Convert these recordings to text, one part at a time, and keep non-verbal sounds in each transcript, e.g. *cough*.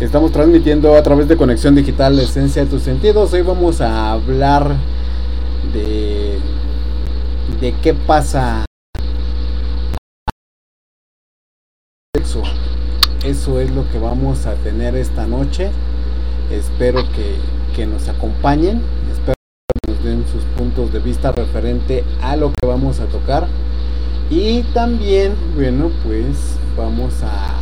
Estamos transmitiendo a través de Conexión Digital la esencia de tus sentidos. Hoy vamos a hablar de, de qué pasa. Eso, eso es lo que vamos a tener esta noche. Espero que, que nos acompañen. Espero que nos den sus puntos de vista referente a lo que vamos a tocar. Y también, bueno, pues vamos a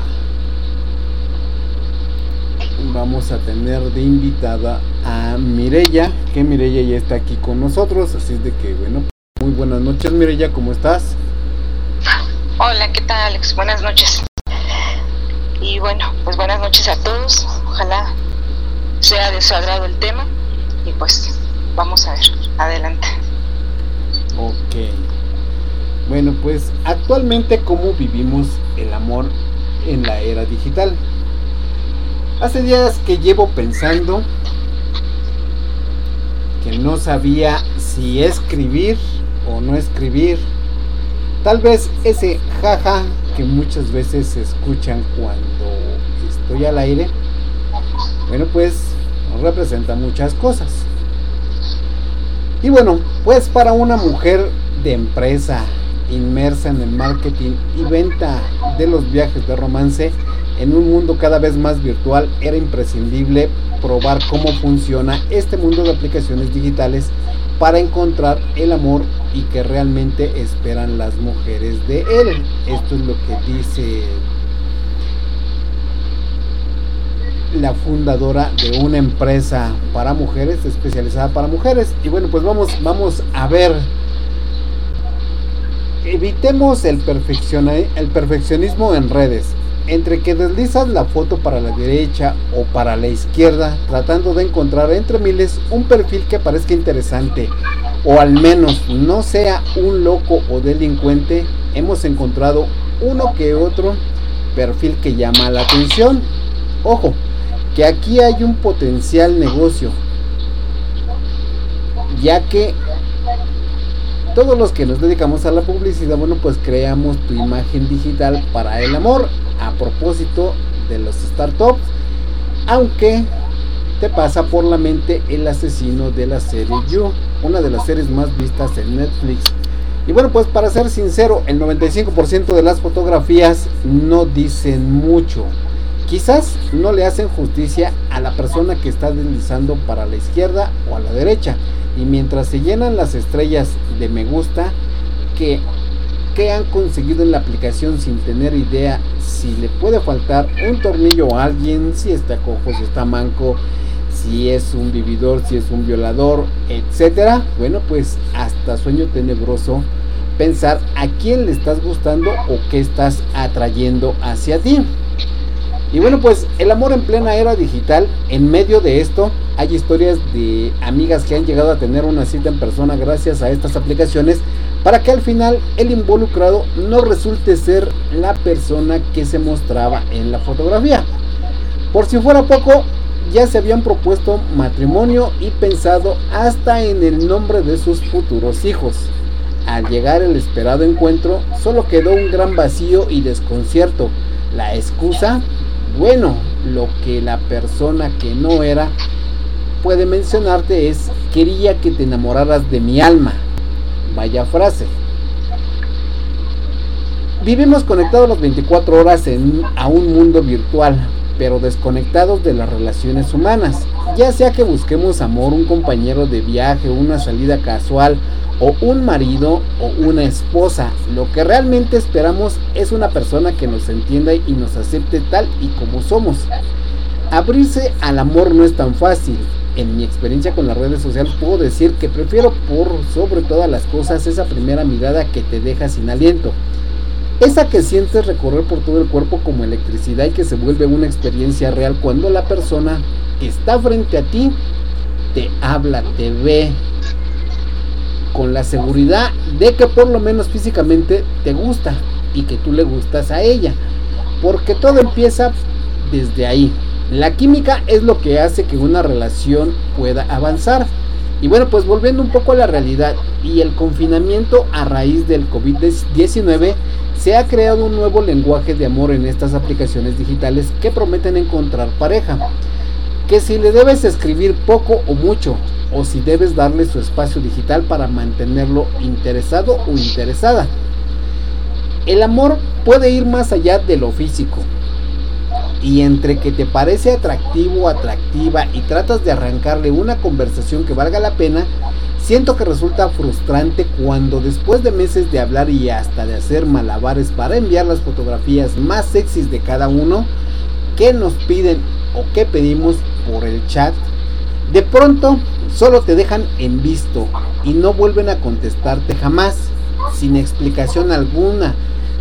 vamos a tener de invitada a Mirella, que Mirella ya está aquí con nosotros, así es de que bueno, muy buenas noches Mirella, ¿cómo estás? Hola, ¿qué tal Alex? Buenas noches. Y bueno, pues buenas noches a todos, ojalá sea de su agrado el tema y pues vamos a ver, adelante. Ok. Bueno, pues actualmente cómo vivimos el amor en la era digital. Hace días que llevo pensando que no sabía si escribir o no escribir. Tal vez ese jaja que muchas veces se escuchan cuando estoy al aire, bueno, pues representa muchas cosas. Y bueno, pues para una mujer de empresa inmersa en el marketing y venta de los viajes de romance, en un mundo cada vez más virtual era imprescindible probar cómo funciona este mundo de aplicaciones digitales para encontrar el amor y que realmente esperan las mujeres de él. Esto es lo que dice la fundadora de una empresa para mujeres, especializada para mujeres. Y bueno, pues vamos, vamos a ver. Evitemos el, el perfeccionismo en redes entre que deslizas la foto para la derecha o para la izquierda, tratando de encontrar entre miles un perfil que parezca interesante, o al menos no sea un loco o delincuente, hemos encontrado uno que otro perfil que llama la atención. Ojo, que aquí hay un potencial negocio, ya que todos los que nos dedicamos a la publicidad, bueno, pues creamos tu imagen digital para el amor a propósito de los startups, aunque te pasa por la mente el asesino de la serie You, una de las series más vistas en Netflix. Y bueno, pues para ser sincero, el 95% de las fotografías no dicen mucho. Quizás no le hacen justicia a la persona que está deslizando para la izquierda o a la derecha. Y mientras se llenan las estrellas de me gusta, que que han conseguido en la aplicación sin tener idea si le puede faltar un tornillo a alguien, si está cojo, si está manco, si es un vividor, si es un violador, etcétera. Bueno, pues hasta sueño tenebroso pensar a quién le estás gustando o qué estás atrayendo hacia ti. Y bueno, pues el amor en plena era digital, en medio de esto hay historias de amigas que han llegado a tener una cita en persona gracias a estas aplicaciones para que al final el involucrado no resulte ser la persona que se mostraba en la fotografía. Por si fuera poco, ya se habían propuesto matrimonio y pensado hasta en el nombre de sus futuros hijos. Al llegar el esperado encuentro, solo quedó un gran vacío y desconcierto. La excusa, bueno, lo que la persona que no era puede mencionarte es, quería que te enamoraras de mi alma, Vaya frase. Vivimos conectados las 24 horas en, a un mundo virtual, pero desconectados de las relaciones humanas. Ya sea que busquemos amor, un compañero de viaje, una salida casual, o un marido o una esposa. Lo que realmente esperamos es una persona que nos entienda y nos acepte tal y como somos. Abrirse al amor no es tan fácil, en mi experiencia con las redes sociales puedo decir que prefiero por sobre todas las cosas esa primera mirada que te deja sin aliento. Esa que sientes recorrer por todo el cuerpo como electricidad y que se vuelve una experiencia real cuando la persona que está frente a ti te habla, te ve con la seguridad de que por lo menos físicamente te gusta y que tú le gustas a ella. Porque todo empieza desde ahí. La química es lo que hace que una relación pueda avanzar. Y bueno, pues volviendo un poco a la realidad y el confinamiento a raíz del COVID-19 se ha creado un nuevo lenguaje de amor en estas aplicaciones digitales que prometen encontrar pareja. Que si le debes escribir poco o mucho, o si debes darle su espacio digital para mantenerlo interesado o interesada. El amor puede ir más allá de lo físico. Y entre que te parece atractivo o atractiva y tratas de arrancarle una conversación que valga la pena, siento que resulta frustrante cuando después de meses de hablar y hasta de hacer malabares para enviar las fotografías más sexys de cada uno, que nos piden o que pedimos por el chat, de pronto solo te dejan en visto y no vuelven a contestarte jamás, sin explicación alguna,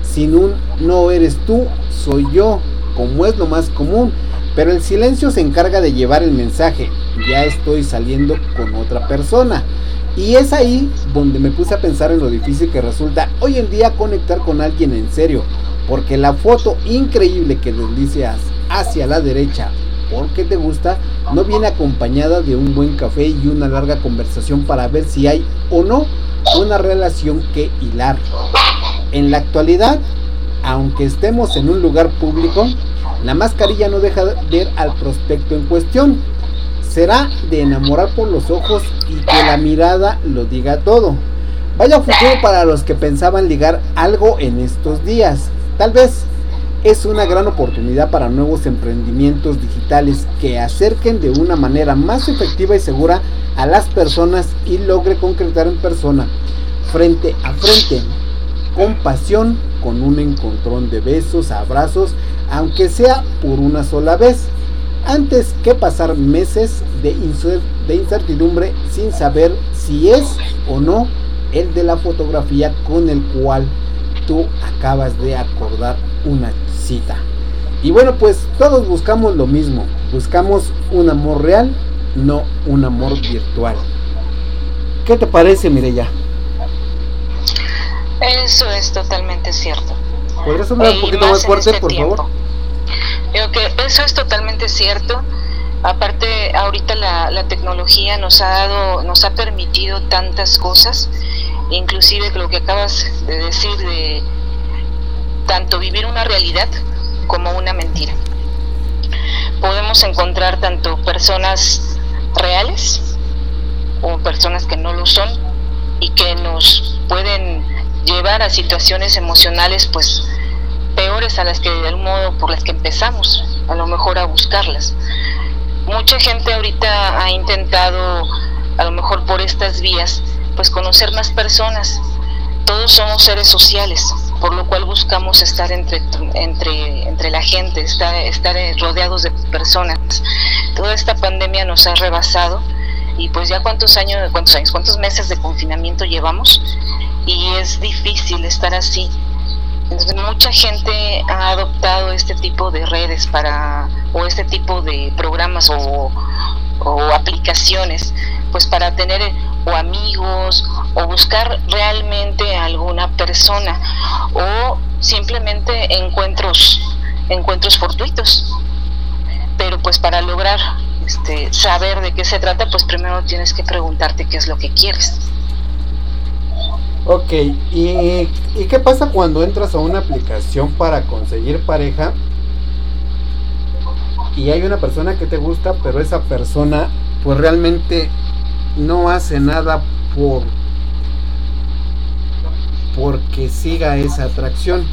sin un no eres tú, soy yo, como es lo más común, pero el silencio se encarga de llevar el mensaje, ya estoy saliendo con otra persona. Y es ahí donde me puse a pensar en lo difícil que resulta hoy en día conectar con alguien en serio, porque la foto increíble que deslizas hacia la derecha porque te gusta, no viene acompañada de un buen café y una larga conversación para ver si hay o no una relación que hilar. En la actualidad, aunque estemos en un lugar público, la mascarilla no deja ver al prospecto en cuestión. Será de enamorar por los ojos y que la mirada lo diga todo. Vaya futuro para los que pensaban ligar algo en estos días. Tal vez es una gran oportunidad para nuevos emprendimientos digitales que acerquen de una manera más efectiva y segura a las personas y logre concretar en persona, frente a frente, con pasión, con un encontrón de besos, abrazos, aunque sea por una sola vez, antes que pasar meses de, incertidumbre sin saber si es o no el de la fotografía con el cual tú acabas de acordar una cita. Y bueno, pues todos buscamos lo mismo, buscamos un amor real, no un amor virtual. ¿Qué te parece, Mireya? Eso es totalmente cierto. ¿Podrías hablar un poquito más fuerte, este por favor? Que eso es totalmente cierto. Aparte, ahorita la, la tecnología nos ha dado, nos ha permitido tantas cosas inclusive lo que acabas de decir de tanto vivir una realidad como una mentira. Podemos encontrar tanto personas reales o personas que no lo son y que nos pueden llevar a situaciones emocionales pues peores a las que de algún modo por las que empezamos a lo mejor a buscarlas. Mucha gente ahorita ha intentado a lo mejor por estas vías pues conocer más personas. Todos somos seres sociales, por lo cual buscamos estar entre, entre, entre la gente, estar, estar rodeados de personas. Toda esta pandemia nos ha rebasado y pues ya cuántos años, cuántos años, cuántos meses de confinamiento llevamos y es difícil estar así. Mucha gente ha adoptado este tipo de redes para o este tipo de programas o, o aplicaciones pues para tener o amigos o buscar realmente alguna persona o simplemente encuentros encuentros fortuitos pero pues para lograr este, saber de qué se trata pues primero tienes que preguntarte qué es lo que quieres Ok, ¿y, ¿y qué pasa cuando entras a una aplicación para conseguir pareja y hay una persona que te gusta, pero esa persona pues realmente no hace nada por porque siga esa atracción.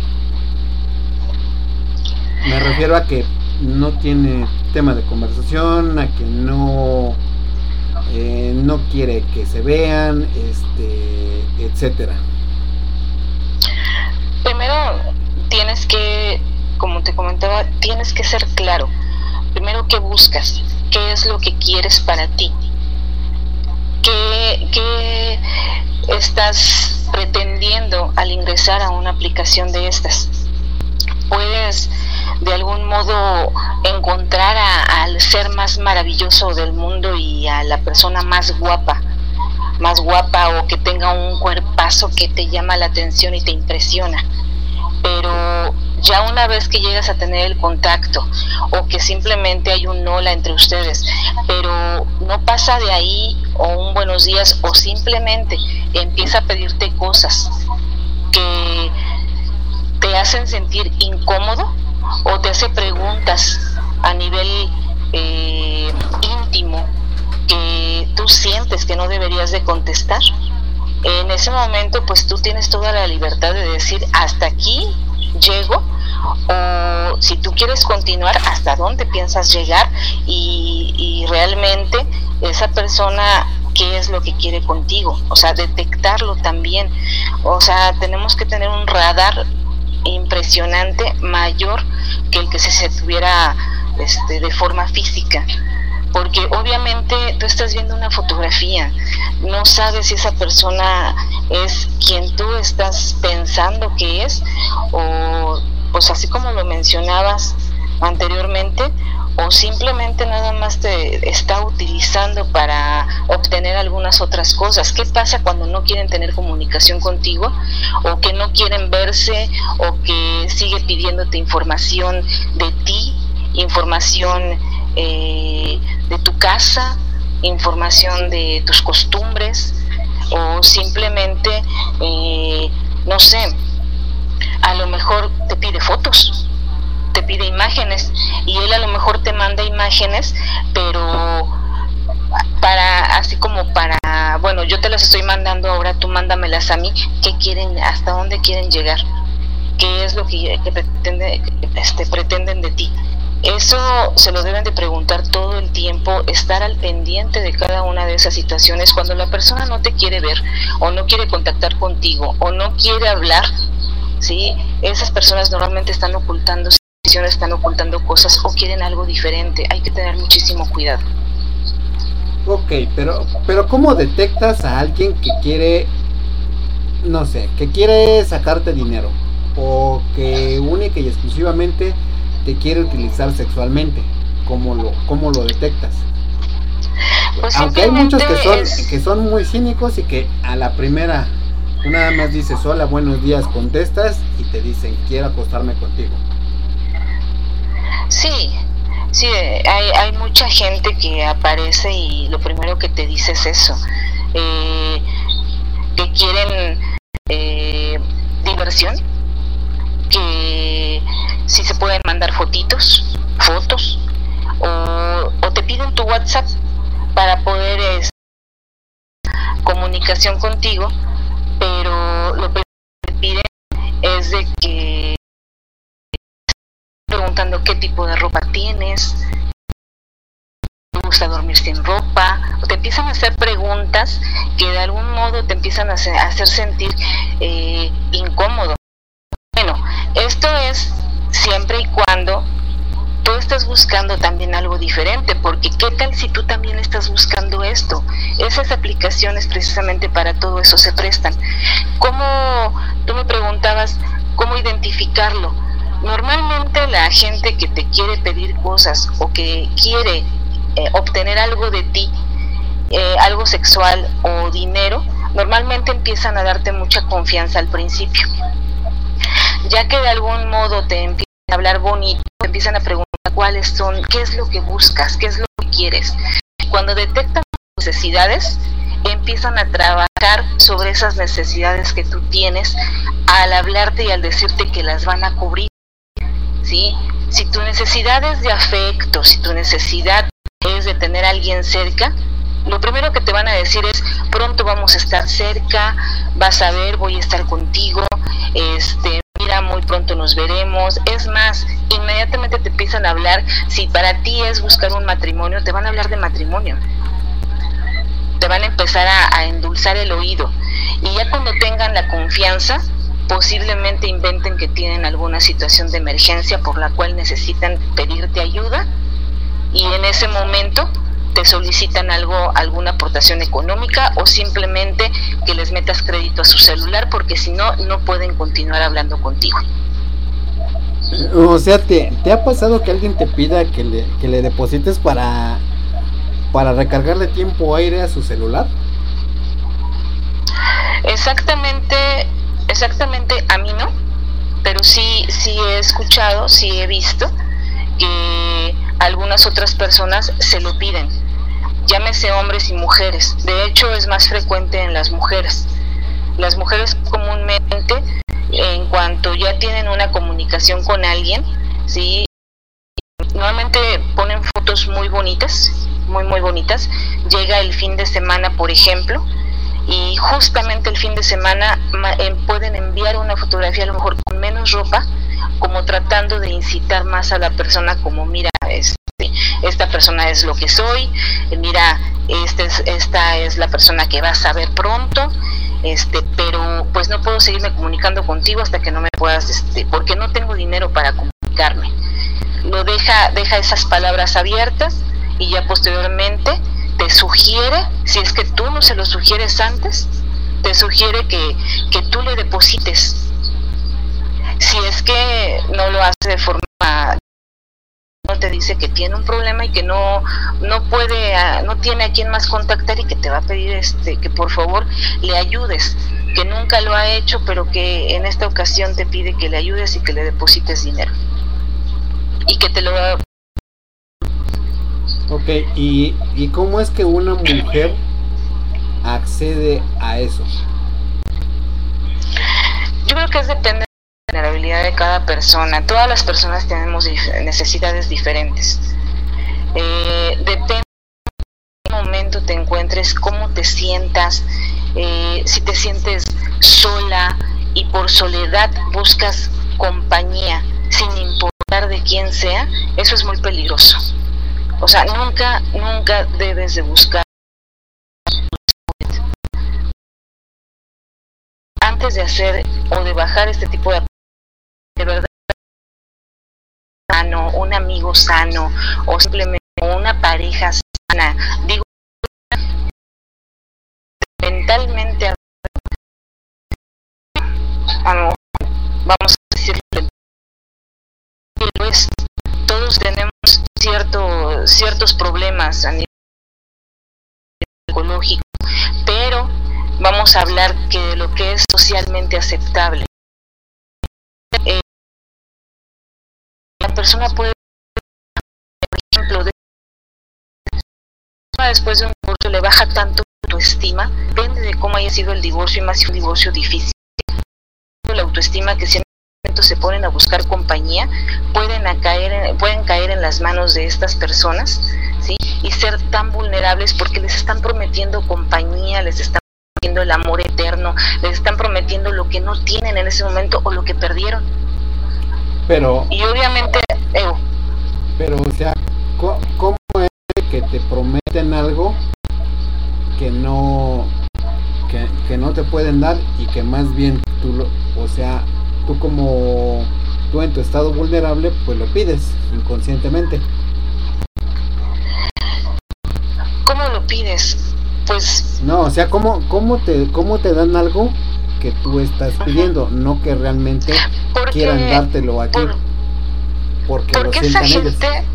Me refiero a que no tiene tema de conversación, a que no eh, no quiere que se vean, este, etcétera. Primero tienes que, como te comentaba, tienes que ser claro. Primero qué buscas, qué es lo que quieres para ti ¿Qué, estás pretendiendo al ingresar a una aplicación de estas? Puedes de algún modo encontrar al ser más maravilloso del mundo y a la persona más guapa, más guapa o que tenga un cuerpazo que te llama la atención y te impresiona. Pero ya una vez que llegas a tener el contacto o que simplemente hay un hola entre ustedes, pero no pasa de ahí o un buenos días o simplemente empieza a pedirte cosas que te hacen sentir incómodo o te hace preguntas a nivel eh, íntimo que tú sientes que no deberías de contestar, en ese momento pues tú tienes toda la libertad de decir hasta aquí llego o si tú quieres continuar hasta dónde piensas llegar y, y realmente esa persona qué es lo que quiere contigo, o sea, detectarlo también, o sea, tenemos que tener un radar impresionante mayor que el que se tuviera este, de forma física. Porque obviamente tú estás viendo una fotografía, no sabes si esa persona es quien tú estás pensando que es, o pues así como lo mencionabas anteriormente, o simplemente nada más te está utilizando para obtener algunas otras cosas. ¿Qué pasa cuando no quieren tener comunicación contigo o que no quieren verse o que sigue pidiéndote información de ti, información eh, de tu casa, información de tus costumbres o simplemente, eh, no sé, a lo mejor te pide fotos, te pide imágenes y él a lo mejor te manda imágenes, pero para así como para bueno yo te las estoy mandando ahora tú mándamelas a mí qué quieren hasta dónde quieren llegar qué es lo que, pretende, este, pretenden de ti eso se lo deben de preguntar todo el tiempo, estar al pendiente de cada una de esas situaciones. Cuando la persona no te quiere ver o no quiere contactar contigo o no quiere hablar, ¿sí? esas personas normalmente están ocultando están ocultando cosas o quieren algo diferente. Hay que tener muchísimo cuidado. Ok, pero, pero ¿cómo detectas a alguien que quiere, no sé, que quiere sacarte dinero? O que única y exclusivamente te quiere utilizar sexualmente? ¿Cómo lo, cómo lo detectas? Pues Aunque hay muchos que son, que son muy cínicos y que a la primera nada más dices hola, buenos días, contestas y te dicen quiero acostarme contigo. Sí, sí, hay, hay mucha gente que aparece y lo primero que te dice es eso, eh, que quieren eh, diversión, que si se pueden mandar fotitos, fotos, o, te piden tu WhatsApp para poder es, comunicación contigo, pero lo que te piden es de que preguntando qué tipo de ropa tienes, gusta dormir sin ropa, te empiezan a hacer preguntas que de algún modo te empiezan a hacer, sentir eh, incómodo. Bueno, esto es siempre y cuando tú estás buscando también algo diferente, porque qué tal si tú también estás buscando esto. Esas aplicaciones precisamente para todo eso se prestan. ¿Cómo, tú me preguntabas, cómo identificarlo? Normalmente la gente que te quiere pedir cosas o que quiere eh, obtener algo de ti, eh, algo sexual o dinero, normalmente empiezan a darte mucha confianza al principio ya que de algún modo te empiezan a hablar bonito, te empiezan a preguntar cuáles son, qué es lo que buscas, qué es lo que quieres. Cuando detectan necesidades, empiezan a trabajar sobre esas necesidades que tú tienes al hablarte y al decirte que las van a cubrir. ¿Sí? Si tu necesidad es de afecto, si tu necesidad es de tener a alguien cerca, lo primero que te van a decir es pronto vamos a estar cerca, vas a ver, voy a estar contigo, este mira, muy pronto nos veremos. Es más, inmediatamente te empiezan a hablar, si para ti es buscar un matrimonio, te van a hablar de matrimonio. Te van a empezar a, a endulzar el oído. Y ya cuando tengan la confianza, posiblemente inventen que tienen alguna situación de emergencia por la cual necesitan pedirte ayuda y en ese momento te solicitan algo, alguna aportación económica o simplemente que les metas crédito a su celular porque si no, no pueden continuar hablando contigo. O sea, ¿te, te ha pasado que alguien te pida que le, que le deposites para, para recargarle tiempo aire a su celular? Exactamente, exactamente a mí no, pero sí, sí he escuchado, sí he visto que algunas otras personas se lo piden llámese hombres y mujeres. De hecho, es más frecuente en las mujeres. Las mujeres comúnmente en cuanto ya tienen una comunicación con alguien, ¿sí? Normalmente ponen fotos muy bonitas, muy muy bonitas. Llega el fin de semana, por ejemplo, y justamente el fin de semana eh, pueden enviar una fotografía a lo mejor con menos ropa, como tratando de incitar más a la persona como mira, este, esta persona es lo que soy, mira, este es, esta es la persona que vas a ver pronto, este, pero pues no puedo seguirme comunicando contigo hasta que no me puedas, este, porque no tengo dinero para comunicarme. Lo deja, deja esas palabras abiertas y ya posteriormente te sugiere, si es que tú no se lo sugieres antes, te sugiere que, que tú le deposites. Si es que no lo hace de forma no te dice que tiene un problema y que no no puede ah, no tiene a quien más contactar y que te va a pedir este que por favor le ayudes que nunca lo ha hecho pero que en esta ocasión te pide que le ayudes y que le deposites dinero y que te lo Ok, ¿y, ¿y cómo es que una mujer accede a eso? Yo creo que es depende de la vulnerabilidad de cada persona. Todas las personas tenemos necesidades diferentes. Eh, depende de qué momento te encuentres, cómo te sientas, eh, si te sientes sola y por soledad buscas compañía sin importar de quién sea, eso es muy peligroso. O sea, nunca, nunca debes de buscar antes de hacer o de bajar este tipo de de verdad sano, un amigo sano o simplemente una pareja sana. Digo mentalmente vamos a decirlo tenemos cierto, ciertos problemas a nivel psicológico, pero vamos a hablar que de lo que es socialmente aceptable. Eh, la persona puede, por ejemplo, después de un divorcio le baja tanto autoestima, depende de cómo haya sido el divorcio y más si un divorcio difícil. La autoestima que si se ponen a buscar compañía, pueden, a caer, pueden caer en las manos de estas personas ¿sí? y ser tan vulnerables porque les están prometiendo compañía, les están prometiendo el amor eterno, les están prometiendo lo que no tienen en ese momento o lo que perdieron. Pero. Y obviamente. pero, o sea, ¿cómo es que te prometen algo que no. Que, que no te pueden dar y que más bien tú lo. O sea, tú como tú en tu estado vulnerable, pues lo pides inconscientemente. ¿Cómo lo pides? Pues no, o sea, ¿cómo, cómo te cómo te dan algo que tú estás pidiendo, no que realmente quieran dártelo a ti. porque lo esta gente,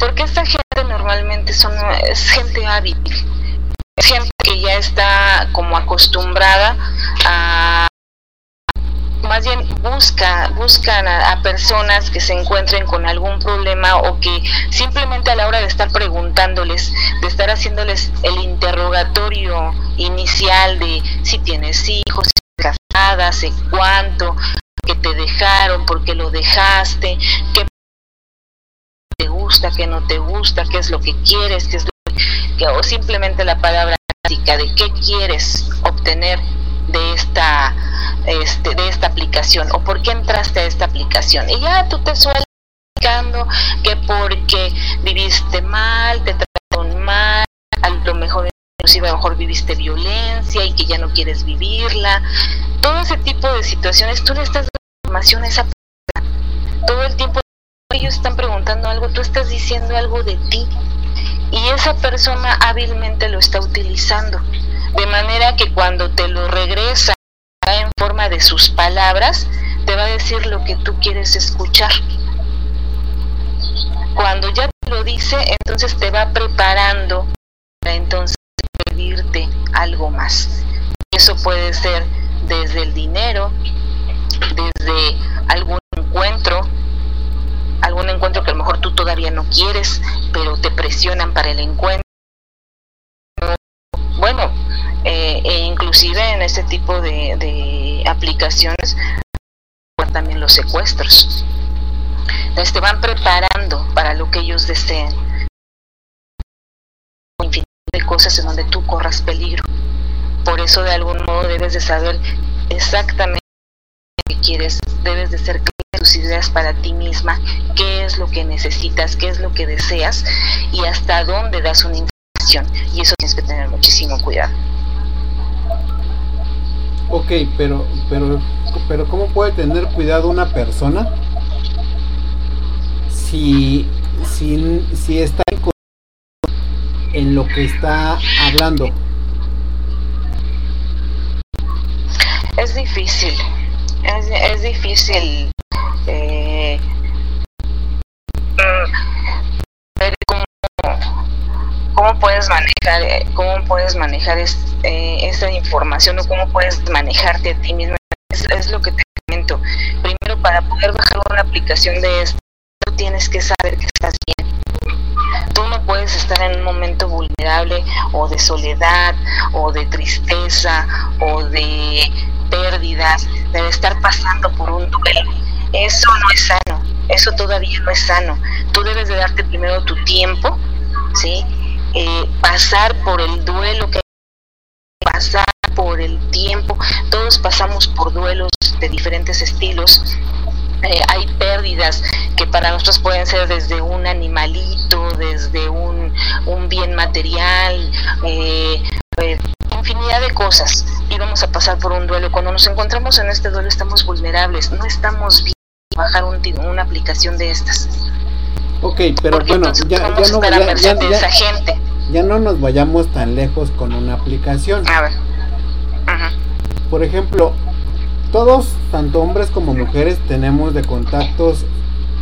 Porque esta gente normalmente son es gente hábil. Es gente que ya está como acostumbrada a más bien busca, buscan a, personas que se encuentren con algún problema o que simplemente a la hora de estar preguntándoles, de estar haciéndoles el interrogatorio inicial de si tienes hijos, si estás casada, hace cuánto, que te dejaron, por qué lo dejaste, qué te gusta, qué no te gusta, qué es lo que quieres, qué es lo que, o simplemente la palabra de qué quieres obtener de esta este, de esta aplicación o por qué entraste a esta aplicación. Y ya tú te explicando que porque viviste mal te trataron mal a lo mejor inclusive a lo mejor viviste violencia y que ya no quieres vivirla. Todo ese tipo de situaciones tú le estás dando información a esa persona. Todo el tiempo ellos están preguntando algo tú estás diciendo algo de ti y esa persona hábilmente lo está utilizando de manera que cuando te lo regresa en forma de sus palabras, te va a decir lo que tú quieres escuchar. Cuando ya te lo dice, entonces te va preparando para entonces pedirte algo más. Eso puede ser desde el dinero, desde algún encuentro, algún encuentro que a lo mejor tú todavía no quieres, pero te presionan para el encuentro. Bueno, eh, e inclusive en este tipo de, aplicaciones también los secuestros. Entonces te van preparando para lo que ellos deseen. Infinidad de cosas en donde tú corras peligro. Por eso de algún modo debes de saber exactamente lo que quieres, debes de ser tus ideas para ti misma, qué es lo que necesitas, qué es lo que deseas y hasta dónde das una información. Y eso tienes que tener muchísimo cuidado. Ok, pero, pero, pero ¿cómo puede tener cuidado una persona si, si, si está en lo que está hablando? Es difícil, es, es difícil eh, ver cómo, puedes manejar eh, cómo puedes manejar es, eh, información o cómo puedes manejarte a ti mismo. Es, lo que te comento. Primero para poder bajar una aplicación de esto tienes que saber que estás bien. Tú no puedes estar en un momento vulnerable o de soledad o de tristeza o de pérdidas, de estar pasando por un duelo eso no es sano, eso todavía no es sano. Tú debes de darte primero tu tiempo, ¿sí? Eh, pasar por el duelo que pasar por el tiempo, todos pasamos por duelos de diferentes estilos, eh, hay pérdidas que para nosotros pueden ser desde un animalito, desde un, un bien material, eh, infinidad de cosas y vamos a pasar por un duelo. Cuando nos encontramos en este duelo estamos vulnerables, no estamos bien bajar un, una aplicación de estas. Ok, pero bueno, ya, ya, no, ya, ya, gente. ya, no nos vayamos tan lejos con una aplicación. A ver. Por ejemplo, todos, tanto hombres como mujeres, tenemos de contactos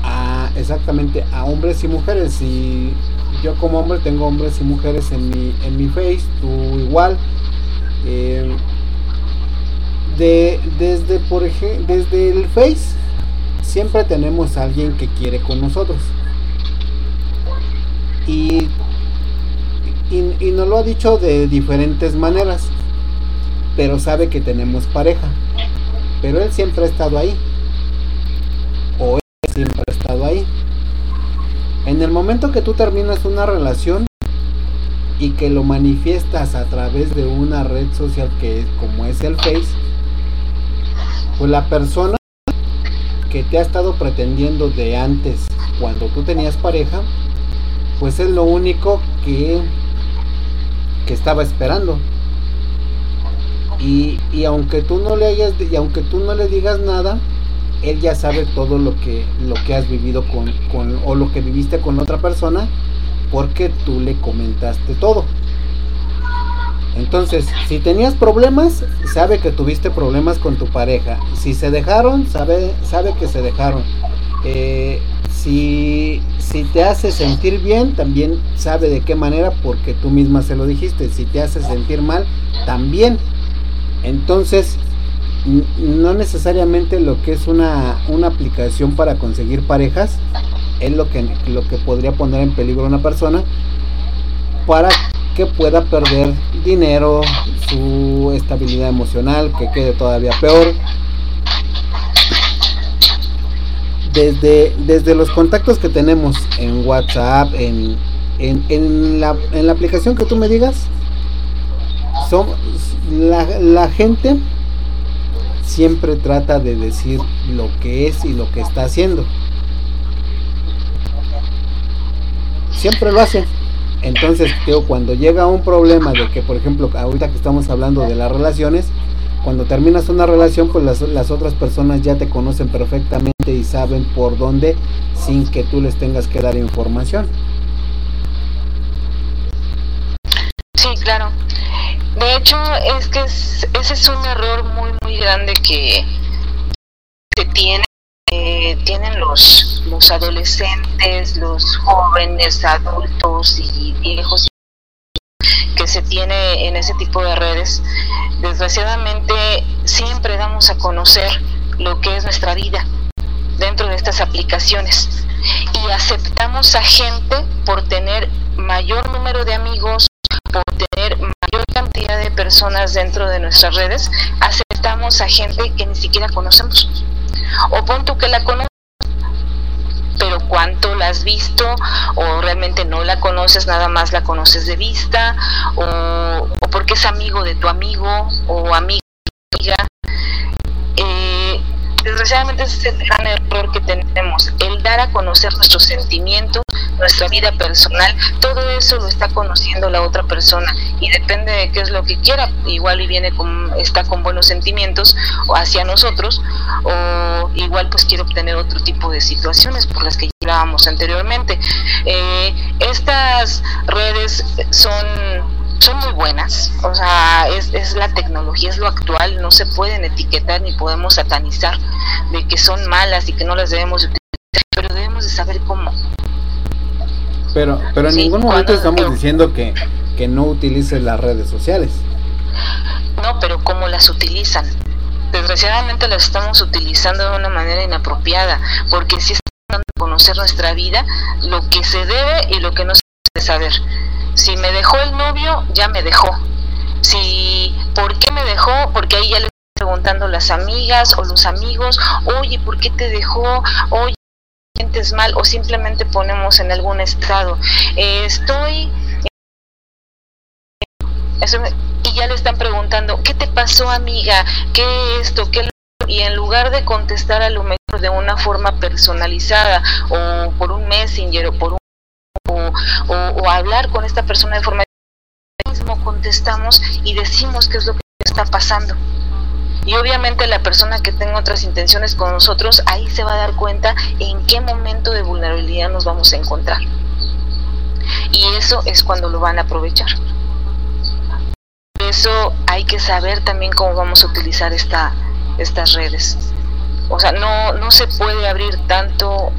a exactamente a hombres y mujeres. Y yo como hombre tengo hombres y mujeres en mi, en mi face, tú igual. Eh, de, desde, por ejemplo, desde el face siempre tenemos a alguien que quiere con nosotros. Y, y, nos lo ha dicho de diferentes maneras, pero sabe que tenemos pareja. Pero él siempre ha estado ahí. O él siempre ha estado ahí. En el momento que tú terminas una relación y que lo manifiestas a través de una red social que es como es el Face, pues la persona que te ha estado pretendiendo de antes cuando tú tenías pareja, pues es lo único que, que estaba esperando. Y, y, aunque tú no le hayas y aunque tú no le digas nada, él ya sabe todo lo que lo que has vivido con, con o lo que viviste con otra persona porque tú le comentaste todo. Entonces, si tenías problemas, sabe que tuviste problemas con tu pareja. Si se dejaron, sabe, sabe que se dejaron. Eh, si, si te hace sentir bien, también sabe de qué manera, porque tú misma se lo dijiste. Si te hace sentir mal, también. Entonces, no necesariamente lo que es una, una aplicación para conseguir parejas es lo que, lo que podría poner en peligro a una persona para que pueda perder dinero, su estabilidad emocional, que quede todavía peor. Desde, desde los contactos que tenemos en WhatsApp, en, en, la, en la aplicación que tú me digas, son, la, la gente siempre trata de decir lo que es y lo que está haciendo. Siempre lo hacen. Entonces, cuando llega un problema de que, por ejemplo, ahorita que estamos hablando de las relaciones, cuando terminas una relación, pues las, las otras personas ya te conocen perfectamente y saben por dónde sin que tú les tengas que dar información. Sí, claro. De hecho, es que ese es un error muy, muy grande que se tiene eh, tienen los, los adolescentes, los jóvenes, adultos y viejos que se tiene en ese tipo de redes, desgraciadamente siempre damos a conocer lo que es nuestra vida dentro de estas aplicaciones. Y aceptamos a gente por tener mayor número de amigos, por tener mayor cantidad de personas dentro de nuestras redes, aceptamos a gente que ni siquiera conocemos O pon tú que la conoces, pero cuánto la has visto o realmente no la conoces, nada más la conoces de vista o, o porque es amigo de tu amigo o amiga. Eh, desgraciadamente ese es el gran error que tenemos, el dar a conocer nuestros sentimientos, nuestra vida personal, todo eso lo está conociendo la otra persona y depende de qué es lo que quiera, igual y viene con, está con buenos sentimientos hacia nosotros o igual pues quiere obtener otro tipo de situaciones por las que hablábamos anteriormente. Eh, estas redes son son muy buenas, o sea, es, es, la tecnología, es lo actual, no se pueden etiquetar ni podemos satanizar de que son malas y que no las debemos utilizar, pero debemos de saber cómo. Pero, pero en sí, ningún momento estamos diciendo que, que no utilices las redes sociales. No, pero cómo las utilizan. Desgraciadamente las estamos utilizando de una manera inapropiada, porque si estamos dando a conocer nuestra vida, lo que se debe y lo que no se debe saber. Si me dejó el novio, ya me dejó. Si, ¿por qué me dejó? Porque ahí ya le están preguntando las amigas o los amigos, oye, ¿por qué te dejó? Oye, sientes mal o simplemente ponemos en algún estado. Eh, estoy me, y ya le están preguntando qué te pasó amiga qué esto qué y en lugar de contestar a lo mejor de una forma personalizada o por un messenger o por un o, o, o hablar con esta persona de forma mismo contestamos y decimos qué es lo que está pasando y obviamente la persona que tenga otras intenciones con nosotros ahí se va a dar cuenta en qué momento de vulnerabilidad nos vamos a encontrar. Y eso es cuando lo van a aprovechar. Por eso hay que saber también cómo vamos a utilizar esta, estas redes. O sea no, no se puede abrir tanto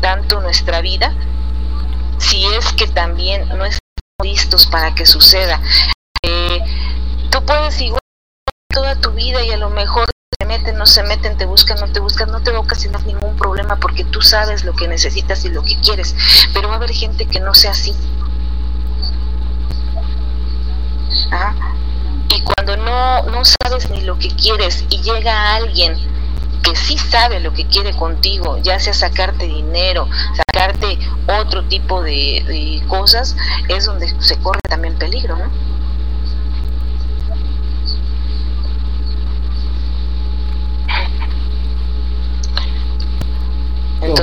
tanto nuestra vida si es que también no estamos listos para que suceda. Eh, tú puedes igual toda tu vida y a lo mejor se meten, no se meten, te buscan, no te buscan, no te va ningún problema porque tú sabes lo que necesitas y lo que quieres, pero va a haber gente que no sea así. ¿Ah? Y cuando no, no sabes ni lo que quieres y llega alguien que sí sabe lo que quiere contigo, ya sea sacarte dinero, sacarte otro tipo de, de cosas, es donde se corre también peligro, ¿no?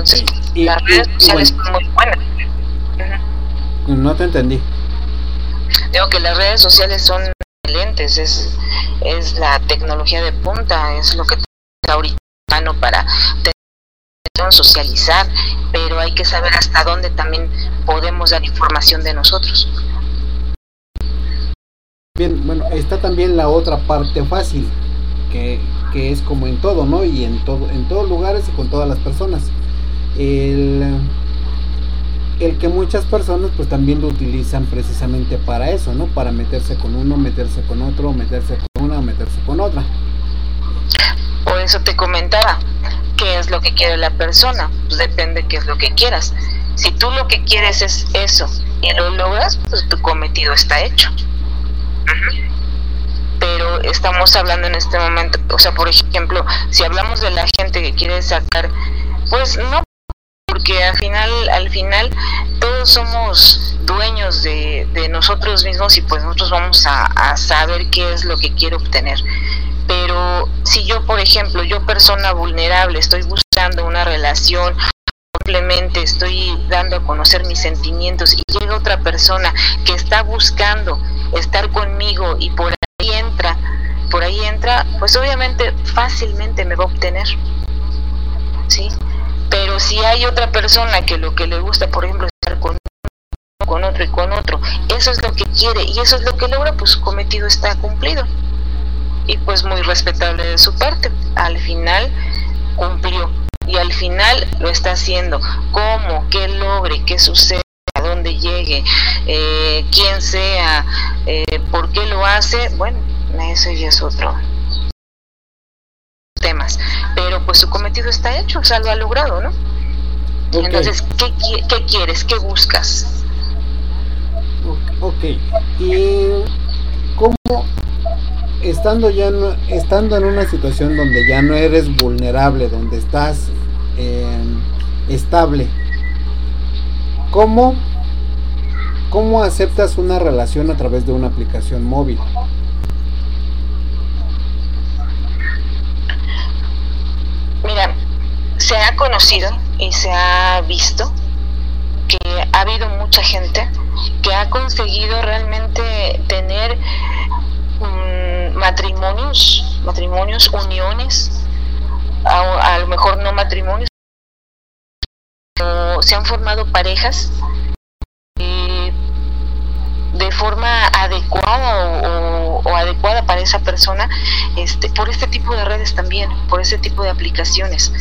Entonces, y, las redes sociales y, bueno, son muy buenas. Uh -huh. No te entendí. Digo que las redes sociales son excelentes, es, es la tecnología de punta, es lo que ahorita para socializar, pero hay que saber hasta dónde también podemos dar información de nosotros. Bien, bueno, está también la otra parte fácil, que, que es como en todo, ¿no? Y en todo, en todos lugares y con todas las personas. El, el que muchas personas pues también lo utilizan precisamente para eso, ¿no? Para meterse con uno, meterse con otro, meterse con una, meterse con otra. Por eso te comentaba, ¿qué es lo que quiere la persona? Pues depende qué es lo que quieras. Si tú lo que quieres es eso y lo logras, pues tu cometido está hecho. Pero estamos hablando en este momento, o sea, por ejemplo, si hablamos de la gente que quiere sacar, pues no, porque al final, al final todos somos dueños de, de nosotros mismos y pues nosotros vamos a, a saber qué es lo que quiero obtener pero si yo, por ejemplo, yo persona vulnerable, estoy buscando una relación, simplemente estoy dando a conocer mis sentimientos y llega otra persona que está buscando estar conmigo y por ahí entra, por ahí entra, pues obviamente fácilmente me va a obtener. ¿Sí? Pero si hay otra persona que lo que le gusta, por ejemplo, estar con con otro y con otro, eso es lo que quiere y eso es lo que logra, pues su cometido está cumplido y pues muy respetable de su parte. Al final cumplió y al final lo está haciendo. ¿Cómo? ¿Qué logre? ¿Qué sucede? ¿A dónde llegue? Eh, ¿Quién sea? Eh, ¿Por qué lo hace? Bueno, eso ya es otro temas. Pero pues su cometido está hecho, o sea, lo ha logrado, ¿no? Okay. Entonces, ¿qué, ¿qué quieres? ¿Qué buscas? Ok. ¿Y cómo estando ya estando en una situación donde ya no eres vulnerable, donde estás em, estable, ¿cómo, ¿cómo aceptas una relación a través de una aplicación móvil? Mira, se ha conocido y se ha visto que ha habido mucha gente que ha conseguido realmente tener mm, matrimonios, matrimonios, uniones, a, lo mejor no matrimonios, se han formado parejas de forma adecuada o, adecuada para esa persona este, por este tipo de redes también, por este tipo de aplicaciones.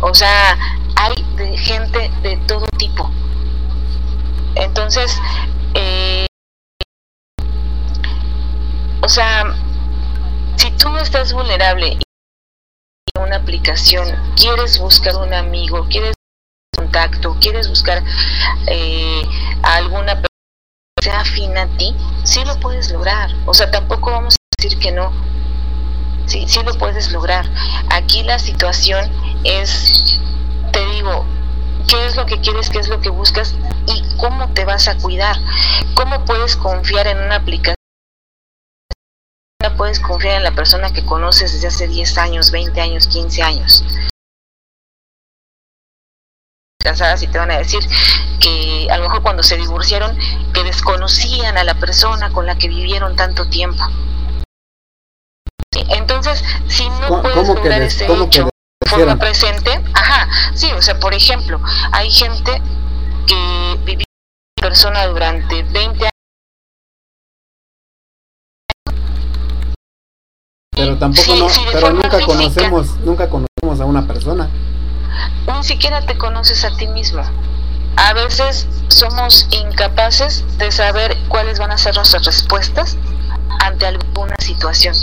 O sea, hay de gente de todo tipo. Entonces, eh, o sea, si tú estás vulnerable y una aplicación, quieres buscar un amigo, quieres contacto, quieres buscar eh, a alguna persona sea afina a ti, sí lo puedes lograr. O sea, tampoco vamos a decir que no. Sí, sí lo puedes lograr. Aquí la situación es, te digo, qué es lo que quieres, qué es lo que buscas y cómo te vas a cuidar. ¿Cómo puedes confiar en una aplicación? puedes confiar en la persona que conoces desde hace 10 años, 20 años, 15 años. Casadas y te van a decir que a lo mejor cuando se divorciaron que desconocían a la persona con la que vivieron tanto tiempo. Entonces, si no puedes lograr ese hecho, forma presente, ajá, sí, o sea, por ejemplo, hay gente que vivió persona durante 20 años. Pero tampoco no, pero nunca conocemos, nunca conocemos a una persona. Ni siquiera te conoces a ti mismo. A veces somos incapaces de saber cuáles van a ser nuestras respuestas ante alguna situación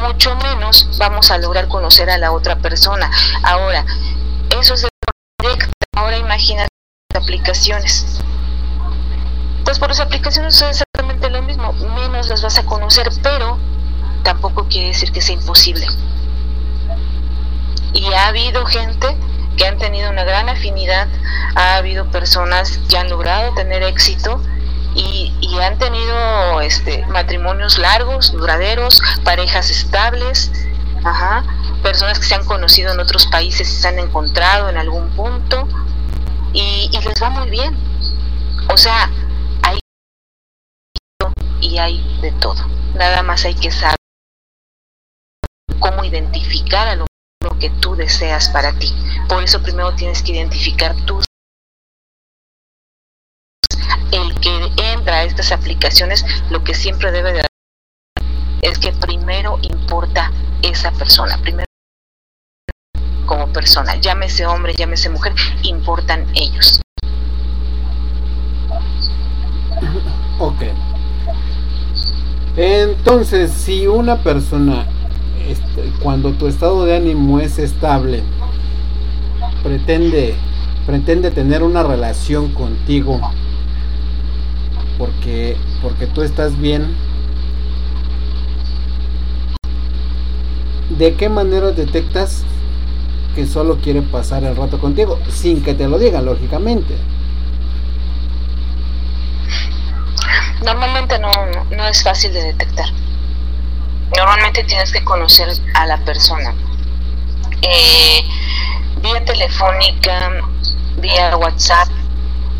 mucho menos vamos a lograr conocer a la otra persona. Ahora, eso es directo. Ahora imagínate las aplicaciones. Entonces, por las aplicaciones es exactamente lo mismo, menos las vas a conocer, pero tampoco quiere decir que sea imposible. Y ha habido gente que han tenido una gran afinidad, ha habido personas que han logrado tener éxito y, han tenido este, matrimonios largos, duraderos, parejas estables, ajá, personas que se han conocido en otros países y se han encontrado en algún punto y, y les va muy bien. O sea, hay y hay de todo. Nada más hay que saber cómo identificar a lo que tú deseas para ti. Por eso primero tienes que identificar tus el que entra a estas aplicaciones lo que siempre debe de es que primero importa esa persona, primero como persona, llámese hombre, llámese mujer, importan ellos. Ok. Entonces, si una persona, este, cuando tu estado de ánimo es estable, pretende, pretende tener una relación contigo, porque, porque tú estás bien. ¿De qué manera detectas que solo quiere pasar el rato contigo? Sin que te lo digan, lógicamente. Normalmente no, no es fácil de detectar. Normalmente tienes que conocer a la persona. Eh, vía telefónica, vía WhatsApp,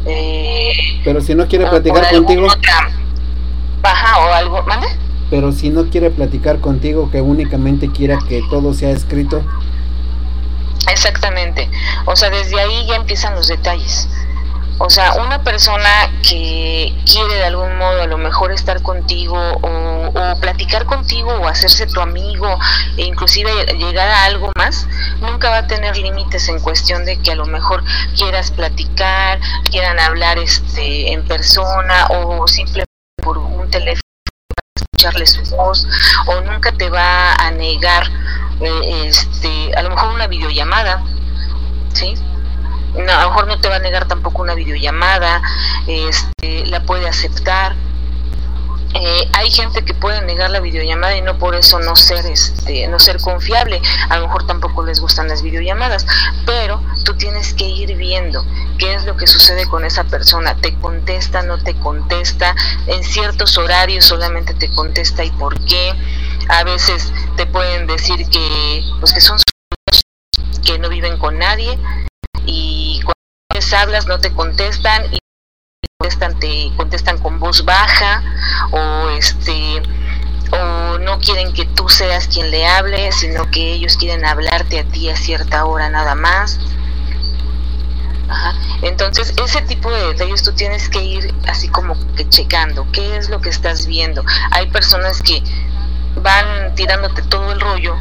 eh, pero si no quiere platicar contigo. baja o algo, ¿mande? Pero si no quiere platicar contigo, que únicamente quiera que todo sea escrito. Exactamente. O sea, desde ahí ya empiezan los detalles. O sea, una persona que quiere de algún modo a lo mejor estar contigo o, platicar contigo o hacerse tu amigo e inclusive llegar a algo más, nunca va a tener límites en cuestión de que a lo mejor quieras platicar, quieran hablar este en persona o simplemente por un teléfono escucharle su voz o nunca te va a negar eh, este a lo mejor una videollamada, ¿sí? No, a lo mejor no te va a negar tampoco una videollamada, este, la puede aceptar. eh, hay gente que puede negar la videollamada y no por eso no ser este no ser confiable. A lo mejor tampoco les gustan las videollamadas pero tú tienes que ir viendo qué es lo que sucede con esa persona. Te contesta no te contesta en ciertos horarios solamente te contesta y por qué. A veces te pueden decir que pues que son que no viven con nadie hablas no te contestan y contestan, te contestan con voz baja o este o no quieren que tú seas quien le hable, sino que ellos quieren hablarte a ti a cierta hora nada más. Entonces, ese tipo de detalles tú tienes que ir así como que checando qué es lo que estás viendo. Hay personas que van tirándote todo el rollo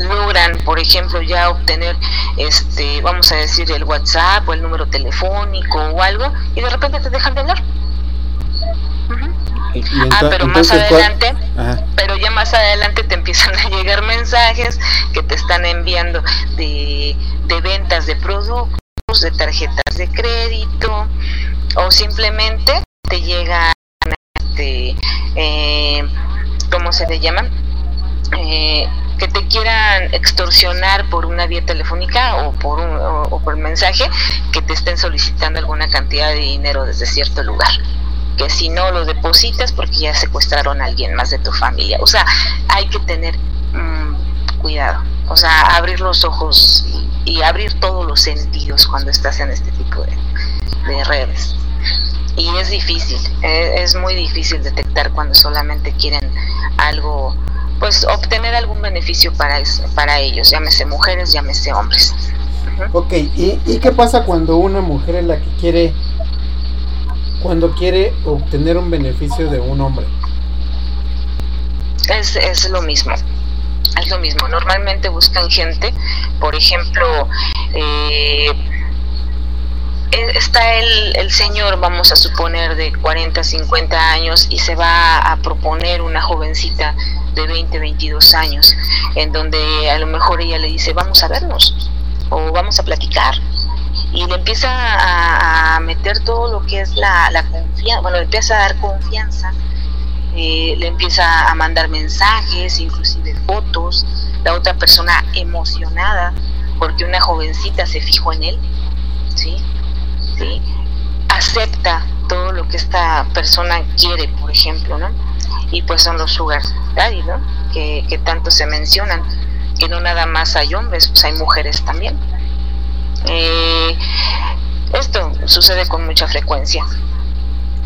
logran, por ejemplo, ya obtener, este, vamos a decir, el WhatsApp o el número telefónico o algo, y de repente te dejan de hablar. ah, pero más adelante, pero ya más adelante te empiezan a llegar mensajes que te están enviando de, de ventas de productos, de tarjetas de crédito, o simplemente te llega este, eh, ¿cómo se le llaman? Eh, que te quieran extorsionar por una vía telefónica o por un o, por mensaje que te estén solicitando alguna cantidad de dinero desde cierto lugar. Que si no lo depositas porque ya secuestraron a alguien más de tu familia. O sea hay que tener mm, cuidado. O sea abrir los ojos y, abrir todos los sentidos cuando estás en este tipo de, de redes. Y es difícil, eh, es muy difícil detectar cuando solamente quieren algo pues obtener algún beneficio para, para ellos, llámese mujeres, llámese hombres. Ok, ¿Y, qué pasa cuando una mujer es la que quiere, cuando quiere obtener un beneficio de un hombre? Es, es lo mismo, es lo mismo. Normalmente buscan gente, por ejemplo, eh, está el, el, señor, vamos a suponer, de 40, 50 años y se va a proponer una jovencita de 20, 22 años, en donde a lo mejor ella le dice, vamos a vernos o vamos a platicar. Y le empieza a, meter todo lo que es la, la confianza, bueno, le empieza a dar confianza, eh, le empieza a mandar mensajes, inclusive fotos, la otra persona emocionada porque una jovencita se fijó en él, ¿sí? Acepta todo lo que esta persona quiere, por ejemplo, ¿no? Y pues son los sugar daddy, ¿no? Que, tanto se mencionan, que no nada más hay hombres, pues hay mujeres también. Eh, esto sucede con mucha frecuencia.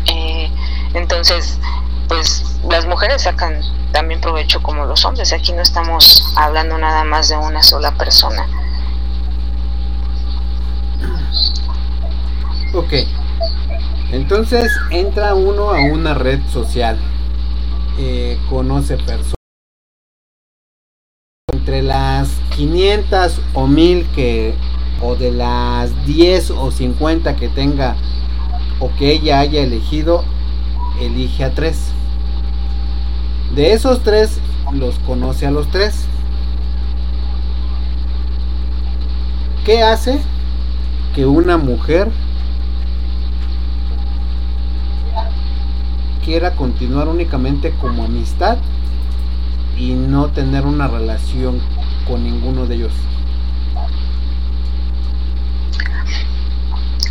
Eh, entonces, pues las mujeres sacan también provecho como los hombres. Aquí no estamos hablando nada más de una sola persona. Ok. Entonces entra uno a una red social. Eh, conoce personas. Entre las 500 o 1000 que. O de las 10 o 50 que tenga. O que ella haya elegido. Elige a tres. De esos tres los conoce a los tres. ¿Qué hace que una mujer quiera continuar únicamente como amistad y no tener una relación con ninguno de ellos?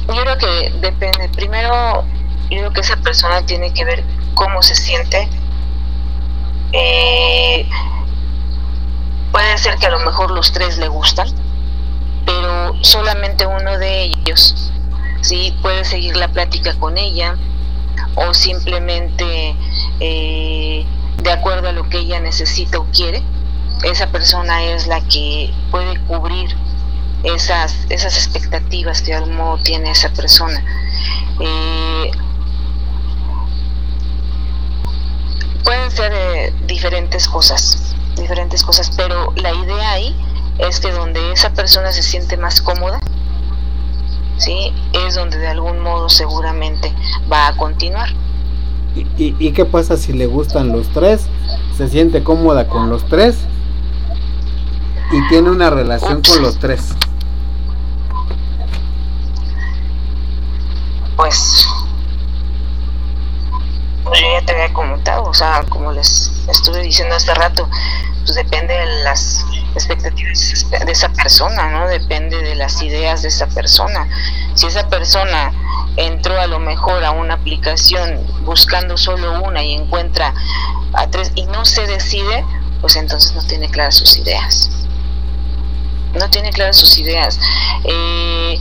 Yo creo que depende. Primero, yo creo que esa persona tiene que ver cómo se siente. Eh, puede ser que a lo mejor los tres le gustan, pero solamente uno de ellos sí puede seguir la plática con ella o simplemente eh, de acuerdo a lo que ella necesita o quiere, esa persona es la que puede cubrir esas, esas expectativas que de algún modo tiene esa persona. Eh, pueden ser eh, diferentes cosas, diferentes cosas, pero la idea ahí es que donde esa persona se siente más cómoda, ¿sí? es donde de algún modo seguramente va a continuar. ¿Y, y, qué pasa si le gustan los tres? ¿Se siente cómoda con los tres? Y tiene una relación con los tres. Pues, pues yo ya te había comentado, o sea, como les estuve diciendo hace rato, pues depende de las expectativas de esa persona, ¿no? Depende de las ideas de esa persona. Si esa persona entró a lo mejor a una aplicación buscando solo una y encuentra a tres y no se decide, pues entonces no tiene claras sus ideas. No tiene claras sus ideas. Eh,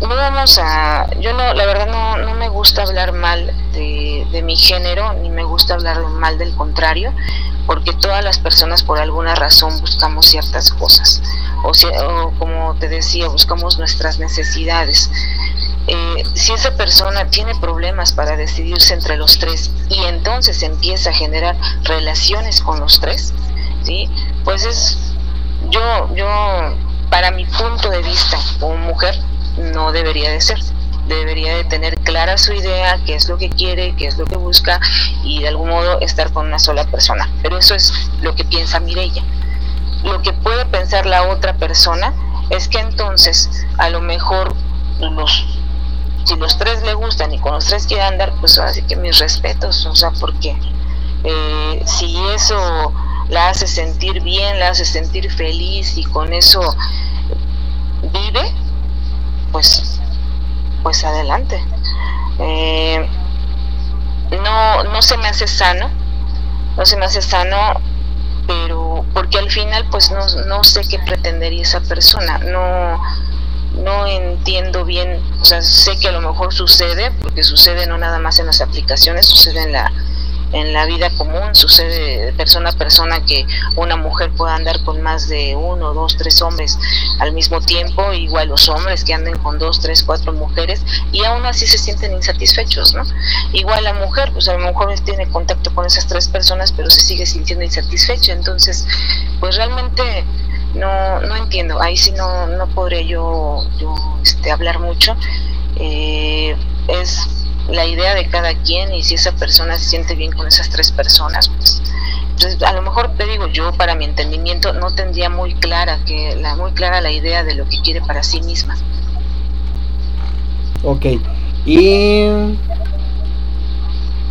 no vamos a, yo no, la verdad no, no me gusta hablar mal de, de, mi género, ni me gusta hablar mal del contrario, porque todas las personas por alguna razón buscamos ciertas cosas, o, o como te decía, buscamos nuestras necesidades. Eh, si esa persona tiene problemas para decidirse entre los tres y entonces empieza a generar relaciones con los tres, ¿sí? pues es, yo, yo, para mi punto de vista como mujer, no debería de ser. Debería de tener clara su idea, qué es lo que quiere, qué es lo que busca y de algún modo estar con una sola persona. Pero eso es lo que piensa Mirella. Lo que puede pensar la otra persona es que entonces a lo mejor los si los tres le gustan y con los tres quiere andar, pues así que mis respetos, o sea, porque eh, si eso la hace sentir bien, la hace sentir feliz y con eso vive, pues, pues adelante. Eh, no, no se me hace sano, no se me hace sano, pero porque al final pues no, no sé qué pretendería esa persona, no, no entiendo bien, o sea, sé que a lo mejor sucede, porque sucede no nada más en las aplicaciones, sucede en la en la vida común sucede de persona a persona que una mujer pueda andar con más de uno, dos, tres hombres al mismo tiempo, igual los hombres que anden con dos, tres, cuatro mujeres y aún así se sienten insatisfechos, ¿no? Igual la mujer, pues a lo mejor tiene contacto con esas tres personas, pero se sigue sintiendo insatisfecha, entonces, pues realmente no, no entiendo, ahí sí no, no podré yo, yo este, hablar mucho. Eh, es la idea de cada quien y si esa persona se siente bien con esas tres personas, pues entonces, a lo mejor te digo, yo para mi entendimiento no tendría muy clara que la muy clara la idea de lo que quiere para sí misma. Ok. ¿Y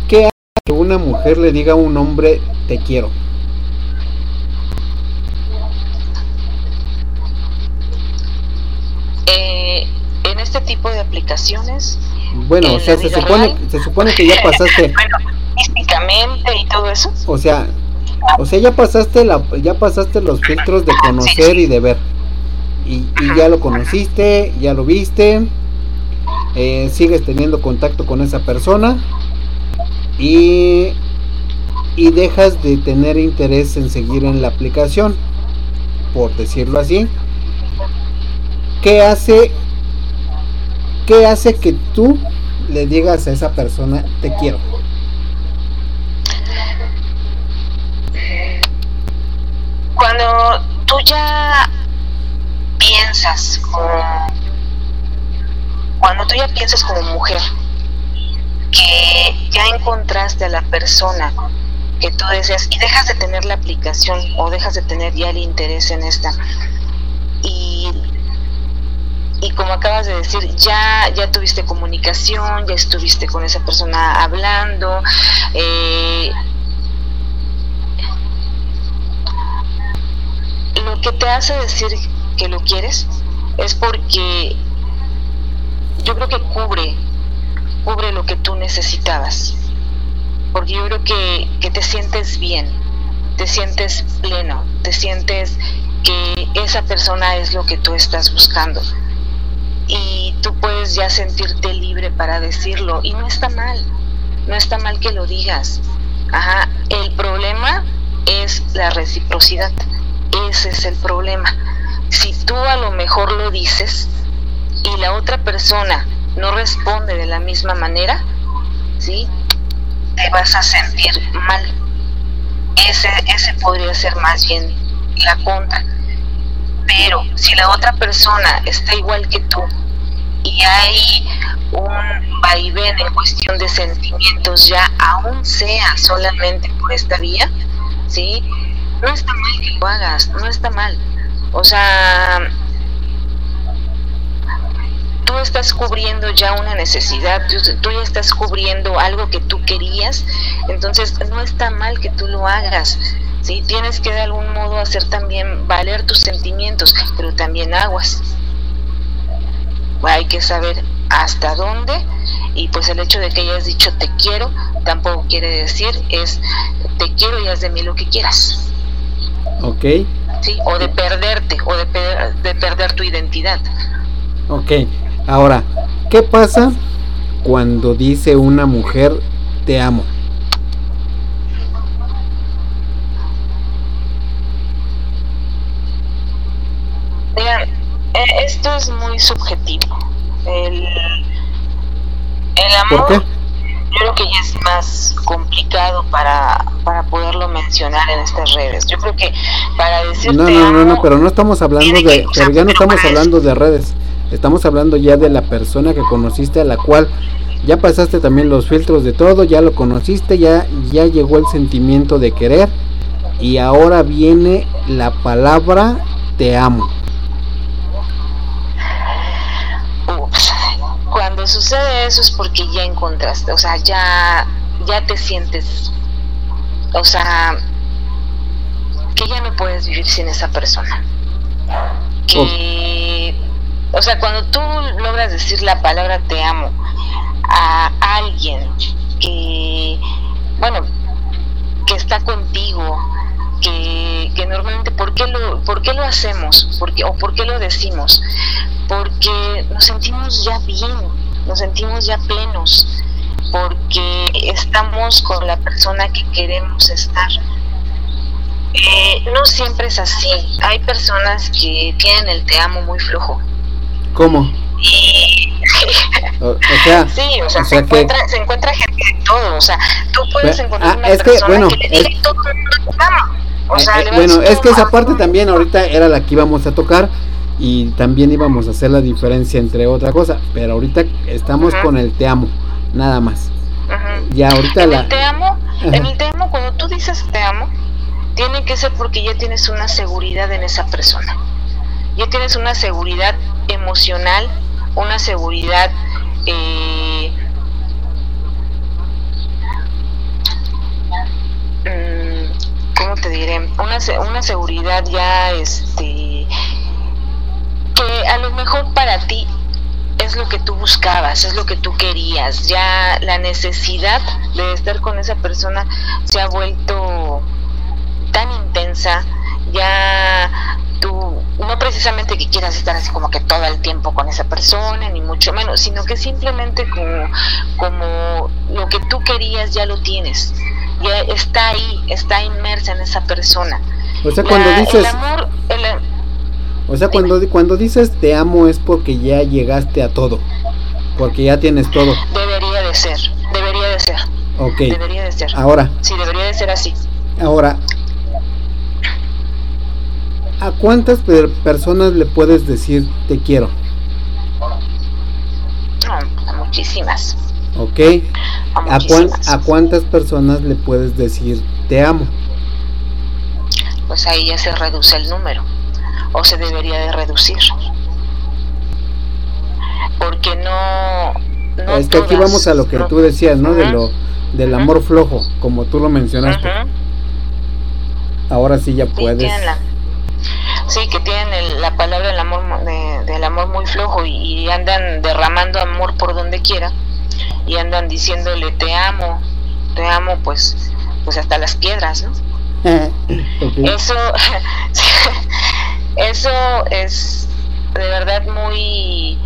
qué hace que una mujer le diga a un hombre te quiero? Eh, este tipo de aplicaciones bueno, o sea, se supone, se supone que ya *laughs* pasaste. bueno, físicamente y todo eso. O sea, o sea, ya pasaste la, ya pasaste los filtros de conocer y de ver. Y, y, ya lo conociste, ya lo viste, eh, sigues teniendo contacto con esa persona y, y dejas de tener interés en seguir en la aplicación, por decirlo así. ¿Qué hace ¿Qué hace que tú le digas a esa persona te quiero? Cuando tú ya piensas como cuando tú ya piensas como mujer que ya encontraste a la persona que tú deseas y dejas de tener la aplicación o dejas de tener ya el interés en esta y como acabas de decir, ya, ya tuviste comunicación, ya estuviste con esa persona hablando. Eh, lo que te hace decir que lo quieres es porque yo creo que cubre, cubre lo que tú necesitabas. Porque yo creo que, que te sientes bien, te sientes pleno, te sientes que esa persona es lo que tú estás buscando y tú puedes ya sentirte libre para decirlo y no está mal, no está mal que lo digas. Ajá, el problema es la reciprocidad, ese es el problema. Si tú a lo mejor lo dices y la otra persona no responde de la misma manera, ¿sí? Te vas a sentir mal. Ese, ese podría ser más bien la contra pero si la otra persona está igual que tú y hay un vaivén en cuestión de sentimientos ya, aún sea solamente por esta vía, ¿sí? No está mal que lo hagas, no está mal. O sea, tú estás cubriendo ya una necesidad, tú, ya estás cubriendo algo que tú querías, entonces no está mal que tú lo hagas. ¿sí? Tienes que de algún modo hacer también valer tus sentimientos, pero también aguas. Hay que saber hasta dónde y pues el hecho de que hayas dicho te quiero tampoco quiere decir es te quiero y haz de mí lo que quieras. Ok. Sí, o de perderte, o de, de perder tu identidad. Ok, ahora, ¿qué pasa cuando dice una mujer te amo? Eh, esto es muy subjetivo. El, el amor, ¿Por qué? yo creo que ya es más complicado para, para poderlo mencionar en estas redes. Yo creo que para decir No, no, no, no, pero no estamos hablando de, pero ya no estamos hablando de redes. Estamos hablando ya de la persona que conociste a la cual ya pasaste también los filtros de todo, ya lo conociste, ya ya llegó el sentimiento de querer y ahora viene la palabra te amo. Cuando sucede eso es porque ya encontraste, o sea, ya ya te sientes o sea, que ya no puedes vivir sin esa persona. Que o sea, cuando tú logras decir la palabra te amo a alguien que, bueno, que está contigo, que, que normalmente, ¿por qué, lo, ¿por qué lo hacemos? ¿Por qué, ¿O por qué lo decimos? Porque nos sentimos ya bien, nos sentimos ya plenos, porque estamos con la persona que queremos estar. Eh, no siempre es así. Hay personas que tienen el te amo muy flojo. ¿Cómo? *laughs* o, sea, sí, o sea, se, encuentra, se, encuentra, gente de todo, o sea, tú puedes encontrar ah, una es persona que, bueno, que le diga todo el o sea, eh, bueno, es que esa parte también ahorita era la que íbamos a tocar y también íbamos a hacer la diferencia entre otra cosa, pero ahorita estamos uh -huh. con el te amo, nada más. Uh -huh. Ya ahorita en la el te amo, en el te amo cuando tú dices te amo, tiene que ser porque ya tienes una seguridad en esa persona. Ya tienes una seguridad emocional, una seguridad eh, ¿cómo te diré? Una, una seguridad ya este que a lo mejor para ti es lo que tú buscabas, es lo que tú querías. Ya la necesidad de estar con esa persona se ha vuelto tan intensa, ya tú no precisamente que quieras estar así como que todo el tiempo con esa persona, ni mucho menos, sino que simplemente como, como lo que tú querías ya lo tienes, ya está ahí, está inmersa en esa persona. O sea, cuando La- dices, el amor, el- o sea, cuando cuando dices te amo es porque ya llegaste a todo, porque ya tienes todo. debería de ser, debería de ser, Ok. debería de ser. Ahora, Sí, debería de ser así. ahora, ¿a cuántas per- personas le puedes decir te quiero? A muchísimas, Ok. a ¿A, cuán- muchísimas. ¿A cuántas personas le puedes decir te amo? Pues ahí ya se reduce el número, o se debería de reducir. Porque no... no es que aquí vamos a lo que no- tú decías, ¿no? De lo del amor flojo, como tú lo mencionaste. Ahora sí ya Sí, puedes. la- sí, que tienen el- la palabra del amor, mo- de- del amor muy flojo y, y andan derramando amor por donde quiera y andan diciéndole te amo, te amo, pues, pues hasta las piedras, ¿no? Ok. Eso, *laughs* eso es de verdad muy,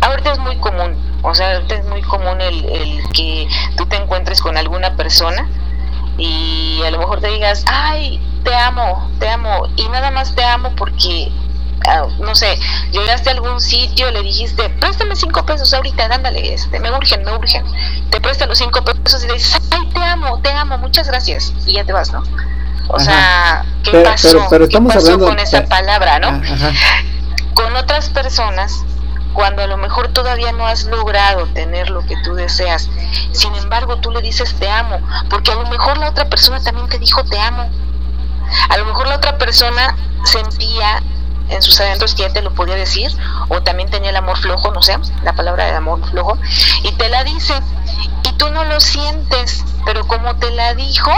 ahorita es muy común, o sea, ahorita es muy común el, el que tú te encuentres con alguna persona y a lo mejor te digas, ay, te amo, te amo, y nada más te amo porque, ah, no sé, llegaste a algún sitio, le dijiste, préstame cinco pesos ahorita, ándale, este, me urgen, me urgen, te presta los cinco pesos y le dices, ay, te amo, te amo, muchas gracias, y ya te vas, ¿no? O Ajá. sea, ¿qué Pero- pasó? pero- pero ¿Qué pasó hablando- con esa palabra, no? Ah, Ajá. con otras personas cuando a lo mejor todavía no has logrado tener lo que tú deseas. Sin embargo, tú le dices te amo, porque a lo mejor la otra persona también te dijo te amo. A lo mejor la otra persona sentía en sus adentros que ya te lo podía decir, o también tenía el amor flojo, no sé, la palabra de amor flojo, y te la dice, y tú no lo sientes, pero como te la dijo,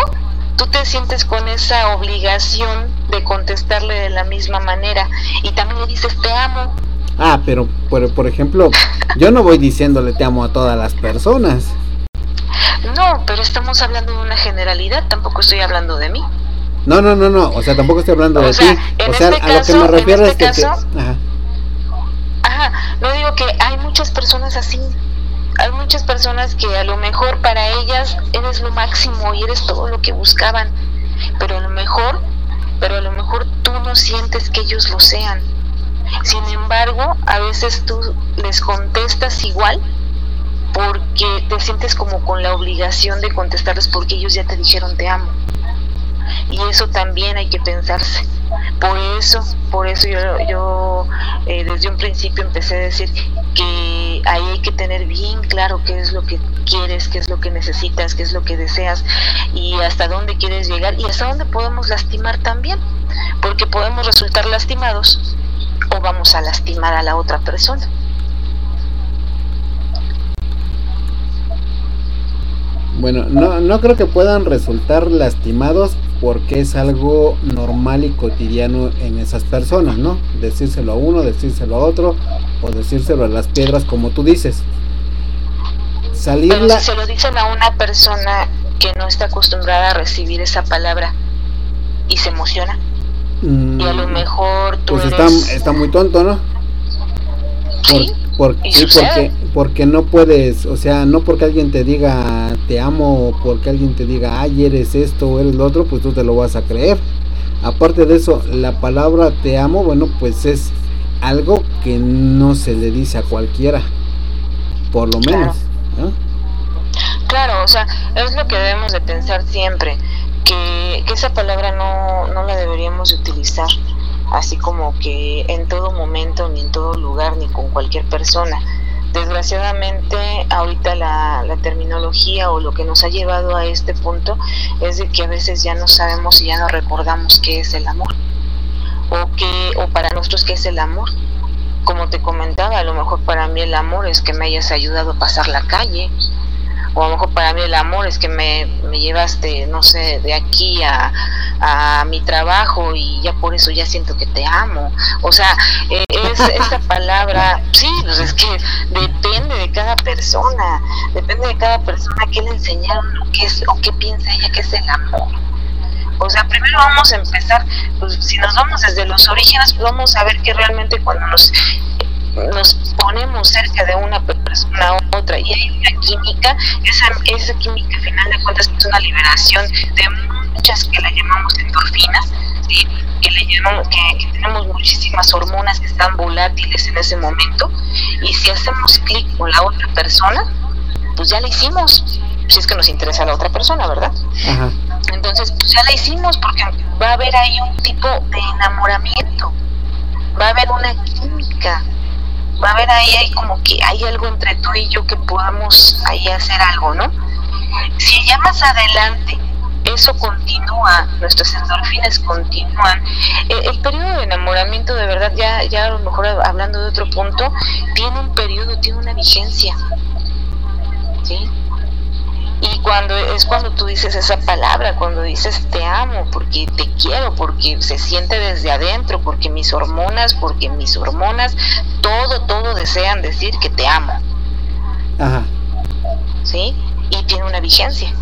tú te sientes con esa obligación de contestarle de la misma manera, y también le dices, te amo. Ah, pero por, por ejemplo, yo no voy diciéndole te amo a todas las personas. No, pero estamos hablando de una generalidad, tampoco estoy hablando de mí. No, no, no, no, o sea, tampoco estoy hablando de ti. O sea, este a lo que me refiero es este que... ajá. ajá, no digo que hay muchas personas así. Hay muchas personas que a lo mejor para ellas eres lo máximo y eres todo lo que buscaban, pero a lo mejor, pero a lo mejor tú no sientes que ellos lo sean. Sin embargo, a veces tú les contestas igual porque te sientes como con la obligación de contestarles porque ellos ya te dijeron te amo y eso también hay que pensarse. Por eso, por eso yo, yo eh, desde un principio empecé a decir que ahí hay que tener bien claro qué es lo que quieres, qué es lo que necesitas, qué es lo que deseas y hasta dónde quieres llegar y hasta dónde podemos lastimar también, porque podemos resultar lastimados o vamos a lastimar a la otra persona. Bueno, no, no creo que puedan resultar lastimados porque es algo normal y cotidiano en esas personas, ¿no? Decírselo a uno, decírselo a otro o decírselo a las piedras como tú dices. Salir Pero si se lo dicen a una persona que no está acostumbrada a recibir esa palabra y se emociona. y a lo mm, mejor tú pues está, está muy tonto, ¿no? Sí, porque, porque no puedes, o sea, no porque alguien te diga te amo, o porque alguien te diga, ay, eres esto o eres lo otro, pues tú te lo vas a creer. Aparte de eso, la palabra te amo, bueno, pues es algo que no se le dice a cualquiera, por lo menos. Claro, o sea, es lo que debemos de pensar siempre, que, que esa palabra no, no la deberíamos utilizar así como que en todo momento, ni en todo lugar, ni con cualquier persona. Desgraciadamente, ahorita la, la, terminología o lo que nos ha llevado a este punto es de que a veces ya no sabemos y ya no recordamos qué es el amor. O, que, o para nosotros qué es el amor. Como te comentaba, a lo mejor para mí el amor es que me hayas ayudado a pasar la calle, o a lo mejor para mí el amor es que me, me llevaste, no sé, de aquí a, a, mi trabajo y ya por eso ya siento que te amo. O sea, eh, es *laughs* esta palabra, sí, pues es que depende de cada persona, depende de cada persona que le enseñaron o qué, es, o qué piensa ella que es el amor. O sea, primero vamos a empezar, pues si nos vamos desde los orígenes, pues vamos a ver que realmente cuando nos nos ponemos cerca de una persona u otra y hay una química, esa, esa química al final de cuentas es una liberación de muchas que la llamamos endorfinas, ¿sí? que, le llamamos, que, tenemos muchísimas hormonas que están volátiles en ese momento y si hacemos clic con la otra persona, pues ya la hicimos, si es que nos interesa la otra persona, ¿verdad? Entonces, pues ya la hicimos porque va a haber ahí un tipo de enamoramiento, va a haber una química, va a haber ahí hay como que hay algo entre tú y yo que podamos ahí hacer algo, ¿no? Si ya más adelante eso continúa, nuestras endorfinas continúan. Eh, el periodo de enamoramiento, de verdad, ya, ya a lo mejor hablando de otro punto, tiene un periodo, tiene una vigencia. ¿Sí? Y cuando es cuando tú dices esa palabra, cuando dices te amo, porque te quiero, porque se siente desde adentro, porque mis hormonas, porque mis hormonas, todo, todo desean decir que te amo. Ajá. ¿Sí? Y tiene una vigencia.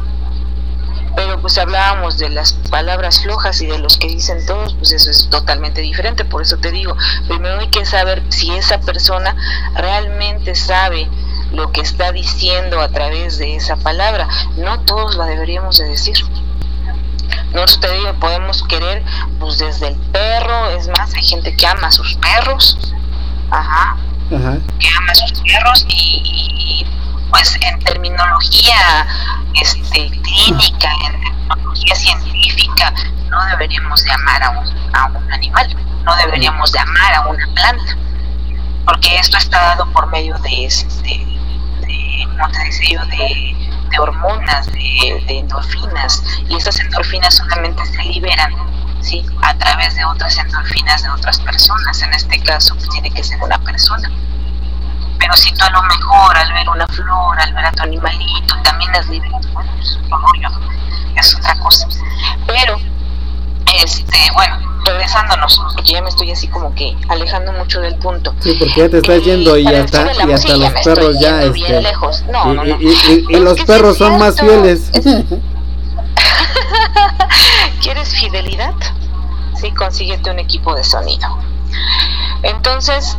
Pero pues hablábamos de las palabras flojas y de los que dicen todos, pues eso es totalmente diferente. Por eso te digo, primero hay que saber si esa persona realmente sabe lo que está diciendo a través de esa palabra. No todos la deberíamos de decir. Nosotros te digo, podemos querer pues desde el perro, es más, hay gente que ama a sus perros, ajá, que ama a sus perros y, pues en terminología este, clínica, en terminología científica, no deberíamos de amar a un, a un animal, no deberíamos de amar a una planta, porque esto está dado por medio de, este, como te decía yo, de, hormonas, de, endorfinas, y esas endorfinas solamente se liberan ¿sí? A través de otras endorfinas de otras personas. En este caso, pues, tiene que ser una persona. Pero si tú a lo mejor al ver una flor, al ver a tu animalito, también es libre, bueno, pues, es otra cosa. Pero, este, bueno, regresándonos, porque ya me estoy así como que alejando mucho del punto. Sí, porque ya te estás yendo y, hasta, y hasta los perros ya, este, no, no, no. y, los perros son más fieles. *laughs* ¿Quieres fidelidad? Sí, consíguete un equipo de sonido. Entonces,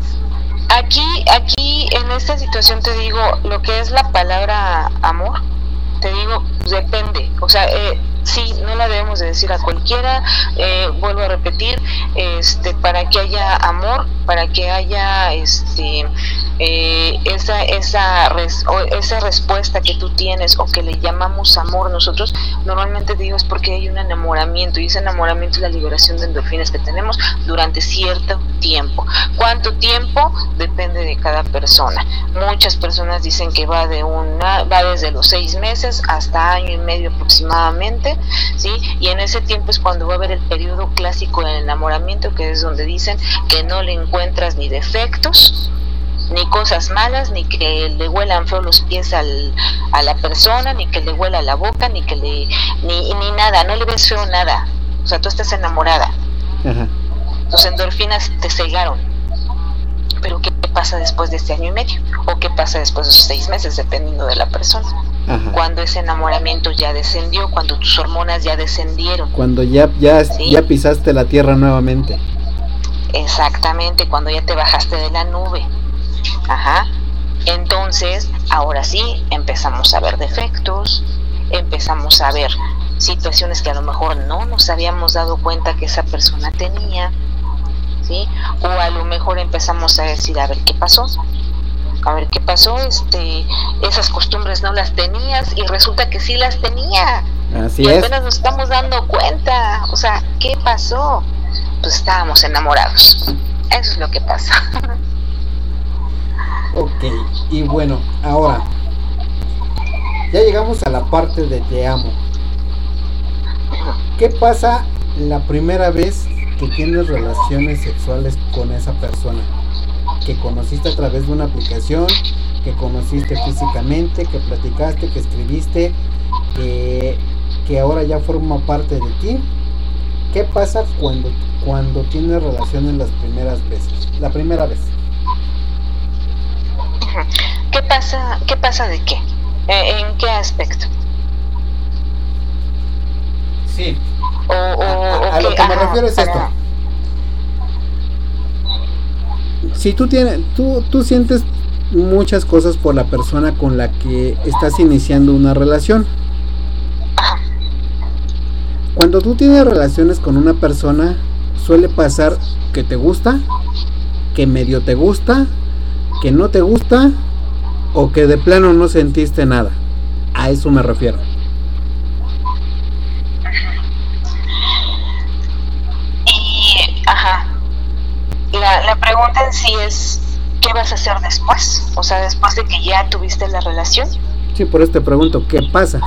aquí, aquí en esta situación te digo lo que es la palabra amor. Te digo, depende. O sea, eh, sí, no la debemos de decir a cualquiera, eh, vuelvo a repetir, este, para que haya amor, para que haya este, eh, esa, esa, esa respuesta que tú tienes o que le llamamos amor nosotros, normalmente digo es porque hay un enamoramiento y ese enamoramiento es la liberación de endorfinas que tenemos durante cierto tiempo. ¿Cuánto tiempo? Depende de cada persona. Muchas personas dicen que va de una, va desde los seis meses hasta año y medio aproximadamente ¿sí? Y en ese tiempo es cuando va a haber el periodo clásico del enamoramiento, que es donde dicen que no le encuentras ni defectos, ni cosas malas, ni que le huelan feo los pies al, a la persona, ni que le huela la boca, ni que le, ni, ni nada, no le ves feo nada. O sea, tú estás enamorada. Tus endorfinas te cegaron. Pero ¿qué pasa después de este año y medio? ¿O qué pasa después de esos seis meses, dependiendo de la persona? cuando ese enamoramiento ya descendió, cuando tus hormonas ya descendieron. Cuando ya, ya, ya pisaste la tierra nuevamente. Exactamente, cuando ya te bajaste de la nube. Ajá. Entonces, ahora sí, empezamos a ver defectos, empezamos a ver situaciones que a lo mejor no nos habíamos dado cuenta que esa persona tenía, ¿sí? O a lo mejor empezamos a decir, a ver, ¿qué pasó? a ver qué pasó, este, esas costumbres no las tenías y resulta que sí las tenía. Así y apenas nos estamos dando cuenta, o sea, ¿qué pasó? Pues estábamos enamorados. Eso es lo que pasa. *laughs* ok, y bueno, ahora ya llegamos a la parte de te amo. ¿Qué pasa la primera vez que tienes relaciones sexuales con esa persona? que conociste a través de una aplicación, que conociste físicamente, que platicaste, que escribiste, que, que ahora ya forma parte de ti. ¿Qué pasa cuando, cuando tienes relaciones las primeras veces? La primera vez. ¿Qué pasa, qué pasa de qué? Eh, ¿En qué aspecto? Sí. A, lo que me refiero es esto si tú tienes, tú, tú sientes muchas cosas por la persona con la que estás iniciando una relación. Cuando tú tienes relaciones con una persona, suele pasar que te gusta, que medio te gusta, que no te gusta o que de plano no sentiste nada. A eso me refiero. La, pregunta en sí es, ¿qué vas a hacer después? O sea, después de que ya tuviste la relación. Sí, por eso te pregunto, ¿qué pasa?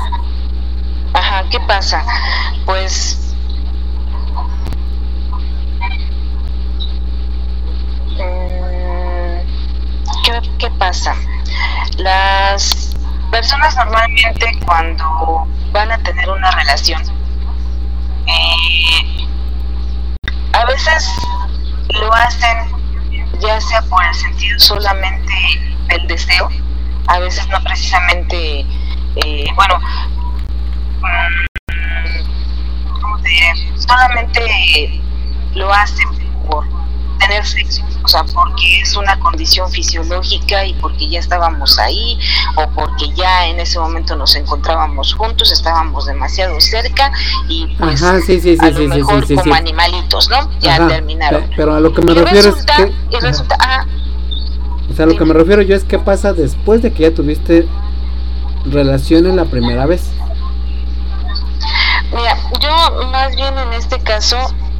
Ajá, ¿qué pasa? Pues... Mm, ¿qué, pasa? Las personas normalmente cuando van a tener una relación, eh, veces lo hacen ya sea por el sentido solamente del deseo, a veces no precisamente, eh, bueno, mm, ¿cómo te? Solamente lo hacen por tener sexo, o sea, porque es una condición fisiológica y porque ya estábamos ahí o porque ya en ese momento nos encontrábamos juntos, estábamos demasiado cerca y pues a lo mejor como animalitos, ¿no? Ya terminaron. Pero a lo que me refiero es que... Y resulta, ah, o sea, lo que me refiero yo es qué pasa después de que ya tuviste relación en la primera vez. Mira, yo más bien en este caso,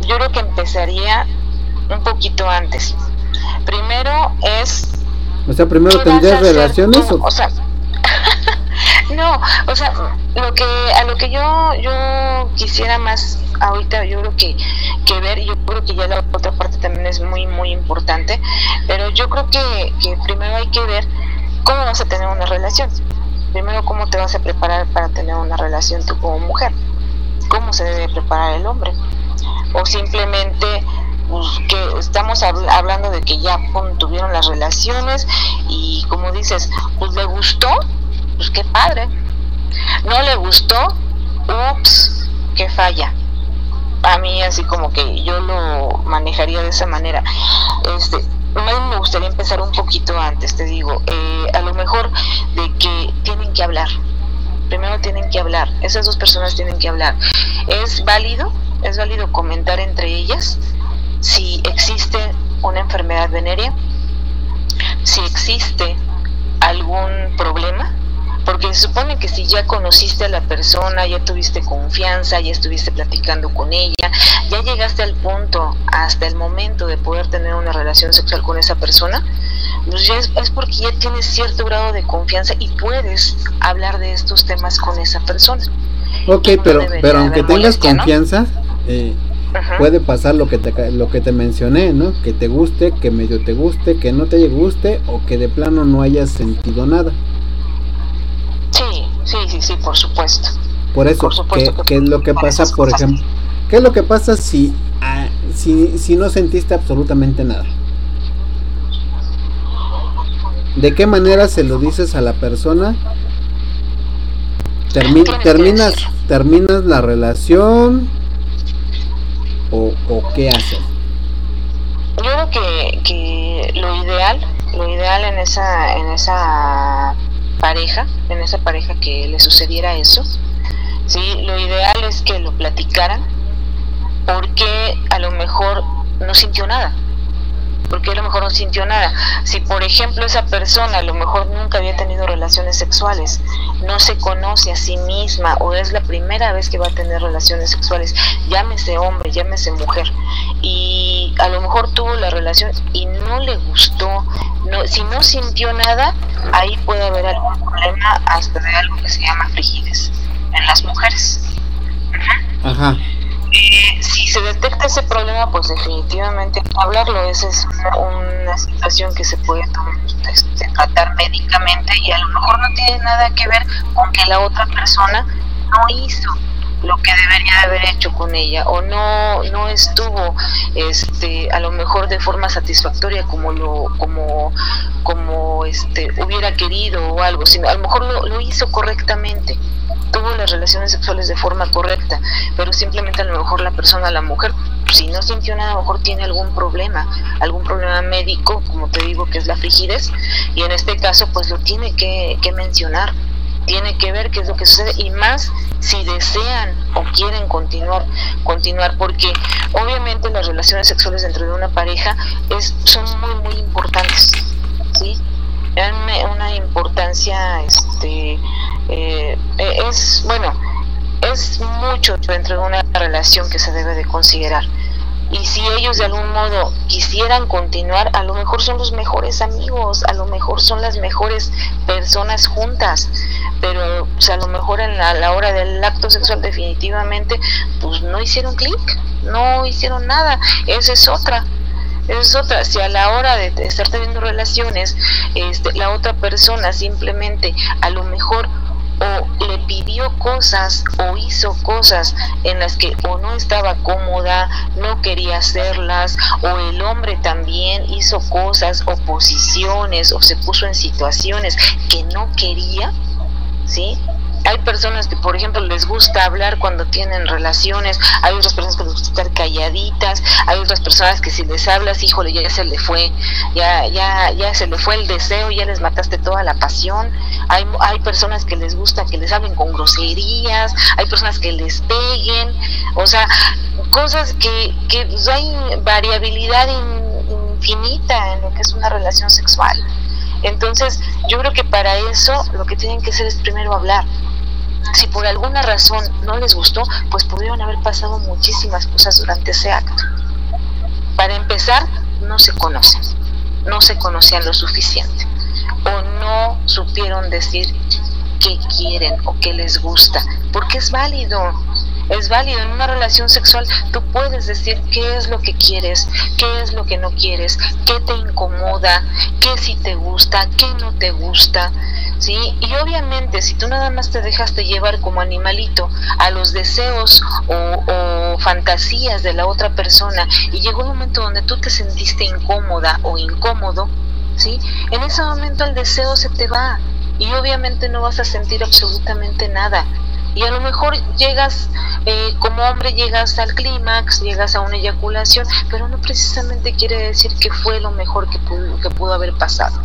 yo creo que empezaría un poquito antes. Primero es... O sea, primero tendrías relaciones o... o sea, *laughs* no, o sea, lo que a lo que yo yo quisiera más ahorita yo creo que, que ver, yo creo que ya la otra parte también es muy, muy importante, pero yo creo que, que primero hay que ver cómo vas a tener una relación. Primero, cómo te vas a preparar para tener una relación tú como mujer. Cómo se debe preparar el hombre. O simplemente que estamos hablando de que ya tuvieron las relaciones y como dices, pues le gustó, pues qué padre. No le gustó, ups, qué falla. A mí así como que yo lo manejaría de esa manera. Este, me gustaría empezar un poquito antes, te digo, eh, a lo mejor de que tienen que hablar. Primero tienen que hablar, esas dos personas tienen que hablar. ¿Es válido? ¿Es válido comentar entre ellas si existe una enfermedad venérea? Si existe algún problema? Porque se supone que si ya conociste a la persona, ya tuviste confianza, ya estuviste platicando con ella, ya llegaste al punto, hasta el momento de poder tener una relación sexual con esa persona, pues ya es, porque ya tienes cierto grado de confianza y puedes hablar de estos temas con esa persona. Ok, pero, pero aunque tengas confianza, eh, puede pasar lo que te lo que te mencioné, ¿no? Que te guste, que medio te guste, que no te guste o que de plano no hayas sentido nada. Sí, sí, sí, sí, por supuesto. Por eso, ¿qué, es lo que pasa, por ejemplo? ¿Qué es lo que pasa si, ah, si, si no sentiste absolutamente nada? ¿De qué manera se lo dices a la persona? terminas, terminas la relación o, o qué haces? Yo creo que, que lo ideal, lo ideal en esa, en esa pareja, en esa pareja que le sucediera eso, ¿sí? lo ideal es que lo platicaran porque a lo mejor no sintió nada porque a lo mejor no sintió nada. Si por ejemplo esa persona a lo mejor nunca había tenido relaciones sexuales, no se conoce a sí misma o es la primera vez que va a tener relaciones sexuales, llámese hombre, llámese mujer, y a lo mejor tuvo la relación y no le gustó, no, si no sintió nada, ahí puede haber algún problema hasta de algo que se llama frigidez en las mujeres. Ajá. Eh, si se detecta ese problema, pues definitivamente hablarlo. Esa es una, situación que se puede este, tratar médicamente y a lo mejor no tiene nada que ver con que la otra persona no hizo lo que debería haber hecho con ella o no no estuvo este a lo mejor de forma satisfactoria como lo como como este hubiera querido o algo sino a lo mejor lo, hizo correctamente tuvo las relaciones sexuales de forma correcta, pero simplemente a lo mejor la persona, la mujer, si no sintió nada, a lo mejor tiene algún problema, algún problema médico, como te digo, que es la frigidez, y en este caso pues lo tiene que, que mencionar, tiene que ver qué es lo que sucede y más si desean o quieren continuar, continuar, porque obviamente las relaciones sexuales dentro de una pareja es, son muy, muy importantes, ¿sí? una importancia este eh, es bueno es mucho dentro de una relación que se debe de considerar. Y si ellos de algún modo quisieran continuar, a lo mejor son los mejores amigos, a lo mejor son las mejores personas juntas, pero a lo mejor en la, la, hora del acto sexual definitivamente pues no hicieron clic, no hicieron nada, esa es otra es otra, si a la hora de estar teniendo relaciones, este, la otra persona simplemente a lo mejor o le pidió cosas o hizo cosas en las que o no estaba cómoda, no quería hacerlas, o el hombre también hizo cosas o posiciones o se puso en situaciones que no quería, ¿sí? Hay personas que, por ejemplo, les gusta hablar cuando tienen relaciones, hay otras personas que les gusta estar calladitas, hay otras personas que si les hablas, híjole, ya se le fue, ya, ya, ya se le fue el deseo, ya les mataste toda la pasión. Hay, hay personas que les gusta que les hablen con groserías, hay personas que les peguen, o sea, cosas que, que hay variabilidad infinita en lo que es una relación sexual. Entonces, yo creo que para eso lo que tienen que hacer es primero hablar. Si por alguna razón no les gustó, pues pudieron haber pasado muchísimas cosas durante ese acto. Para empezar, no se conocen, no se conocían lo suficiente o no supieron decir qué quieren o qué les gusta, porque es válido. es válido. En una relación sexual tú puedes decir qué es lo que quieres, qué es lo que no quieres, qué te incomoda, qué sí te gusta, qué no te gusta. ¿sí? Y obviamente si tú nada más te dejaste llevar como animalito a los deseos o, fantasías de la otra persona y llegó un momento donde tú te sentiste incómoda o incómodo, ¿sí? En ese momento el deseo se te va y obviamente no vas a sentir absolutamente nada. Y a lo mejor llegas, eh, como hombre, llegas al clímax, llegas a una eyaculación, pero no precisamente quiere decir que fue lo mejor que pudo, que pudo haber pasado.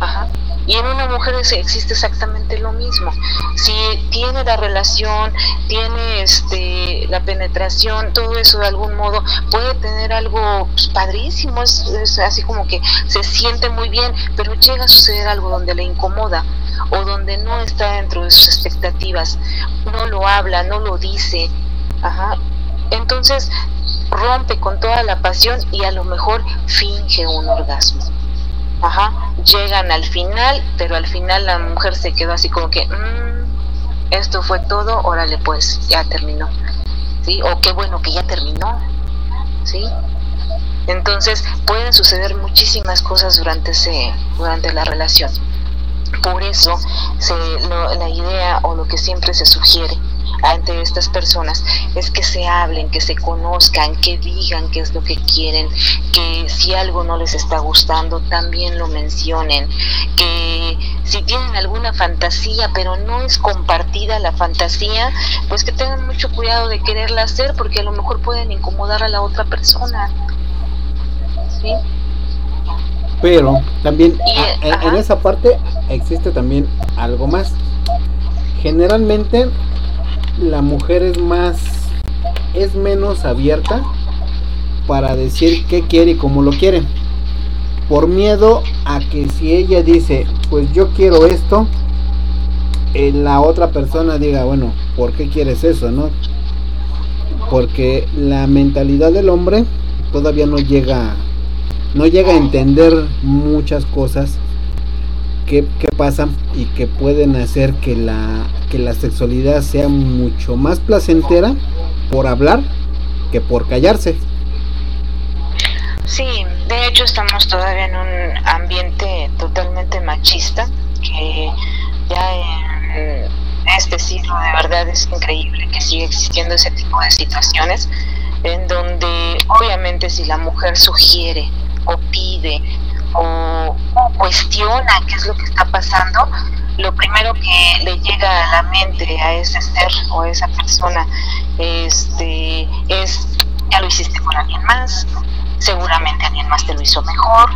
Ajá. Y en una mujer existe exactamente lo mismo. Si tiene la relación, tiene este la penetración, todo eso de algún modo puede tener algo pues, padrísimo, es, así como que se siente muy bien, pero llega a suceder algo donde le incomoda o donde no está dentro de sus expectativas, no lo habla, no lo dice, ajá. Entonces rompe con toda la pasión y a lo mejor finge un orgasmo. Ajá, llegan al final, pero al final la mujer se quedó así como que, mmm, esto fue todo, órale pues, ya terminó. ¿Sí? O qué bueno que ya terminó. ¿Sí? Entonces pueden suceder muchísimas cosas durante, ese, durante la relación. Por eso se, la idea o lo que siempre se sugiere ante estas personas es que se hablen, que se conozcan, que digan qué es lo que quieren, que si algo no les está gustando también lo mencionen, que si tienen alguna fantasía pero no es compartida la fantasía, pues que tengan mucho cuidado de quererla hacer porque a lo mejor pueden incomodar a la otra persona. ¿Sí? Pero también en esa parte existe también algo más. Generalmente la mujer es más, es menos abierta para decir qué quiere y cómo lo quiere. Por miedo a que si ella dice, pues yo quiero esto, eh, la otra persona diga, bueno, ¿por qué quieres eso, no? Porque la mentalidad del hombre todavía no llega, no llega a entender muchas cosas que, que pasan y que pueden hacer que la que la sexualidad sea mucho más placentera por hablar que por callarse. Sí, de hecho estamos todavía en un ambiente totalmente machista que ya en este siglo de verdad es increíble que siga existiendo ese tipo de situaciones en donde obviamente si la mujer sugiere o pide o, cuestiona qué es lo que está pasando, lo primero que le llega a la mente a ese ser o a esa persona este, es, ya lo hiciste con alguien más, seguramente alguien más te lo hizo mejor,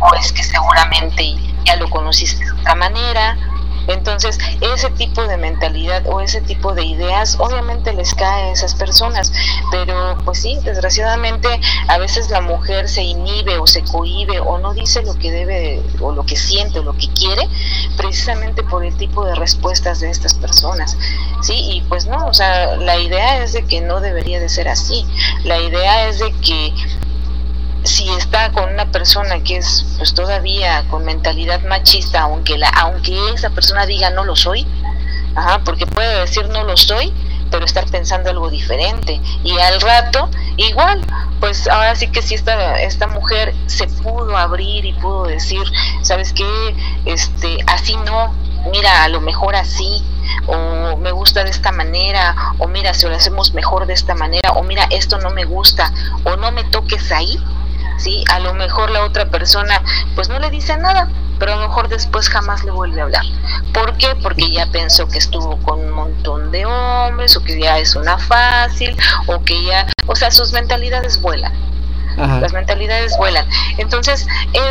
o es que seguramente ya lo conociste de otra manera, entonces, ese tipo de mentalidad o ese tipo de ideas obviamente les cae a esas personas, pero pues sí, desgraciadamente a veces la mujer se inhibe o se cohibe o no dice lo que debe o lo que siente o lo que quiere, precisamente por el tipo de respuestas de estas personas. Sí, y pues no, o sea, la idea es de que no debería de ser así. La idea es de que si está con una persona que es pues todavía con mentalidad machista, aunque la, aunque esa persona diga no lo soy, ajá, porque puede decir no lo soy, pero estar pensando algo diferente. Y al rato, igual, pues ahora sí que si esta, esta mujer se pudo abrir y pudo decir, ¿sabes qué? Este, así no, mira, a lo mejor así, o me gusta de esta manera, o mira, si lo hacemos mejor de esta manera, o mira, esto no me gusta, o no me toques ahí, ¿sí? A lo mejor la otra persona pues no le dice nada, pero a lo mejor después jamás le vuelve a hablar. ¿Por qué? Porque ya pensó que estuvo con un montón de hombres o que ya es una fácil o que ya, o sea, sus mentalidades vuelan. Las mentalidades vuelan. Entonces,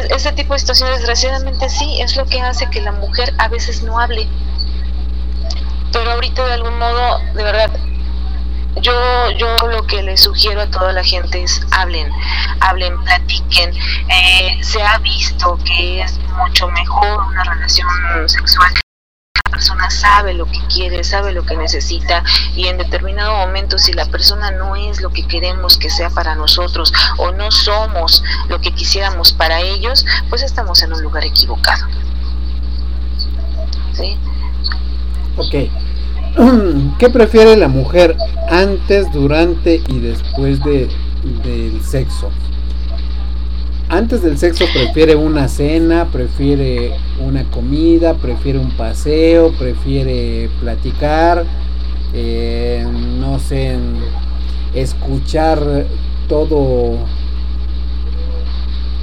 ese tipo de situaciones, desgraciadamente, sí, es lo que hace que la mujer a veces no hable. Pero ahorita, de algún modo, de verdad, yo, yo lo que le sugiero a toda la gente es hablen, hablen, platiquen. Eh, se ha visto que es mucho mejor una relación sexual la persona sabe lo que quiere, sabe lo que necesita y en determinado momento si la persona no es lo que queremos que sea para nosotros o no somos lo que quisiéramos para ellos, pues estamos en un lugar equivocado. ¿Sí? Ok. *clears throat* ¿Qué prefiere la mujer antes, durante y después de, del sexo? Antes del sexo prefiere una cena, prefiere una comida, prefiere un paseo, prefiere platicar, eh, no sé, escuchar todo,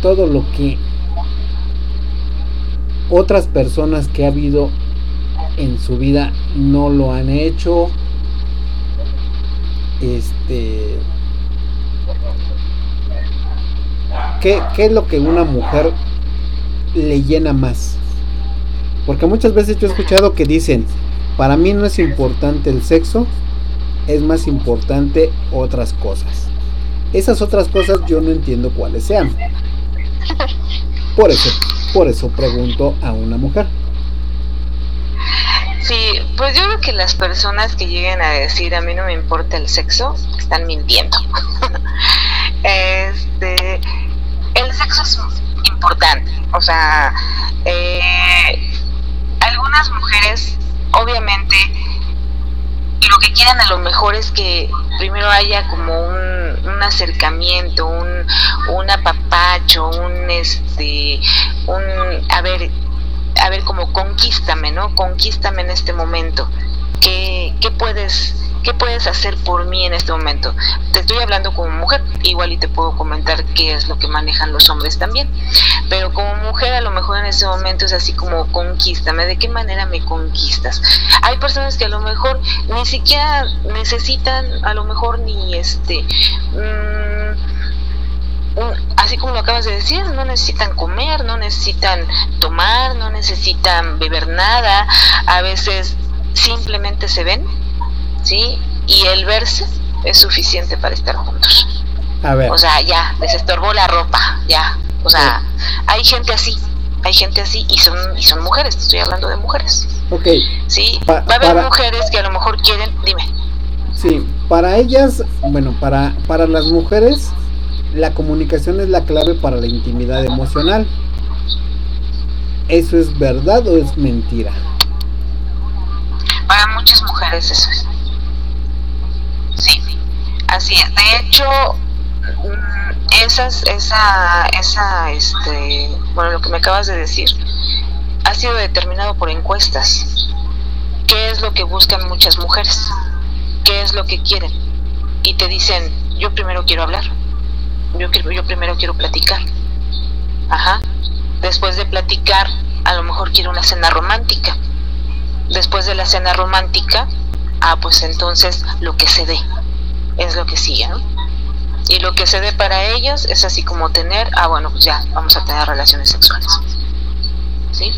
todo lo que otras personas que ha habido en su vida no lo han hecho. Este. ¿Qué, ¿Qué es lo que una mujer le llena más? Porque muchas veces yo he escuchado que dicen, para mí no es importante el sexo, es más importante otras cosas. Esas otras cosas yo no entiendo cuáles sean. Por eso, por eso pregunto a una mujer. Pues yo creo que las personas que lleguen a decir a mí no me importa el sexo, están mintiendo. *laughs* este, el sexo es importante, o sea, eh, algunas mujeres, obviamente, lo que quieren a lo mejor es que primero haya como un, un acercamiento, un, un apapacho, un este, un, a ver, a ver, como conquístame, ¿no? Conquístame en este momento. ¿Qué, qué puedes ¿qué puedes hacer por mí en este momento? Te estoy hablando como mujer, igual y te puedo comentar qué es lo que manejan los hombres también, pero como mujer a lo mejor en ese momento es así como conquístame, ¿de qué manera me conquistas? Hay personas que a lo mejor ni siquiera necesitan, a lo mejor ni este... Mmm, así como lo acabas de decir, no necesitan comer, no necesitan tomar, no necesitan beber nada, a veces simplemente se ven, ¿sí? Y el verse es suficiente para estar juntos. A ver. O sea, ya, les estorbó la ropa, ya. O sea, hay gente así, hay gente así y son y son mujeres, estoy hablando de mujeres. Ok. Sí, va a haber mujeres que a lo mejor quieren, dime. Sí, para ellas, bueno, para para las mujeres la comunicación es la clave para la intimidad emocional. ¿Eso es verdad o es mentira? Para muchas mujeres eso es. Sí, así es. De hecho, mm, esas, esa, esa, este, bueno, lo que me acabas de decir, ha sido determinado por encuestas. ¿Qué es lo que buscan muchas mujeres? ¿Qué es lo que quieren? Y te dicen, yo primero quiero hablar yo, yo primero quiero platicar. Ajá. Después de platicar, a lo mejor quiero una cena romántica. Después de la cena romántica, ah, pues entonces lo que se dé es lo que sigue, ¿no? Y lo que se dé para ellos es así como tener, ah, bueno, pues ya, vamos a tener relaciones sexuales. ¿Sí?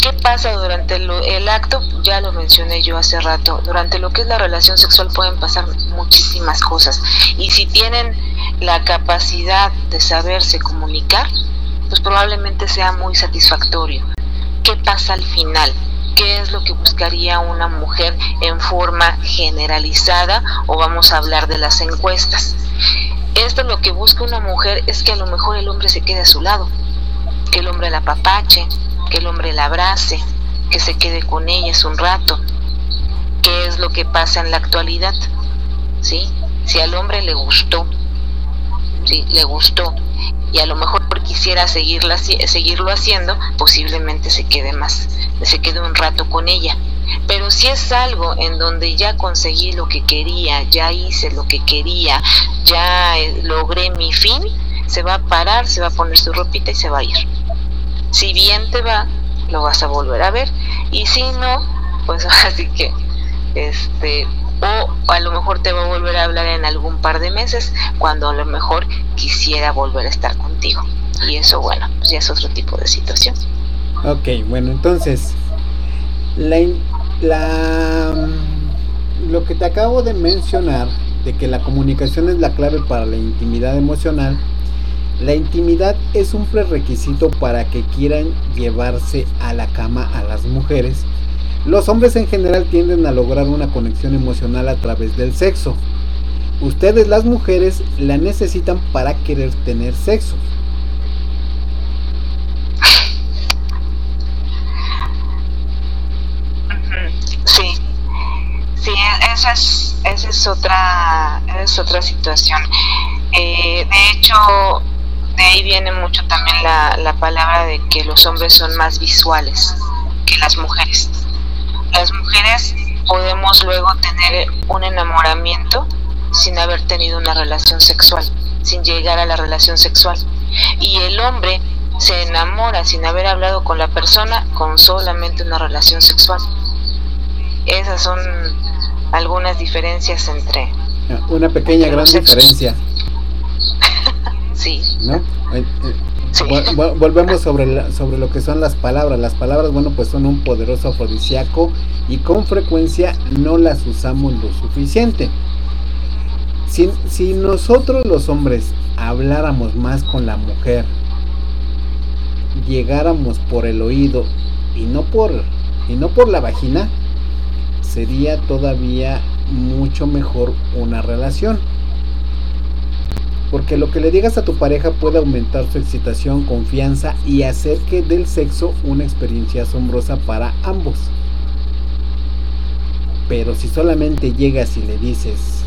¿Qué pasa durante el, acto? Ya lo mencioné yo hace rato. Durante lo que es la relación sexual pueden pasar muchísimas cosas. Y si tienen la capacidad de saberse comunicar, pues probablemente sea muy satisfactorio. ¿Qué pasa al final? ¿Qué es lo que buscaría una mujer en forma generalizada? O vamos a hablar de las encuestas. Esto lo que busca una mujer es que a lo mejor el hombre se quede a su lado, que el hombre la papache, que el hombre la abrace, que se quede con ellas un rato. ¿Qué es lo que pasa en la actualidad? ¿Sí? Si al hombre le gustó, ¿sí? Le gustó y a lo mejor quisiera seguirla, seguirlo haciendo, posiblemente se quede más, se quede un rato con ella. Pero si es algo en donde ya conseguí lo que quería, ya hice lo que quería, ya eh, logré mi fin, se va a parar, se va a poner su ropita y se va a ir. Si bien te va, lo vas a volver a ver. Y si no, pues *laughs* así que, este, o a lo mejor te va a volver a hablar en algún par de meses, cuando a lo mejor quisiera volver a estar contigo. Y eso, bueno, pues ya es otro tipo de situación. Ok, bueno, entonces, la, la, mm, lo que te acabo de mencionar, de que la comunicación es la clave para la intimidad emocional, la intimidad es un prerequisito para que quieran llevarse a la cama a las mujeres. Los hombres en general tienden a lograr una conexión emocional a través del sexo. Ustedes las mujeres la necesitan para querer tener sexo. Sí. Sí, esa es, esa es otra, es otra situación. Eh, de hecho, de ahí viene mucho también la, la palabra de que los hombres son más visuales que las mujeres. Las mujeres podemos luego tener un enamoramiento sin haber tenido una relación sexual, sin llegar a la relación sexual. Y el hombre se enamora sin haber hablado con la persona con solamente una relación sexual. Esas son algunas diferencias entre... Una pequeña gran diferencia. Sí. ¿No? Eh, eh, volvemos sobre, sobre lo que son las palabras. Las palabras, bueno, pues son un poderoso afrodisíaco y con frecuencia no las usamos lo suficiente. Si, si nosotros los hombres habláramos más con la mujer, llegáramos por el oído y no por, y no por la vagina, sería todavía mucho mejor una relación. Porque lo que le digas a tu pareja puede aumentar su excitación, confianza y hacer que del sexo una experiencia asombrosa para ambos. Pero si solamente llegas y le dices,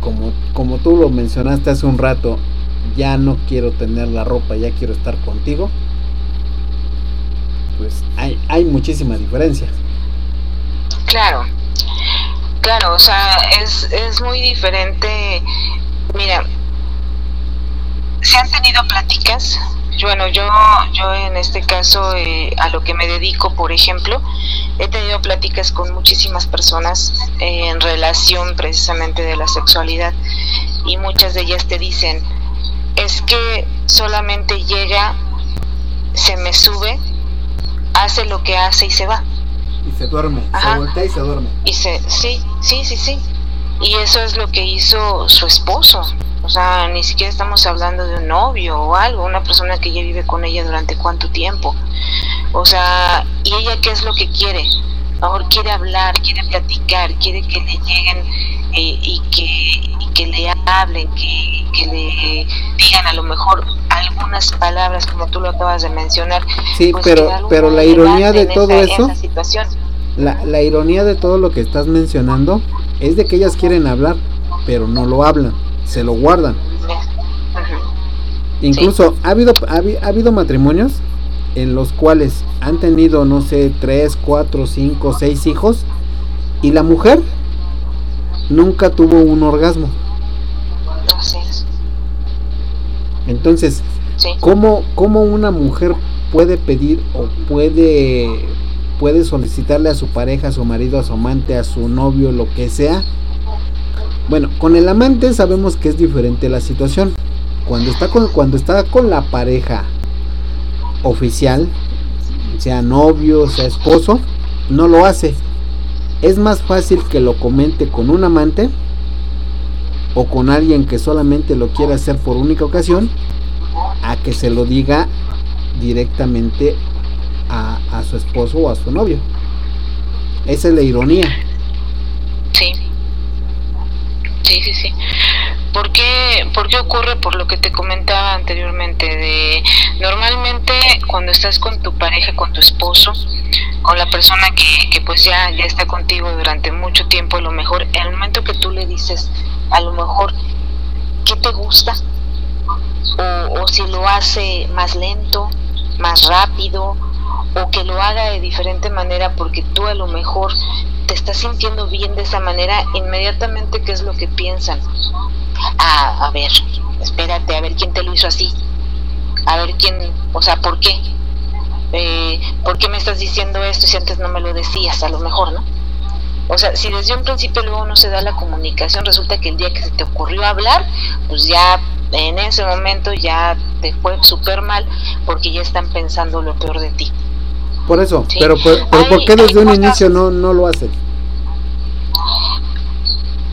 como, como tú lo mencionaste hace un rato, ya no quiero tener la ropa, ya quiero estar contigo, pues hay, hay muchísima diferencia. Claro, claro, o sea, es, es muy diferente. Mira, se han tenido pláticas. Bueno, yo, yo en este caso, eh, a lo que me dedico, por ejemplo, he tenido pláticas con muchísimas personas en relación precisamente de la sexualidad y muchas de ellas te dicen, es que solamente llega, se me sube, hace lo que hace y se va. Y se duerme, se voltea y se duerme. Y se, sí, sí, sí, sí. Y eso es lo que hizo su esposo. O sea, ni siquiera estamos hablando de un novio o algo, una persona que ya vive con ella durante cuánto tiempo. O sea, ¿y ella qué es lo que quiere? Mejor quiere hablar, quiere platicar, quiere que le lleguen eh, y, que, que le hablen, que, que, le digan a lo mejor algunas palabras como tú lo acabas de mencionar. Sí, pues pero, pero la ironía de todo eso, la, la ironía de todo lo que estás mencionando es de que ellas quieren hablar, pero no lo hablan, se lo guardan. Incluso ha habido ha, ha habido matrimonios en los cuales han tenido, no sé, tres, cuatro, cinco, seis hijos y la mujer nunca tuvo un orgasmo. Entonces, ¿cómo, ¿cómo, una mujer puede pedir o puede, puede solicitarle a su pareja, a su marido, a su amante, a su novio, lo que sea? Bueno, con el amante sabemos que es diferente la situación. Cuando está con, cuando está con la pareja oficial, sea novio, sea esposo, no lo hace. Es más fácil que lo comente con un amante o con alguien que solamente lo quiere hacer por única ocasión a que se lo diga directamente a, su esposo o a su novio. Esa es la ironía. Sí. Sí, sí, sí. ¿Por qué, ¿Por qué ocurre? Por lo que te comentaba anteriormente, de normalmente cuando estás con tu pareja, con tu esposo, con la persona que, que pues ya, ya está contigo durante mucho tiempo, a lo mejor en el momento que tú le dices, a lo mejor, ¿qué te gusta? O si lo hace más lento, más rápido, o que lo haga de diferente manera porque tú a lo mejor te estás sintiendo bien de esa manera, inmediatamente qué es lo que piensan. Ah, a ver, espérate, a ver quién te lo hizo así. A ver quién, o sea, ¿por qué? Eh, ¿Por qué me estás diciendo esto si antes no me lo decías? A lo mejor, ¿no? O sea, si desde un principio luego no se da la comunicación, resulta que el día que se te ocurrió hablar, pues ya en ese momento ya te fue súper mal porque ya están pensando lo peor de ti. Por eso, pero, pero, ¿por qué desde un inicio no, no lo hacen?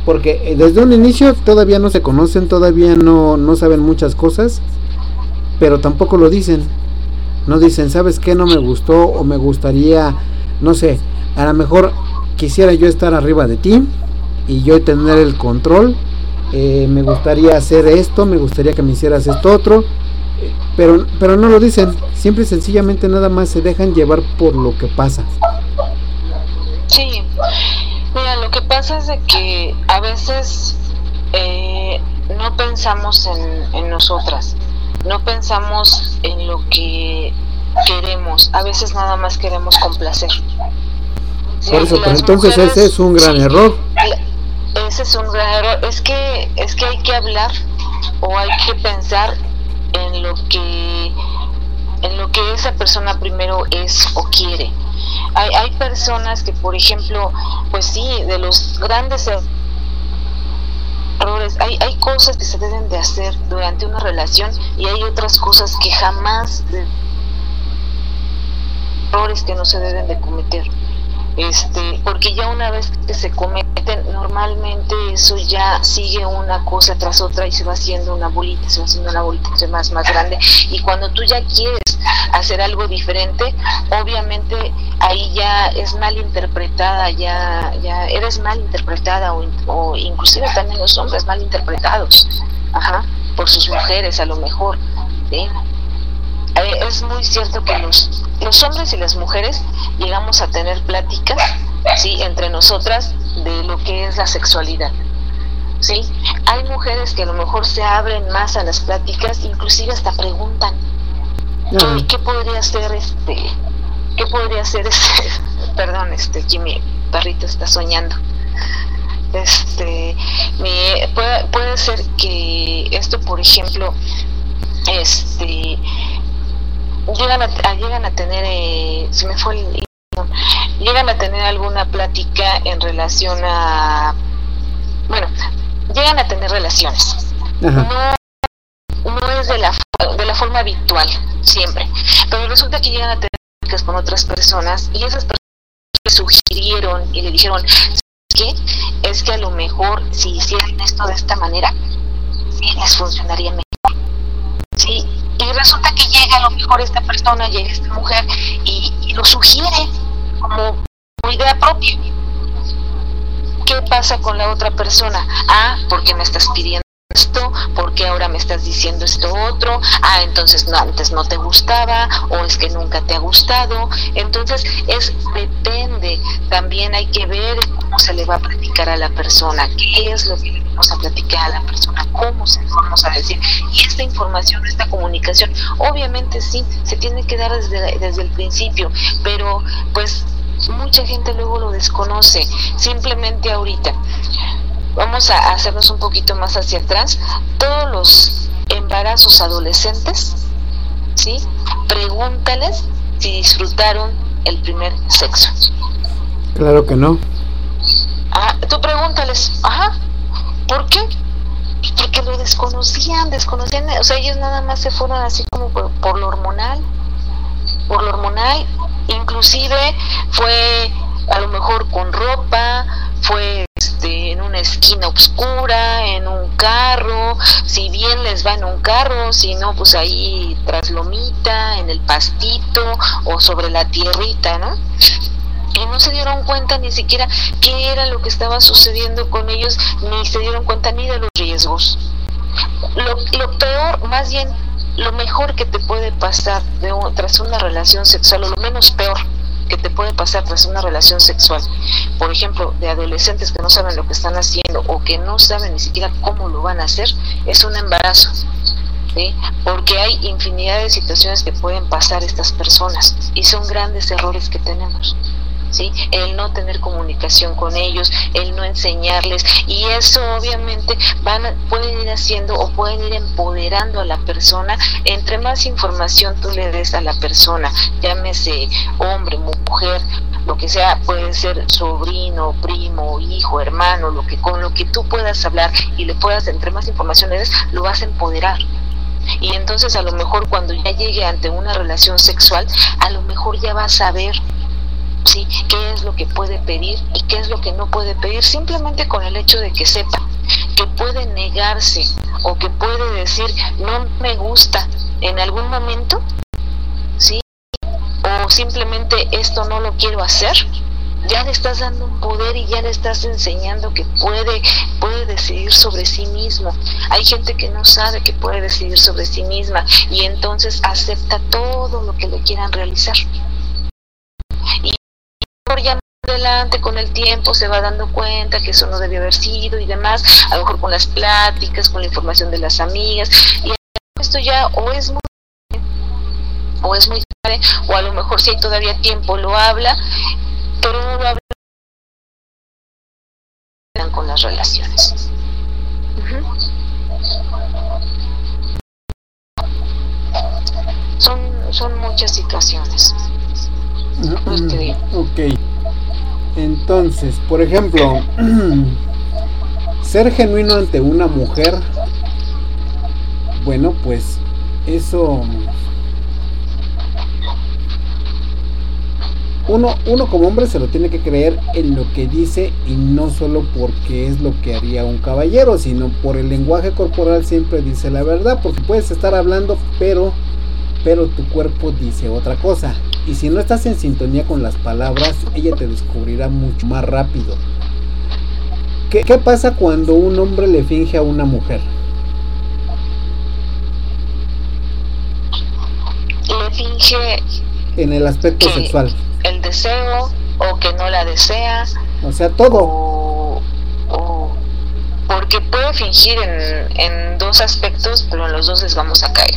Porque eh, desde un inicio todavía no se conocen, todavía no, no saben muchas cosas, pero tampoco lo dicen. No dicen, ¿sabes qué? No me gustó o me gustaría, no sé, a lo mejor quisiera yo estar arriba de ti y yo tener el control. Eh, me gustaría hacer esto, me gustaría que me hicieras esto otro pero, pero no lo dicen, siempre sencillamente nada más se dejan llevar por lo que pasa. Sí, Mira, lo que pasa es de que a veces eh, no pensamos en, en nosotras, no pensamos en lo que queremos, a veces nada más queremos complacer. Por eso, pero entonces ese es un gran error. Ese es un gran error. Es que, es que hay que hablar o hay que pensar en lo que en lo que esa persona primero es o quiere. Hay, hay personas que, por ejemplo, pues sí, de los grandes errores, hay, hay cosas que se deben de hacer durante una relación y hay otras cosas que jamás, errores que no se deben de cometer este porque ya una vez que se cometen normalmente eso ya sigue una cosa tras otra y se va haciendo una bolita se va haciendo una bolita más más grande y cuando tú ya quieres hacer algo diferente obviamente ahí ya es mal interpretada ya ya eres mal interpretada o, o inclusive también los hombres mal interpretados ajá por sus mujeres a lo mejor. Eh, es muy cierto que los, los hombres y las mujeres llegamos a tener pláticas ¿sí? entre nosotras de lo que es la sexualidad. ¿sí? Hay mujeres que a lo mejor se abren más a las pláticas, inclusive hasta preguntan, ¿qué, podría ser este? ¿Qué podría ser este? *laughs* Perdón, este, aquí mi perrito está soñando. Este, me, puede, puede ser que esto, por ejemplo, este, llegan a, llegan a tener, eh, se me fue el, llegan a tener alguna plática en relación a, bueno, llegan a tener relaciones. No, no es de la, de la forma habitual, siempre, pero resulta que llegan a tener pláticas con otras personas y esas personas le sugirieron y le dijeron, que Es que a lo mejor si hicieran esto de esta manera, sí, les funcionaría mejor. Sí, resulta que llega a lo mejor esta persona, llega esta mujer y, lo sugiere como, idea propia. ¿Qué pasa con la otra persona? Ah, porque me estás pidiendo esto, porque ahora me estás diciendo esto otro, ah, entonces no, antes no te gustaba, o es que nunca te ha gustado, entonces es depende, también hay que ver cómo se le va a platicar a la persona, qué es lo que le vamos a platicar a la persona, cómo se lo vamos a decir, y esta información, esta comunicación, obviamente sí, se tiene que dar desde, desde el principio, pero pues mucha gente luego lo desconoce, simplemente ahorita vamos a hacernos un poquito más hacia atrás, todos los embarazos adolescentes, ¿sí? Pregúntales si disfrutaron el primer sexo. Claro que no. Ah, tú pregúntales, ajá, ¿por qué? Porque lo desconocían, desconocían, o sea, ellos nada más se fueron así como por, por lo hormonal, por lo hormonal, inclusive fue a lo mejor con ropa, fue en una esquina oscura, en un carro, si bien les va en un carro, si no, pues ahí tras lomita, en el pastito o sobre la tierrita, ¿no? y no se dieron cuenta ni siquiera qué era lo que estaba sucediendo con ellos, ni se dieron cuenta ni de los riesgos. Lo, lo peor, más bien, lo mejor que te puede pasar de tras una relación sexual, o lo menos peor, que te puede pasar tras una relación sexual, por ejemplo, de adolescentes que no saben lo que están haciendo o que no saben ni siquiera cómo lo van a hacer, es un embarazo. ¿Sí? porque hay infinidad de situaciones que pueden pasar estas personas y son grandes errores que tenemos. ¿Sí? el no tener comunicación con ellos, el no enseñarles y eso obviamente van pueden ir haciendo o pueden ir empoderando a la persona entre más información tú le des a la persona, llámese hombre, mujer, lo que sea, puede ser sobrino, primo, hijo, hermano, lo que con lo que tú puedas hablar y le puedas entre más información le des, lo vas a empoderar. Y entonces a lo mejor cuando ya llegue ante una relación sexual, a lo mejor ya va a saber ¿sí? qué es lo que puede pedir y qué es lo que no puede pedir, simplemente con el hecho de que sepa que puede negarse o que puede decir no me gusta en algún momento, ¿sí? o simplemente esto no lo quiero hacer, ya le estás dando un poder y ya le estás enseñando que puede, puede decidir sobre sí mismo. Hay gente que no sabe que puede decidir sobre sí misma y entonces acepta todo lo que le quieran realizar. Adelante, con el tiempo, se va dando cuenta que eso no debió haber sido y demás, a lo mejor con las pláticas, con la información de las amigas, y esto ya o es muy o es muy tarde, o a lo mejor si hay todavía tiempo lo habla, pero no lo habla con las relaciones. Son, son muchas situaciones. Ok. Entonces, por ejemplo, *clears throat* ser genuino ante una mujer, bueno, pues eso uno, uno como hombre se lo tiene que creer en lo que dice y no solo porque es lo que haría un caballero, sino por el lenguaje corporal siempre dice la verdad, porque puedes estar hablando, pero, pero tu cuerpo dice otra cosa. Y si no estás en sintonía con las palabras, ella te descubrirá mucho más rápido. ¿Qué, qué pasa cuando un hombre le finge a una mujer? Le finge en el aspecto sexual el deseo o que no la desea. O sea, todo. O, porque puede fingir en, en, dos aspectos, pero en los dos les vamos a caer.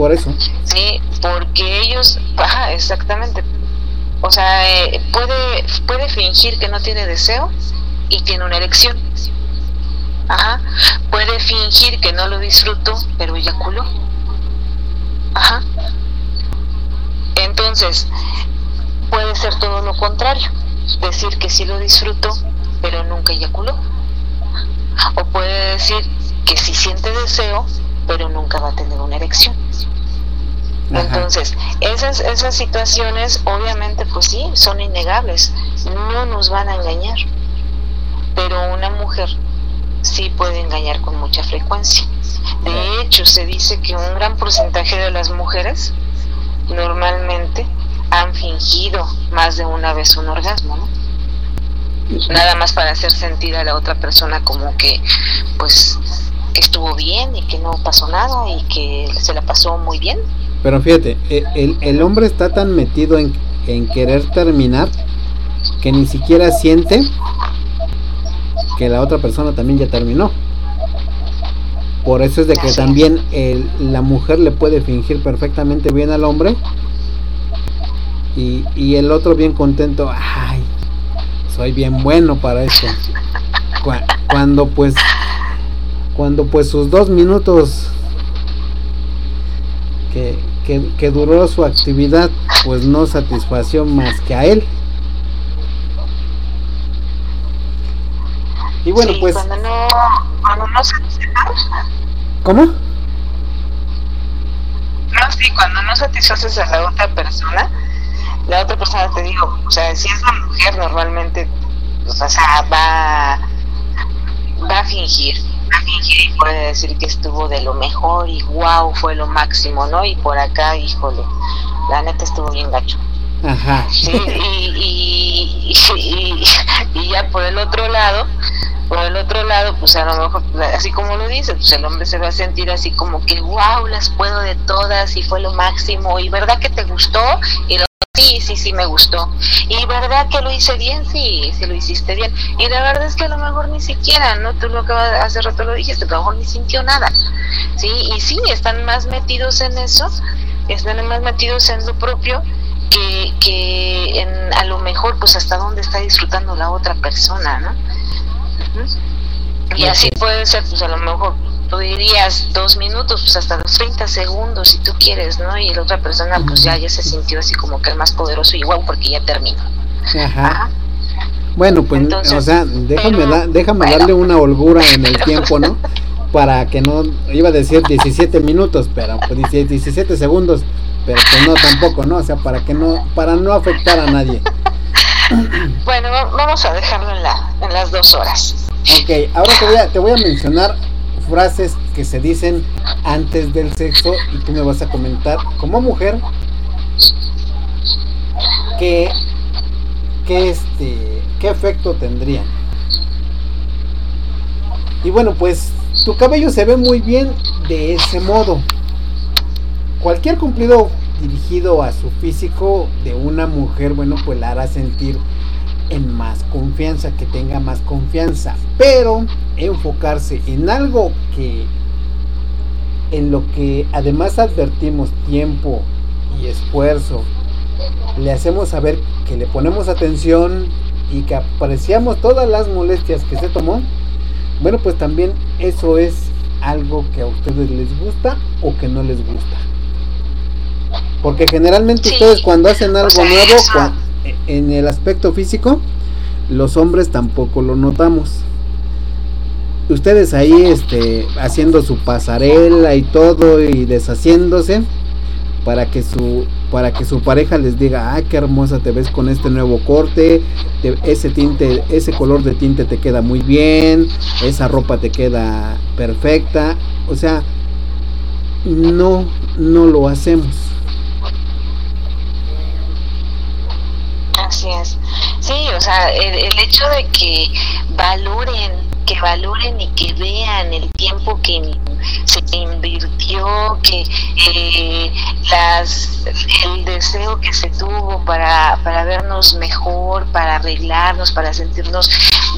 Por eso. Sí, porque ellos, ajá, exactamente. O sea, eh, puede, puede fingir que no tiene deseo y tiene una erección. Ajá. Puede fingir que no lo disfruto, pero eyaculó. Ajá. Entonces, puede ser todo lo contrario, decir que sí lo disfruto, pero nunca eyaculó. O puede decir que sí siente deseo, pero nunca va a tener una erección. Entonces, esas, esas situaciones obviamente pues sí, son innegables, no nos van a engañar, pero una mujer sí puede engañar con mucha frecuencia. De hecho, se dice que un gran porcentaje de las mujeres normalmente han fingido más de una vez un orgasmo, ¿no? Nada más para hacer sentir a la otra persona como que, pues, estuvo bien y que no pasó nada y que se la pasó muy bien. Pero fíjate, e, el, el hombre está tan metido en, en querer terminar que ni siquiera siente que la otra persona también ya terminó. Por eso es de que también el, la mujer le puede fingir perfectamente bien al hombre y, y el otro bien contento, ay, soy bien bueno para eso. Cuando pues, cuando pues sus dos minutos que, que, duró su actividad, pues no satisfació más que a él. Y bueno, pues... Cuando no, cuando no ¿Cómo? No, sí, cuando no satisfaces a la otra persona, la otra persona te digo, o sea, si es una mujer normalmente, pues, o sea, va, va a fingir y puede decir que estuvo de lo mejor y wow, fue lo máximo, ¿no? Y por acá, híjole, la neta estuvo bien gacho. Ajá. Sí, y, y, y, ya por el otro lado, por el otro lado, pues a lo mejor, así como lo dice, pues el hombre se va a sentir así como que, wow, las puedo de todas y fue lo máximo, y verdad que te gustó, y lo Sí, sí, sí, me gustó. Y verdad que lo hice bien, sí, sí lo hiciste bien. Y la verdad es que a lo mejor ni siquiera, ¿no? Tú lo que hace rato lo dijiste, a lo mejor ni sintió nada. Sí, y sí, están más metidos en eso, están más metidos en lo propio que, que en a lo mejor, pues hasta dónde está disfrutando la otra persona, ¿no? Y así puede ser, pues a lo mejor tú dirías dos minutos, pues hasta los 30 segundos si tú quieres, ¿no? Y la otra persona pues ya, ya se sintió así como que el más poderoso igual porque ya terminó. Ajá. Bueno, pues, o sea, déjame, déjame darle una holgura en el tiempo, ¿no? Para que no, iba a decir 17 minutos, pero pues 17 segundos, pero pues no tampoco, ¿no? O sea, para que no, para no afectar a nadie. Bueno, vamos a dejarlo en, la, en las dos horas. Ok, ahora te voy a, te voy a mencionar frases que se dicen antes del sexo y tú me vas a comentar como mujer que, que este qué efecto tendrían. Y bueno, pues tu cabello se ve muy bien de ese modo. Cualquier cumplido dirigido a su físico de una mujer, bueno, pues la hará sentir en más confianza, que tenga más confianza, pero enfocarse en algo que en lo que además advertimos tiempo y esfuerzo, le hacemos saber que le ponemos atención y que apreciamos todas las molestias que se tomó, bueno, pues también eso es algo que a ustedes les gusta o que no les gusta. Porque generalmente ustedes cuando hacen algo nuevo, en el aspecto físico, los hombres tampoco lo notamos. Ustedes ahí este, haciendo su pasarela y todo y deshaciéndose para que su para que su pareja les diga, ah, qué hermosa te ves con este nuevo corte, ese tinte, ese color de tinte te queda muy bien, esa ropa te queda perfecta, o sea, no, no lo hacemos. Así es. Sí, o sea, el, hecho de que valoren que valoren y que vean el tiempo que se invirtió, que eh, las, el deseo que se tuvo para, para vernos mejor, para arreglarnos, para sentirnos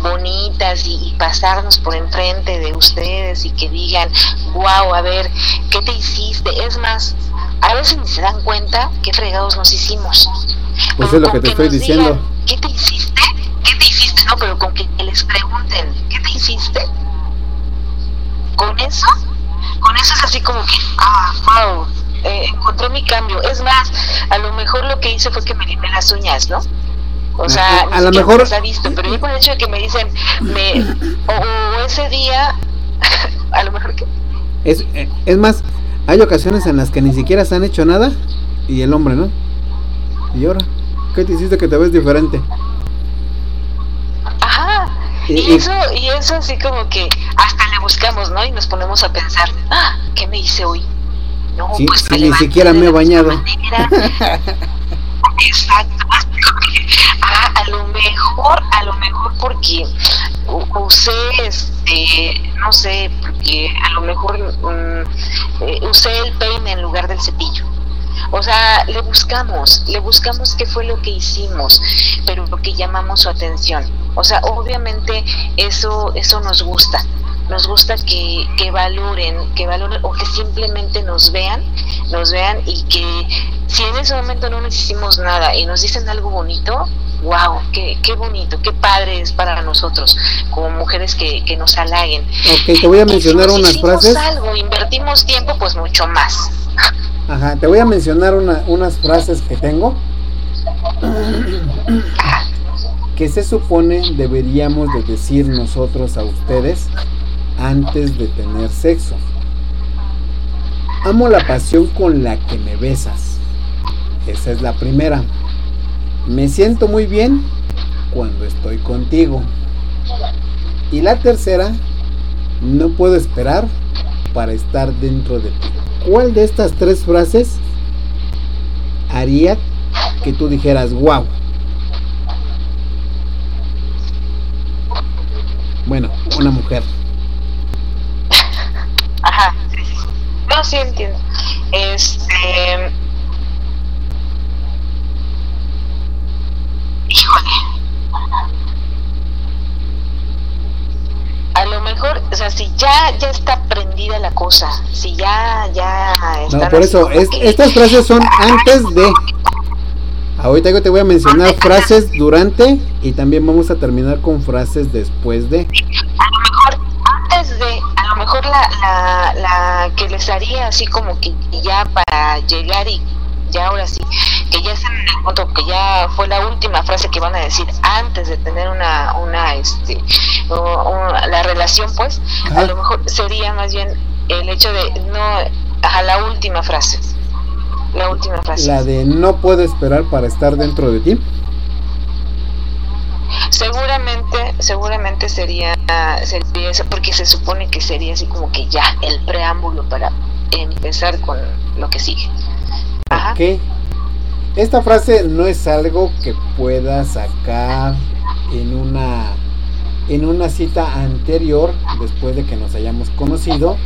bonitas y, y, pasarnos por enfrente de ustedes y que digan, wow, a ver, ¿qué te hiciste? Es más, a veces ni se dan cuenta qué fregados nos hicimos. Pues es lo que te estoy diciendo. ¿Qué te hiciste? ¿Qué te hiciste? No, pero con que les pregunten, ¿qué te hiciste? Con eso, con eso es así como que, ah, wow, eh, encontré mi cambio. Es más, a lo mejor lo que hice fue que me limé las uñas, ¿no? O sea, a, lo mejor ha visto, pero yo por el hecho de que me dicen, me, o, ese día, *laughs* a lo mejor que... Es, eh, es más, hay ocasiones en las que ni siquiera se han hecho nada y el hombre, ¿no? Y ahora, ¿qué te hiciste que te ves diferente? Ajá. Y, eso, y eso así como que hasta le buscamos, ¿no? Y nos ponemos a pensar, ah, ¿qué me hice hoy? No, pues ni siquiera me he bañado. *laughs* Exacto. Ah, a lo mejor, a lo mejor porque usé, este, no sé, porque a lo mejor eh, usé el peine en lugar del cepillo. O sea, le buscamos, le buscamos qué fue lo que hicimos, pero lo que llamamos su atención. O sea, obviamente eso, eso nos gusta. Nos gusta que, que valoren, que valoren o que simplemente nos vean, nos vean y que si en ese momento no nos hicimos nada y nos dicen algo bonito, wow, qué, qué bonito, qué padre es para nosotros como mujeres que, que nos halaguen. Ok, te voy a mencionar unas si frases. algo, invertimos tiempo, pues mucho más. Ajá, te voy a mencionar unas frases que tengo *coughs* que se supone deberíamos de decir nosotros a ustedes antes de tener sexo. Amo la pasión con la que me besas. Esa es la primera. Me siento muy bien cuando estoy contigo. Y la tercera, no puedo esperar para estar dentro de ti. ¿Cuál de estas tres frases haría que tú dijeras, wow? Bueno, una mujer. Ajá, sí, sí. No, sí entiendo. Este. Híjole. a lo mejor, o sea, si ya ya está prendida la cosa, si ya ya No, por eso estas frases son antes de Ahorita te voy a mencionar frases durante y también vamos a terminar con frases después de. A lo mejor de, a lo mejor la, la, la que les haría así como que ya para llegar y ya ahora sí, que ya están en el punto que ya fue la última frase que van a decir antes de tener una, una este, la relación, pues, a lo mejor sería más bien el hecho de no, a la última frase. La última frase. La de no puedo esperar para estar dentro de ti. Seguramente, seguramente sería, sería eso, porque se supone que sería así como que ya el preámbulo para empezar con lo que sigue. Ok. Esta frase no es algo que pueda sacar en una en una cita anterior después de que nos hayamos conocido,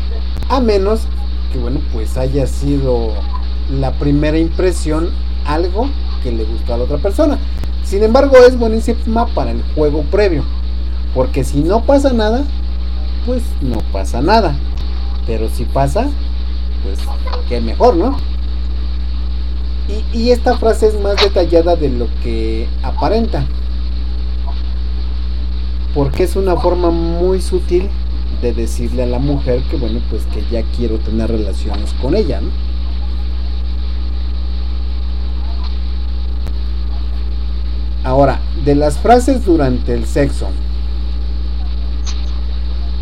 a menos que bueno, pues haya sido la primera impresión algo que le gustó a la otra persona. Sin embargo, es buenísima para el juego previo. Porque si no pasa nada, pues no pasa nada. Pero si pasa, pues qué mejor, ¿no? Y, esta frase es más detallada de lo que aparenta. Porque es una forma muy sutil de decirle a la mujer que bueno, pues que ya quiero tener relaciones con ella, ¿no? Ahora, de las frases durante el sexo,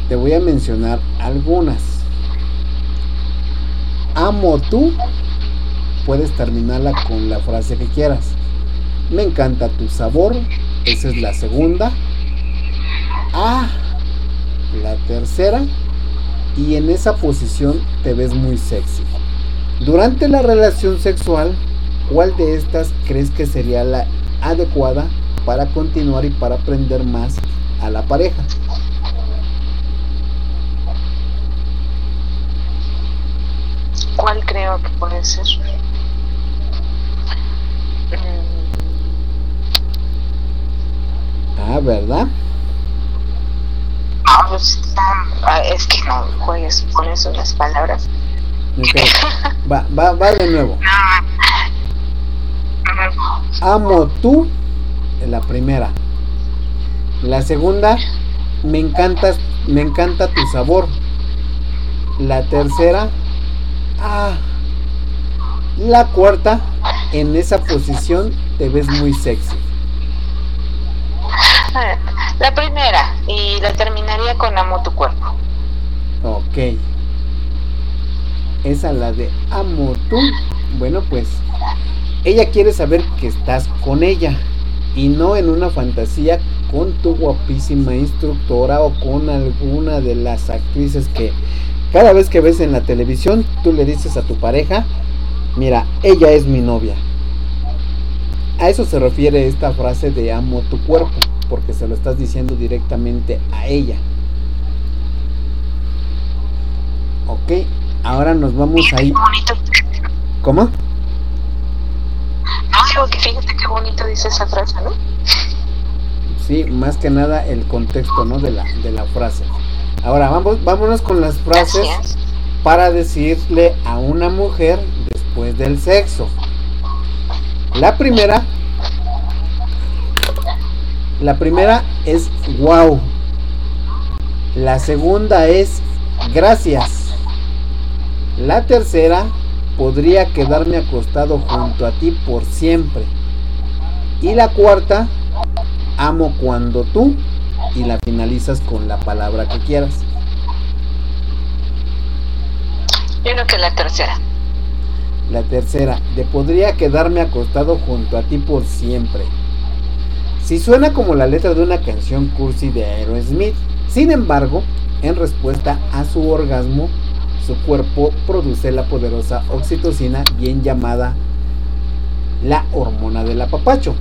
te voy a mencionar algunas. Amo tú, puedes terminarla con la frase que quieras. Me encanta tu sabor, esa es la segunda. Ah, la tercera. Y en esa posición te ves muy sexy. Durante la relación sexual, ¿cuál de estas crees que sería la adecuada para continuar y para aprender más a la pareja? ¿Cuál creo que puede ser? Ah, ¿verdad? Pues, ah, es que no juegues con eso las palabras. va, va, va de nuevo. *laughs* Amo tú, la primera. La segunda, me encantas, me encanta tu sabor. La tercera, ah. La cuarta, en esa posición te ves muy sexy. La primera, y la terminaría con amo tu cuerpo. Ok. Esa la de amo tú. Bueno, pues ella quiere saber que estás con ella y no en una fantasía con tu guapísima instructora o con alguna de las actrices que cada vez que ves en la televisión tú le dices a tu pareja, mira, ella es mi novia. A eso se refiere esta frase de amo tu cuerpo porque se lo estás diciendo directamente a ella. Ok, ahora nos vamos ahí. ¿Cómo? No, digo que fíjate qué bonito dice esa frase, ¿no? Sí, más que nada el contexto, ¿no? De la, de la frase. Ahora, vamos, vámonos con las frases para decirle a una mujer después del sexo. La primera la primera es wow. La segunda es gracias. La tercera podría quedarme acostado junto a ti por siempre. Y la cuarta, amo cuando tú. Y la finalizas con la palabra que quieras. Yo creo que la tercera. La tercera, de podría quedarme acostado junto a ti por siempre. Si suena como la letra de una canción cursi de Aerosmith, sin embargo, en respuesta a su orgasmo, su cuerpo produce la poderosa oxitocina bien llamada la hormona del apapacho,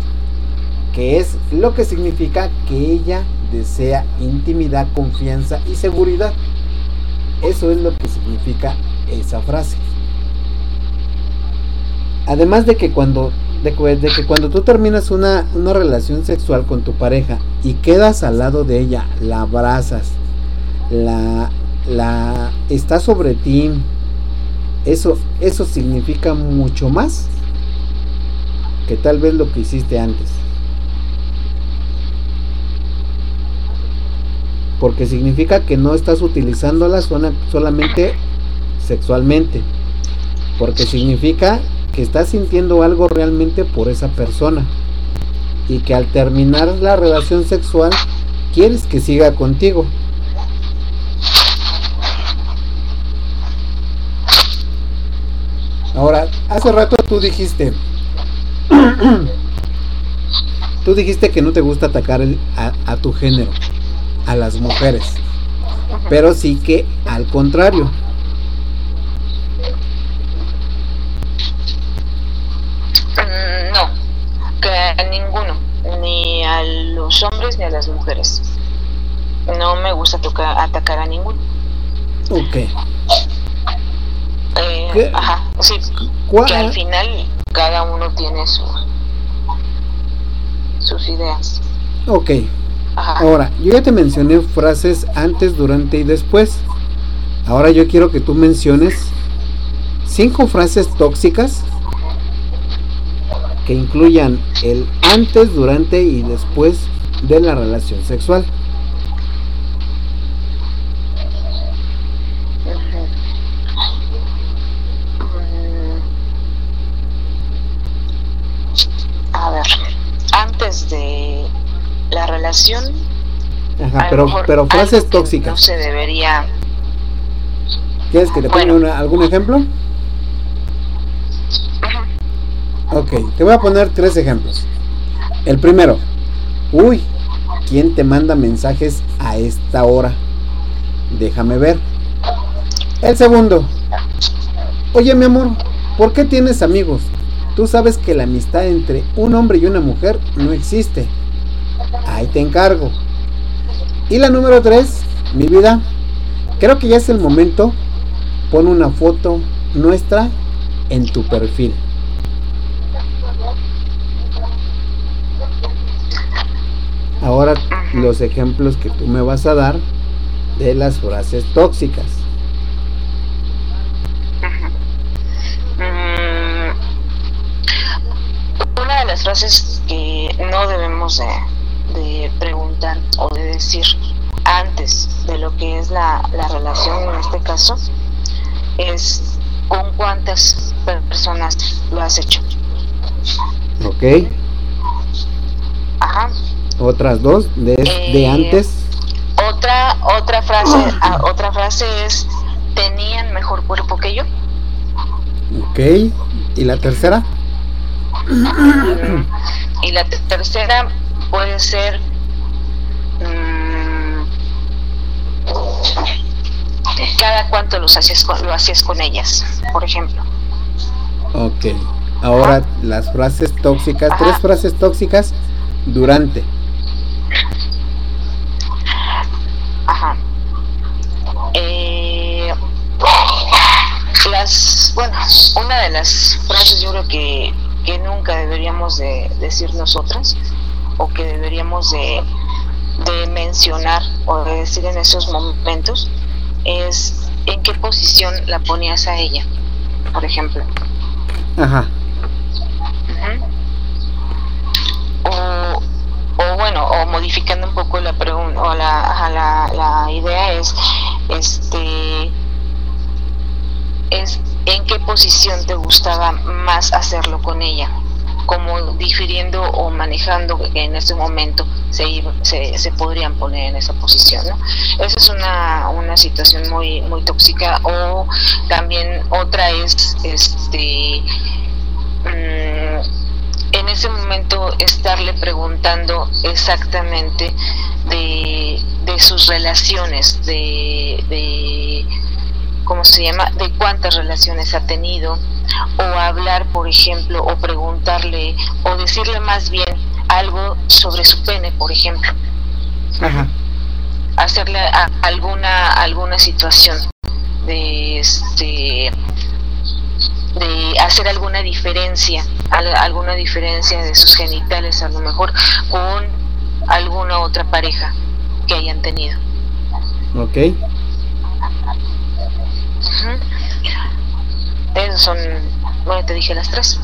que es lo que significa que ella desea intimidad, confianza y seguridad. Eso es lo que significa esa frase. Además de que cuando de, que cuando tú terminas una, relación sexual con tu pareja y quedas al lado de ella, la abrazas, la, la está sobre ti, eso, eso significa mucho más que tal vez lo que hiciste antes. Porque significa que no estás utilizándola solamente sexualmente. Porque significa que estás sintiendo algo realmente por esa persona y que al terminar la relación sexual quieres que siga contigo. Ahora, hace rato tú dijiste, *clears throat* tú dijiste que no te gusta atacar a, a tu género, a las mujeres, pero sí que al contrario, a ninguno, ni a los hombres ni a las mujeres. No me gusta tocar, atacar a ninguno. Ok. Eh, ajá, sí. Que al final cada uno tiene su sus ideas. Ok. Ahora, yo ya te mencioné frases antes, durante y después. Ahora yo quiero que tú menciones cinco frases tóxicas que incluyan el antes, durante y después de la relación sexual. A ver, antes de la relación. Ajá, pero, pero frases tóxicas. No se debería. ¿Quieres que te ponga algún ejemplo? Ok, te voy a poner tres ejemplos. El primero, uy, ¿quién te manda mensajes a esta hora? Déjame ver. El segundo, oye mi amor, ¿por qué tienes amigos? Tú sabes que la amistad entre un hombre y una mujer no existe. Ahí te encargo. Y la número tres, mi vida, creo que ya es el momento. Pon una foto nuestra en tu perfil. Ahora los ejemplos que tú me vas a dar de las frases tóxicas. Mm, una de las frases que no debemos de, preguntar o de decir antes de lo que es la, la relación en este caso es con cuántas personas lo has hecho. Ok. Ajá. Otras dos de, de eh, antes. Otra otra frase ah, otra frase es tenían mejor cuerpo que yo. Ok. ¿Y la tercera? Y la tercera puede ser mm, cada cuánto los hacías con, lo hacías con ellas, por ejemplo. Ok. Ahora las frases tóxicas, tres frases tóxicas durante. Ajá. Eh, las, bueno, una de las frases yo creo que, que nunca deberíamos de decir nosotras o que deberíamos de, de mencionar o de decir en esos momentos es en qué posición la ponías a ella, por ejemplo. Ajá. O, o bueno, o modificando un poco la pregunta o la, la, la idea es este es en qué posición te gustaba más hacerlo con ella como difiriendo o manejando que en este momento se, se, se, podrían poner en esa posición. ¿no? Esa es una, una situación muy, muy tóxica o también otra es este mm, en ese momento estarle preguntando exactamente de, de sus relaciones, de, de ¿cómo se llama?, de cuántas relaciones ha tenido, o hablar, por ejemplo, o preguntarle, o decirle más bien algo sobre su pene, por ejemplo. Hacerle alguna, alguna situación de este de hacer alguna diferencia, alguna diferencia de sus genitales a lo mejor con alguna otra pareja que hayan tenido. Ok. Esas son, bueno, te dije las tres.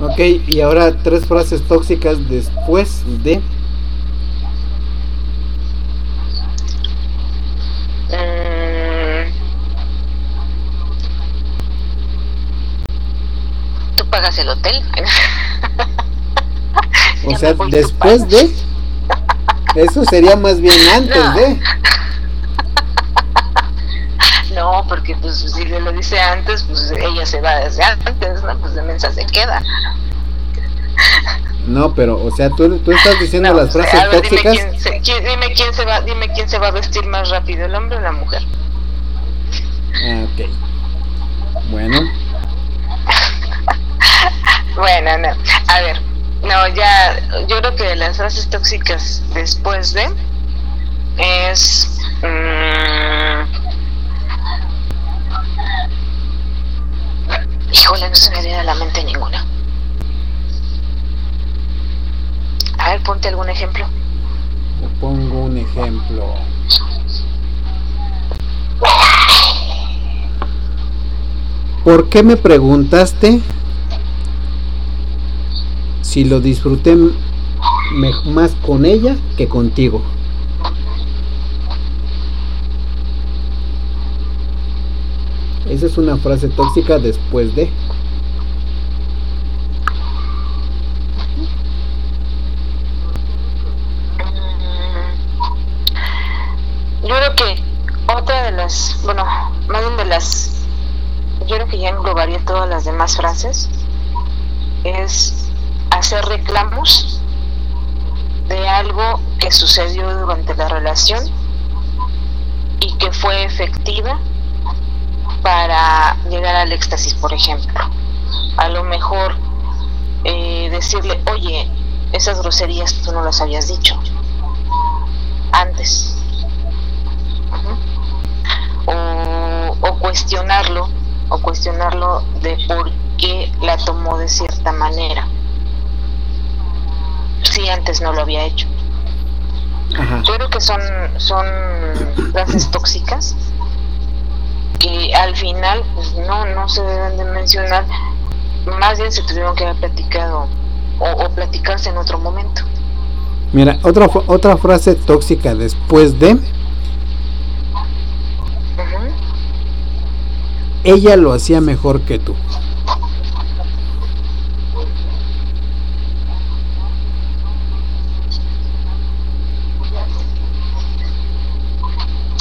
Ok, y ahora tres frases tóxicas después de... Mm. Tú pagas el hotel. *laughs* o sea, después de... Eso sería más bien antes de... No, porque pues si le lo dice antes, pues ella se va desde antes, ¿no? Pues de mensa se queda. No, pero, o sea, tú, tú estás diciendo las frases tóxicas. Dime quién, se, dime quién se va, dime quién se va a vestir más rápido, el hombre o la mujer. Ah, ok. Bueno. *laughs* bueno, no. A ver, no, ya, yo creo que las frases tóxicas después de es. Mmm, Híjole, no se me viene a la mente ninguna. A ver, ponte algún ejemplo. Te pongo un ejemplo. ¿Por qué me preguntaste si lo disfruté más con ella que contigo? Esa es una frase tóxica después de. Yo creo que otra de las, bueno, más bien de las, yo creo que ya englobaría todas las demás frases, es hacer reclamos de algo que sucedió durante la relación y que fue efectiva para llegar al éxtasis, por ejemplo. A lo mejor eh, decirle, oye, esas groserías tú no las habías dicho antes o, cuestionarlo o cuestionarlo de por qué la tomó de cierta manera si antes no lo había hecho. Yo creo que son son frases tóxicas que al final pues no no se deben de mencionar más bien se tuvieron que haber platicado o, o platicarse en otro momento mira otra otra frase tóxica después de ella lo hacía mejor que tú.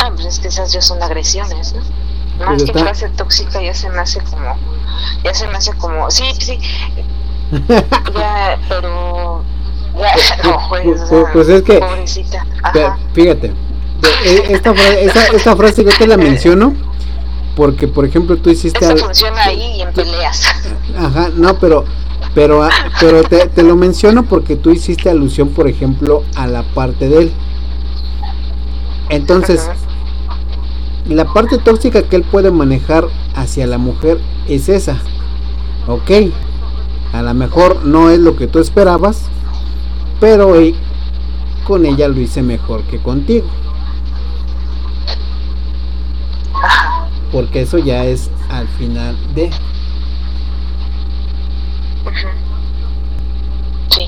Ah, pues es que esas ya son agresiones, ¿no? Más pues que frase tóxica ya se me hace como, ya se me hace como, sí, sí, *laughs* ya, pero, ya, *laughs* no, pues, pues, es que, pobrecita, fíjate, eh, esta, esta, esta frase yo te la menciono porque por ejemplo tú hiciste Eso funciona ahí y en peleas. Ajá no pero pero ah, pero te, te, lo menciono porque tú hiciste alusión por ejemplo a la parte de él. Entonces la parte tóxica que él puede manejar hacia la mujer es esa ok a lo mejor no es lo que tú esperabas pero con ella lo hice mejor que contigo porque eso ya es al final de. Sí.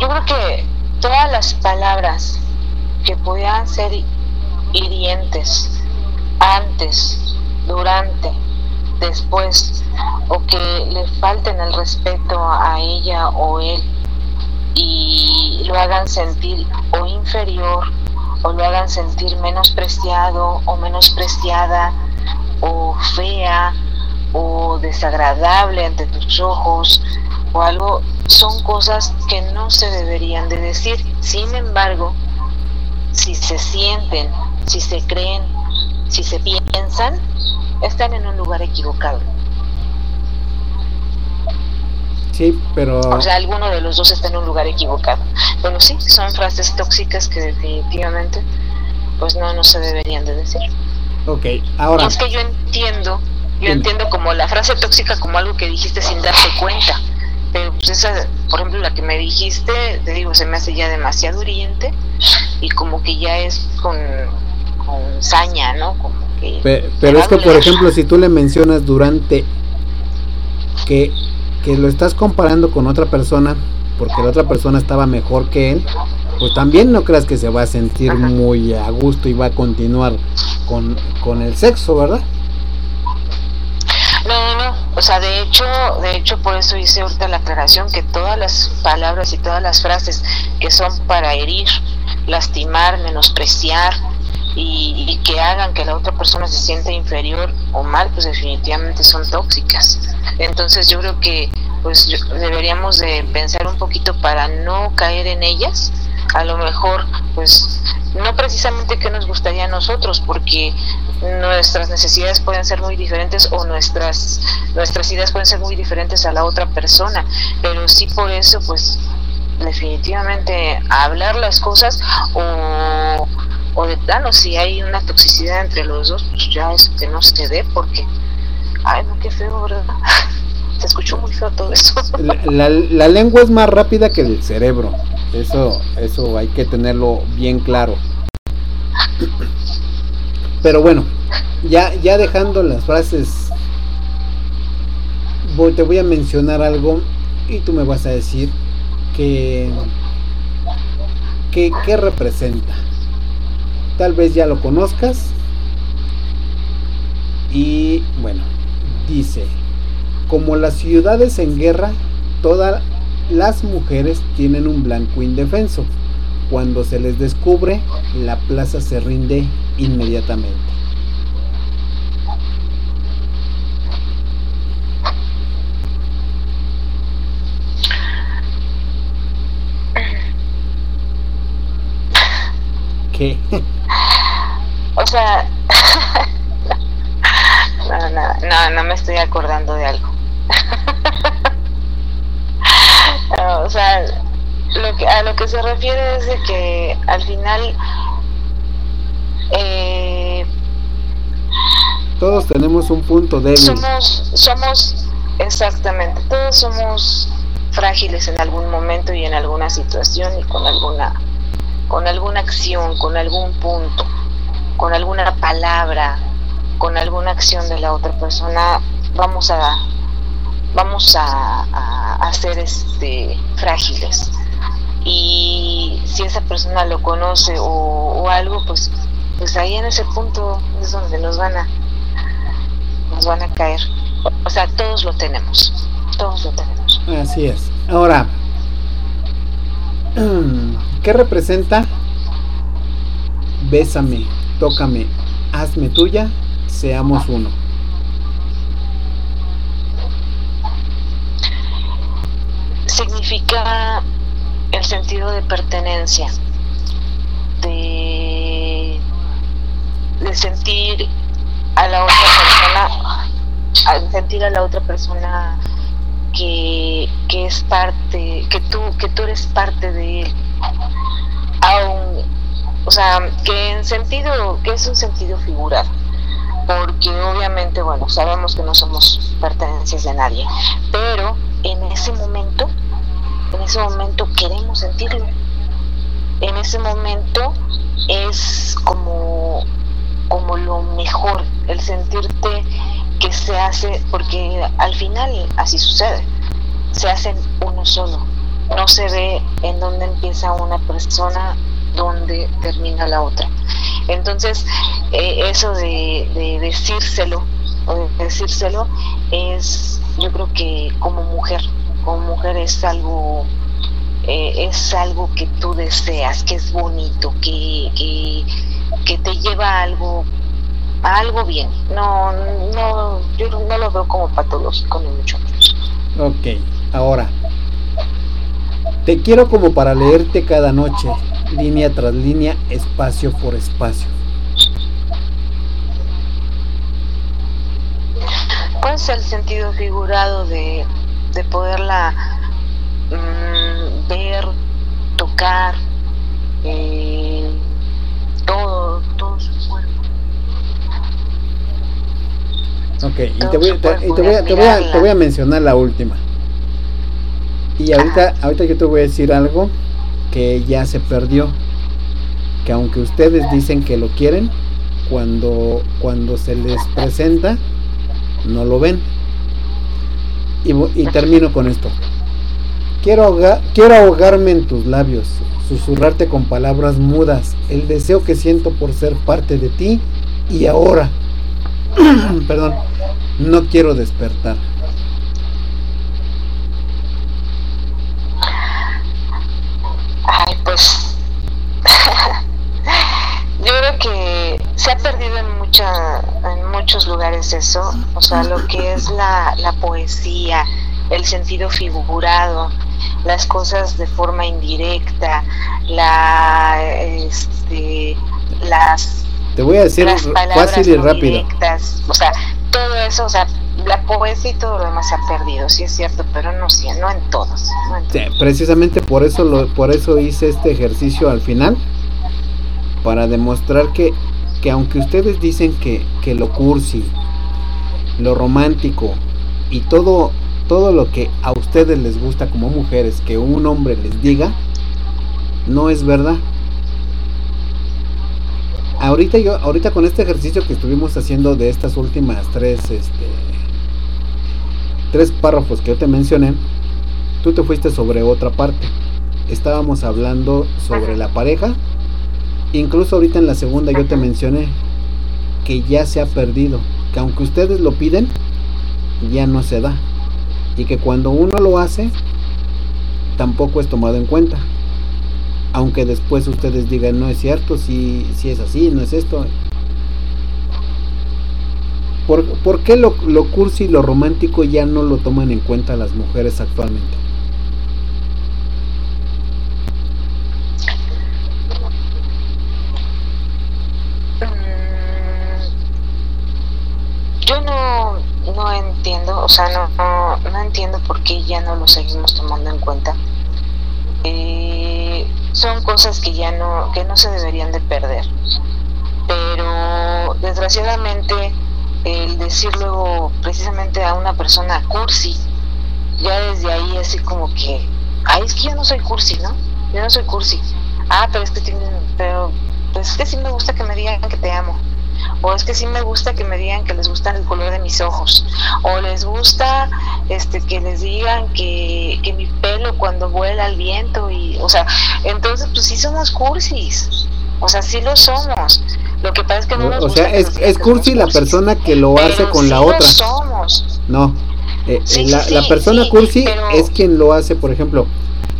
Yo creo que todas las palabras que puedan ser hirientes antes, durante, después, o que le falten el respeto a ella o él y lo hagan sentir o inferior o lo hagan sentir menospreciado o menospreciada o fea o desagradable ante tus ojos o algo, son cosas que no se deberían de decir. Sin embargo, si se sienten, si se creen, si se piensan, están en un lugar equivocado. Sí, pero... O sea, alguno de los dos está en un lugar equivocado. Bueno, sí, son frases tóxicas que definitivamente pues no, no se deberían de decir. Ok, ahora... es que yo entiendo, yo entiendo como la frase tóxica como algo que dijiste sin darte cuenta. Pero pues esa, por ejemplo, la que me dijiste, te digo, se me hace ya demasiado hiriente y como que ya es con, con saña, ¿no? Como que... Pero, pero es que, por ejemplo, si tú le mencionas durante que que lo estás comparando con otra persona porque la otra persona estaba mejor que él, pues también no creas que se va a sentir muy a gusto y va a continuar con, con el sexo, ¿verdad? No, no, no, o sea, de hecho, de hecho por eso hice ahorita la aclaración que todas las palabras y todas las frases que son para herir, lastimar, menospreciar, y, que hagan que la otra persona se sienta inferior o mal, pues definitivamente son tóxicas. Entonces yo creo que pues deberíamos de pensar un poquito para no caer en ellas. A lo mejor, pues no precisamente que nos gustaría a nosotros, porque nuestras necesidades pueden ser muy diferentes o nuestras nuestras ideas pueden ser muy diferentes a la otra persona, pero sí por eso, pues definitivamente hablar las cosas o de si hay una toxicidad entre los dos, pues ya es que no se dé porque, ay no, qué feo, ¿verdad? *laughs* Se escuchó muy feo todo eso. La, la, lengua es más rápida que el cerebro. Eso, eso hay que tenerlo bien claro. Pero bueno, ya, ya dejando las frases, voy, te voy a mencionar algo y tú me vas a decir que, que, qué representa. Tal vez ya lo conozcas. Y bueno, dice, como las ciudades en guerra, todas las mujeres tienen un blanco indefenso. Cuando se les descubre, la plaza se rinde inmediatamente. ¿Qué? O sea, *laughs* no, no, no, no me estoy acordando de algo. *laughs* o sea, lo que, a lo que se refiere es de que al final eh, todos tenemos un punto débil. Somos, somos, exactamente, todos somos frágiles en algún momento y en alguna situación y con alguna, con alguna acción, con algún punto, con alguna palabra, con alguna acción de la otra persona, vamos a, vamos a, a, ser este, frágiles. Y si esa persona lo conoce o, algo, pues pues ahí en ese punto es donde nos van a nos van a caer. O sea, todos lo tenemos. Todos lo tenemos. Así es. Ahora, *clears throat* ¿qué representa? Bésame, tócame, hazme tuya, seamos uno. Significa el sentido de pertenencia, de sentir a la otra persona, sentir a la otra persona que, que es parte, que tú, que tú eres parte de él. Aún, o sea, que en sentido, que es un sentido figurado, porque obviamente, bueno, sabemos que no somos pertenencias de nadie, pero en ese momento, en ese momento queremos sentirlo. En ese momento es como como lo mejor, el sentirte que se hace, porque al final así sucede, se hacen uno solo, no se ve en dónde empieza una persona, dónde termina la otra. Entonces, eh, eso de, decírselo, de decírselo, es, yo creo que como mujer, como mujer es algo eh, es algo que tú deseas, que es bonito, que, que, que te lleva a algo, a algo bien. No, no, yo no lo veo como patológico ni mucho menos. Ok, ahora. Te quiero como para leerte cada noche, línea tras línea, espacio por espacio. Pues el sentido figurado de, de poderla mm, ver, tocar, eh, todo, todo su cuerpo. Ok, y te voy, te, voy, te, voy a, te voy a mencionar la última. Y ahorita, ahorita yo te voy a decir algo que ya se perdió. Que aunque ustedes dicen que lo quieren, cuando, cuando se les presenta, no lo ven. Y, y termino con esto. Quiero, quiero ahogarme en tus labios, susurrarte con palabras mudas, el deseo que siento por ser parte de ti y ahora, *clears throat* perdón, no quiero despertar. Ay, pues *laughs* yo creo que se ha perdido en mucha, en muchos lugares eso, o sea, lo que es la, la poesía, el sentido figurado, las cosas de forma indirecta, la, este, las te voy a decir fácil y rápido. O sea, todo eso, o sea, la poesía y todo lo demás se ha perdido, sí es cierto, pero no, sí, no en todos. precisamente por eso, lo, por eso hice este ejercicio al final, para demostrar que, que aunque ustedes dicen que, que lo cursi, lo romántico y todo todo lo que a ustedes les gusta como mujeres que un hombre les diga, no es verdad. Ahorita yo, ahorita con este ejercicio que estuvimos haciendo de estas últimas tres, este, tres párrafos que yo te mencioné, tú te fuiste sobre otra parte. Estábamos hablando sobre la pareja. Incluso ahorita en la segunda yo te mencioné que ya se ha perdido, que aunque ustedes lo piden, ya no se da. Y que cuando uno lo hace, tampoco es tomado en cuenta. Aunque después ustedes digan, no es cierto, si, si es así, no es esto. ¿Por, ¿por qué lo, lo cursi y lo romántico ya no lo toman en cuenta las mujeres actualmente? yo no, no entiendo, o sea, no, no, entiendo por qué ya no lo seguimos tomando en cuenta. Eh, son cosas que ya no, que no se deberían de perder. Pero desgraciadamente el decir luego precisamente a una persona cursi, ya desde ahí así como que, ay, es que yo no soy cursi, ¿no? Yo no soy cursi. Ah, pero es que pero pues es que sí me gusta que me digan que te amo o es que sí me gusta que me digan que les gusta el color de mis ojos, o les gusta este que les digan que, que mi pelo cuando vuela al viento y, o sea, entonces pues sí somos cursis, o sea, sí lo somos. Lo que pasa es que no nos O sea, es, es cursi la persona que lo hace con la otra. somos. No. Eh, Sí, la, sí, la persona cursi pero- es quien lo hace, por ejemplo,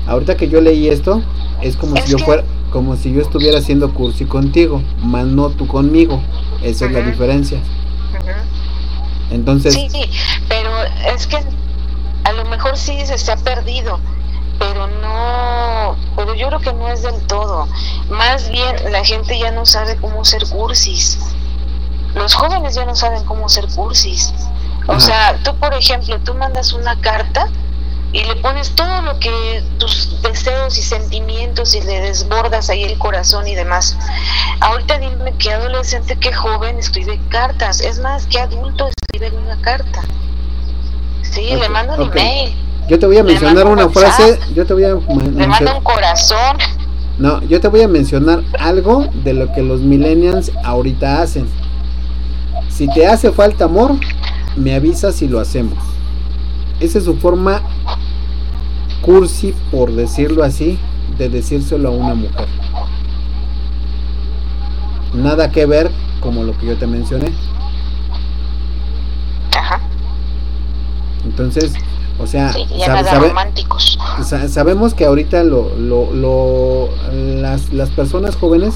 ahorita que yo leí esto, es como Es si yo que- fuera, como si yo estuviera haciendo cursi contigo, más no tú conmigo. Esa es la diferencia. Entonces, Sí, sí, pero es que a lo mejor sí se, se ha perdido, pero no, pero yo creo que no es del todo. Más bien la gente ya no sabe cómo ser cursis. Los jóvenes ya no saben cómo ser cursis. O Ajá. sea, tú por ejemplo, tú mandas una carta y le pones todo lo que tus deseos y sentimientos y le desbordas ahí el corazón y demás. Ahorita dime qué adolescente, qué joven escribe cartas. Es más, qué adulto escribe una carta. Sí, le mando un ok. email, yo te voy a mencionar una un frase, yo te voy a le mando un corazón. No, yo te voy a mencionar algo de lo que los millennials ahorita hacen. Si te hace falta amor, me avisas y lo hacemos. Esa es su forma cursi, por decirlo así, de decírselo a una mujer. Nada que ver como lo que yo te mencioné. Ajá, Entonces, o sea, sí, ya sabe- nada sabe- románticos. Sa- sabemos que ahorita lo, lo, lo- las, las personas jóvenes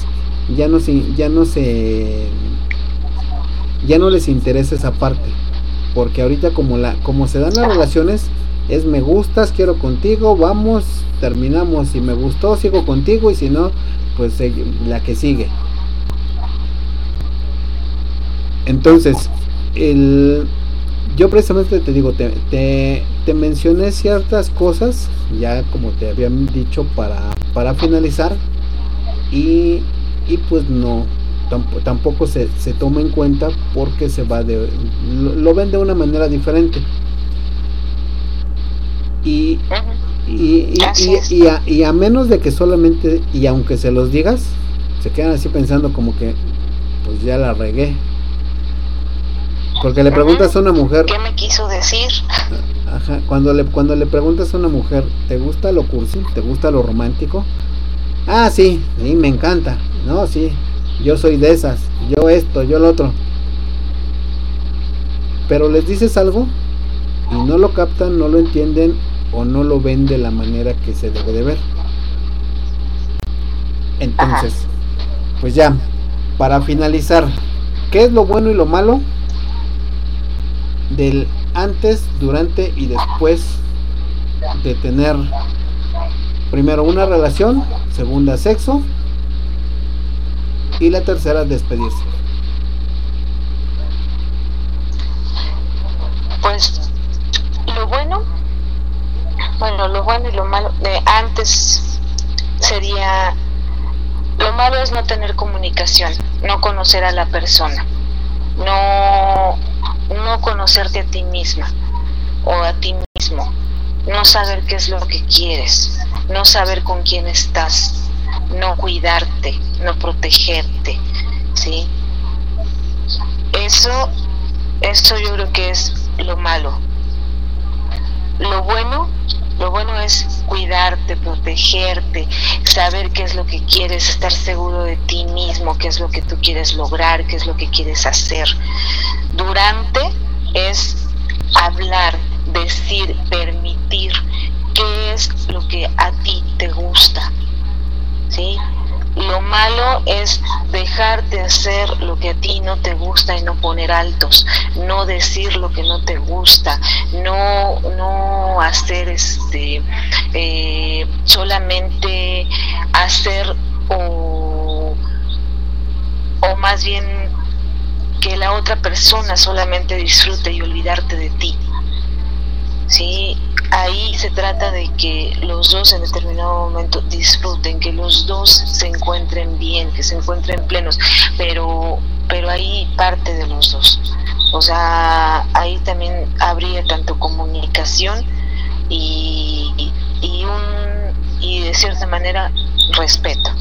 ya no se ya no se ya no les interesa esa parte porque ahorita como la como se dan las relaciones es me gustas quiero contigo vamos terminamos si me gustó sigo contigo y si no pues la que sigue entonces el yo precisamente te digo, te, te, te mencioné ciertas cosas, ya como te habían dicho, para, para finalizar, y, y pues no, tampoco, tampoco se, se toma en cuenta porque se va de, lo, lo ven de una manera diferente. Y, y, y, y a, y a menos de que solamente, y aunque se los digas, se quedan así pensando como que, pues ya la regué. Porque le preguntas a una mujer, ¿Qué me quiso decir? *laughs* Ajá, cuando le, cuando le preguntas a una mujer, ¿te gusta lo cursi? ¿Te gusta lo romántico? Ah, sí, sí, me encanta. No, sí, yo soy de esas. Yo esto, yo lo otro. Pero les dices algo y no lo captan, no lo entienden o no lo ven de la manera que se debe de ver. Entonces, pues ya, para finalizar, ¿qué es lo bueno y lo malo del antes, durante y después de tener primero una relación, segunda sexo y la tercera despedirse. Pues lo bueno, bueno, lo bueno y lo malo de antes sería, lo malo es no tener comunicación, no conocer a la persona, no, no conocerte a ti misma o a ti mismo. no saber qué es lo que quieres, no saber con quién estás, no cuidarte, no protegerte, ¿sí? Eso, eso yo creo que es lo malo. Lo bueno, lo bueno es cuidarte, protegerte, saber qué es lo que quieres, estar seguro de ti mismo, qué es lo que tú quieres lograr, qué es lo que quieres hacer. Durante es hablar, decir, permitir qué es lo que a ti te gusta. ¿Sí? Lo malo es dejarte hacer lo que a ti no te gusta y no poner altos, no decir lo que no te gusta, no, no hacer este eh, solamente hacer o, o más bien que la otra persona solamente disfrute y olvidarte de ti. ¿Sí? ahí se trata de que los dos en determinado momento disfruten, que los dos se encuentren bien, que se encuentren plenos, pero, pero ahí parte de los dos. O sea, ahí también habría tanto comunicación y, y, un, y de cierta manera respeto.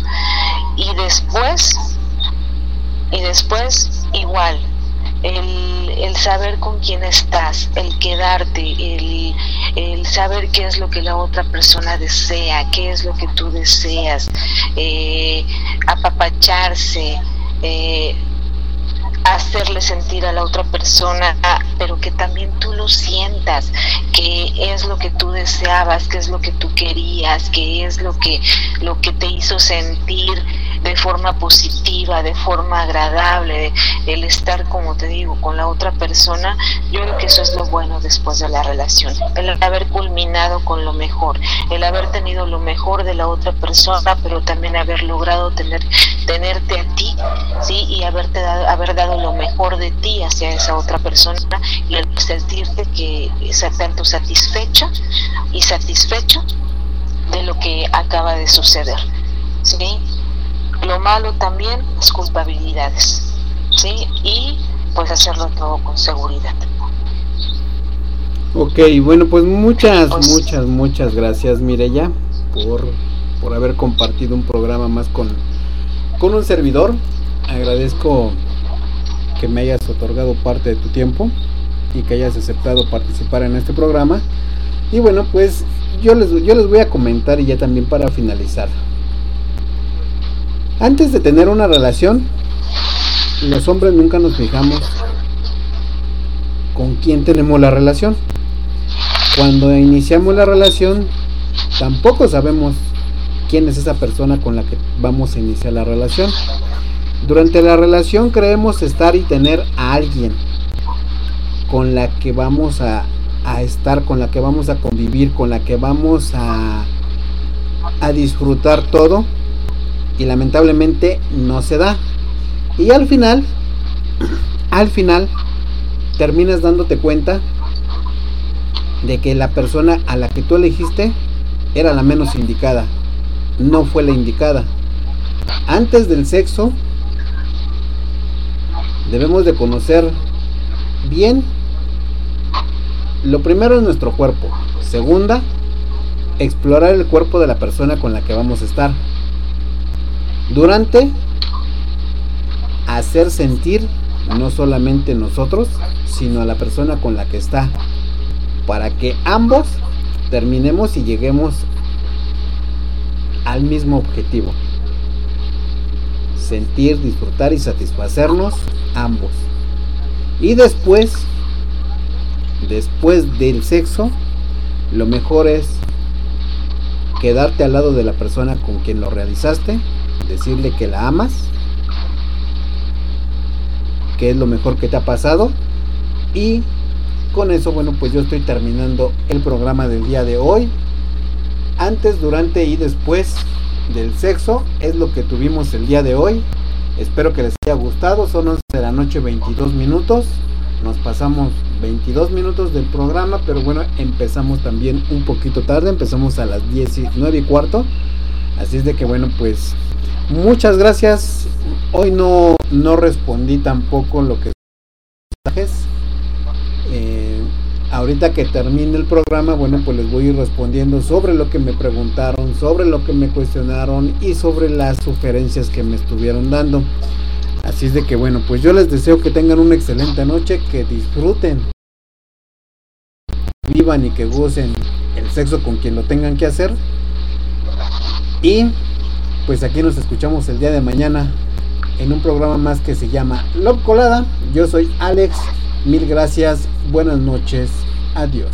Y después, y después igual, el, saber con quién estás, el quedarte, el, el, saber qué es lo que la otra persona desea, qué es lo que tú deseas, eh, apapacharse, eh, hacerle sentir a la otra persona, pero que también tú lo sientas, que es lo que tú deseabas, que es lo que tú querías, que es lo que, lo que te hizo sentir de forma positiva, de forma agradable, el estar, como te digo, con la otra persona, yo creo que eso es lo bueno después de la relación, el haber culminado con lo mejor, el haber tenido lo mejor de la otra persona, pero también haber logrado tener, tenerte a ti, ¿sí? Y haberte dado, haber dado lo mejor de ti hacia esa otra persona y el sentirte que tanto satisfecha y satisfecho de lo que acaba de suceder. ¿sí? Lo malo también es culpabilidades, ¿sí? Y pues hacerlo todo con seguridad. Ok, bueno, pues muchas, pues muchas, muchas gracias Mireya por, por haber compartido un programa más con, con un servidor. Agradezco que me hayas otorgado parte de tu tiempo y que hayas aceptado participar en este programa. Y bueno, pues yo les, yo les voy a comentar y ya también para finalizar. Antes de tener una relación, los hombres nunca nos fijamos con quién tenemos la relación. Cuando iniciamos la relación, tampoco sabemos quién es esa persona con la que vamos a iniciar la relación. Durante la relación creemos estar y tener a alguien con la que vamos a, estar, con la que vamos a convivir, con la que vamos a, a disfrutar todo y lamentablemente no se da. Y al final, *clears throat* al final, terminas dándote cuenta de que la persona a la que tú elegiste era la menos indicada, no fue la indicada. Antes del sexo, debemos de conocer bien, lo primero es nuestro cuerpo, segunda, explorar el cuerpo de la persona con la que vamos a estar. Durante, hacer sentir no solamente nosotros, sino a la persona con la que está, para que ambos terminemos y lleguemos al mismo objetivo. Sentir, disfrutar y satisfacernos ambos. Y después, después del sexo, lo mejor es quedarte al lado de la persona con quien lo realizaste decirle que la amas, que es lo mejor que te ha pasado y con eso, bueno, pues yo estoy terminando el programa del día de hoy. Antes, durante y después del sexo es lo que tuvimos el día de hoy. Espero que les haya gustado. Son 11 de la noche, 22 minutos. Nos pasamos 22 minutos del programa, pero bueno, empezamos también un poquito tarde. Empezamos a las 19 y cuarto. Así es de que bueno, pues Muchas gracias. Hoy no, no respondí tampoco lo que eh, ahorita que termine el programa, bueno, pues les voy a ir respondiendo sobre lo que me preguntaron, sobre lo que me cuestionaron y sobre las sugerencias que me estuvieron dando. Así es de que bueno, pues yo les deseo que tengan una excelente noche, que disfruten, vivan y que gocen el sexo con quien lo tengan que hacer. Y pues aquí nos escuchamos el día de mañana en un programa más que se llama Love Colada. Yo soy Alex, mil gracias, buenas noches, adiós.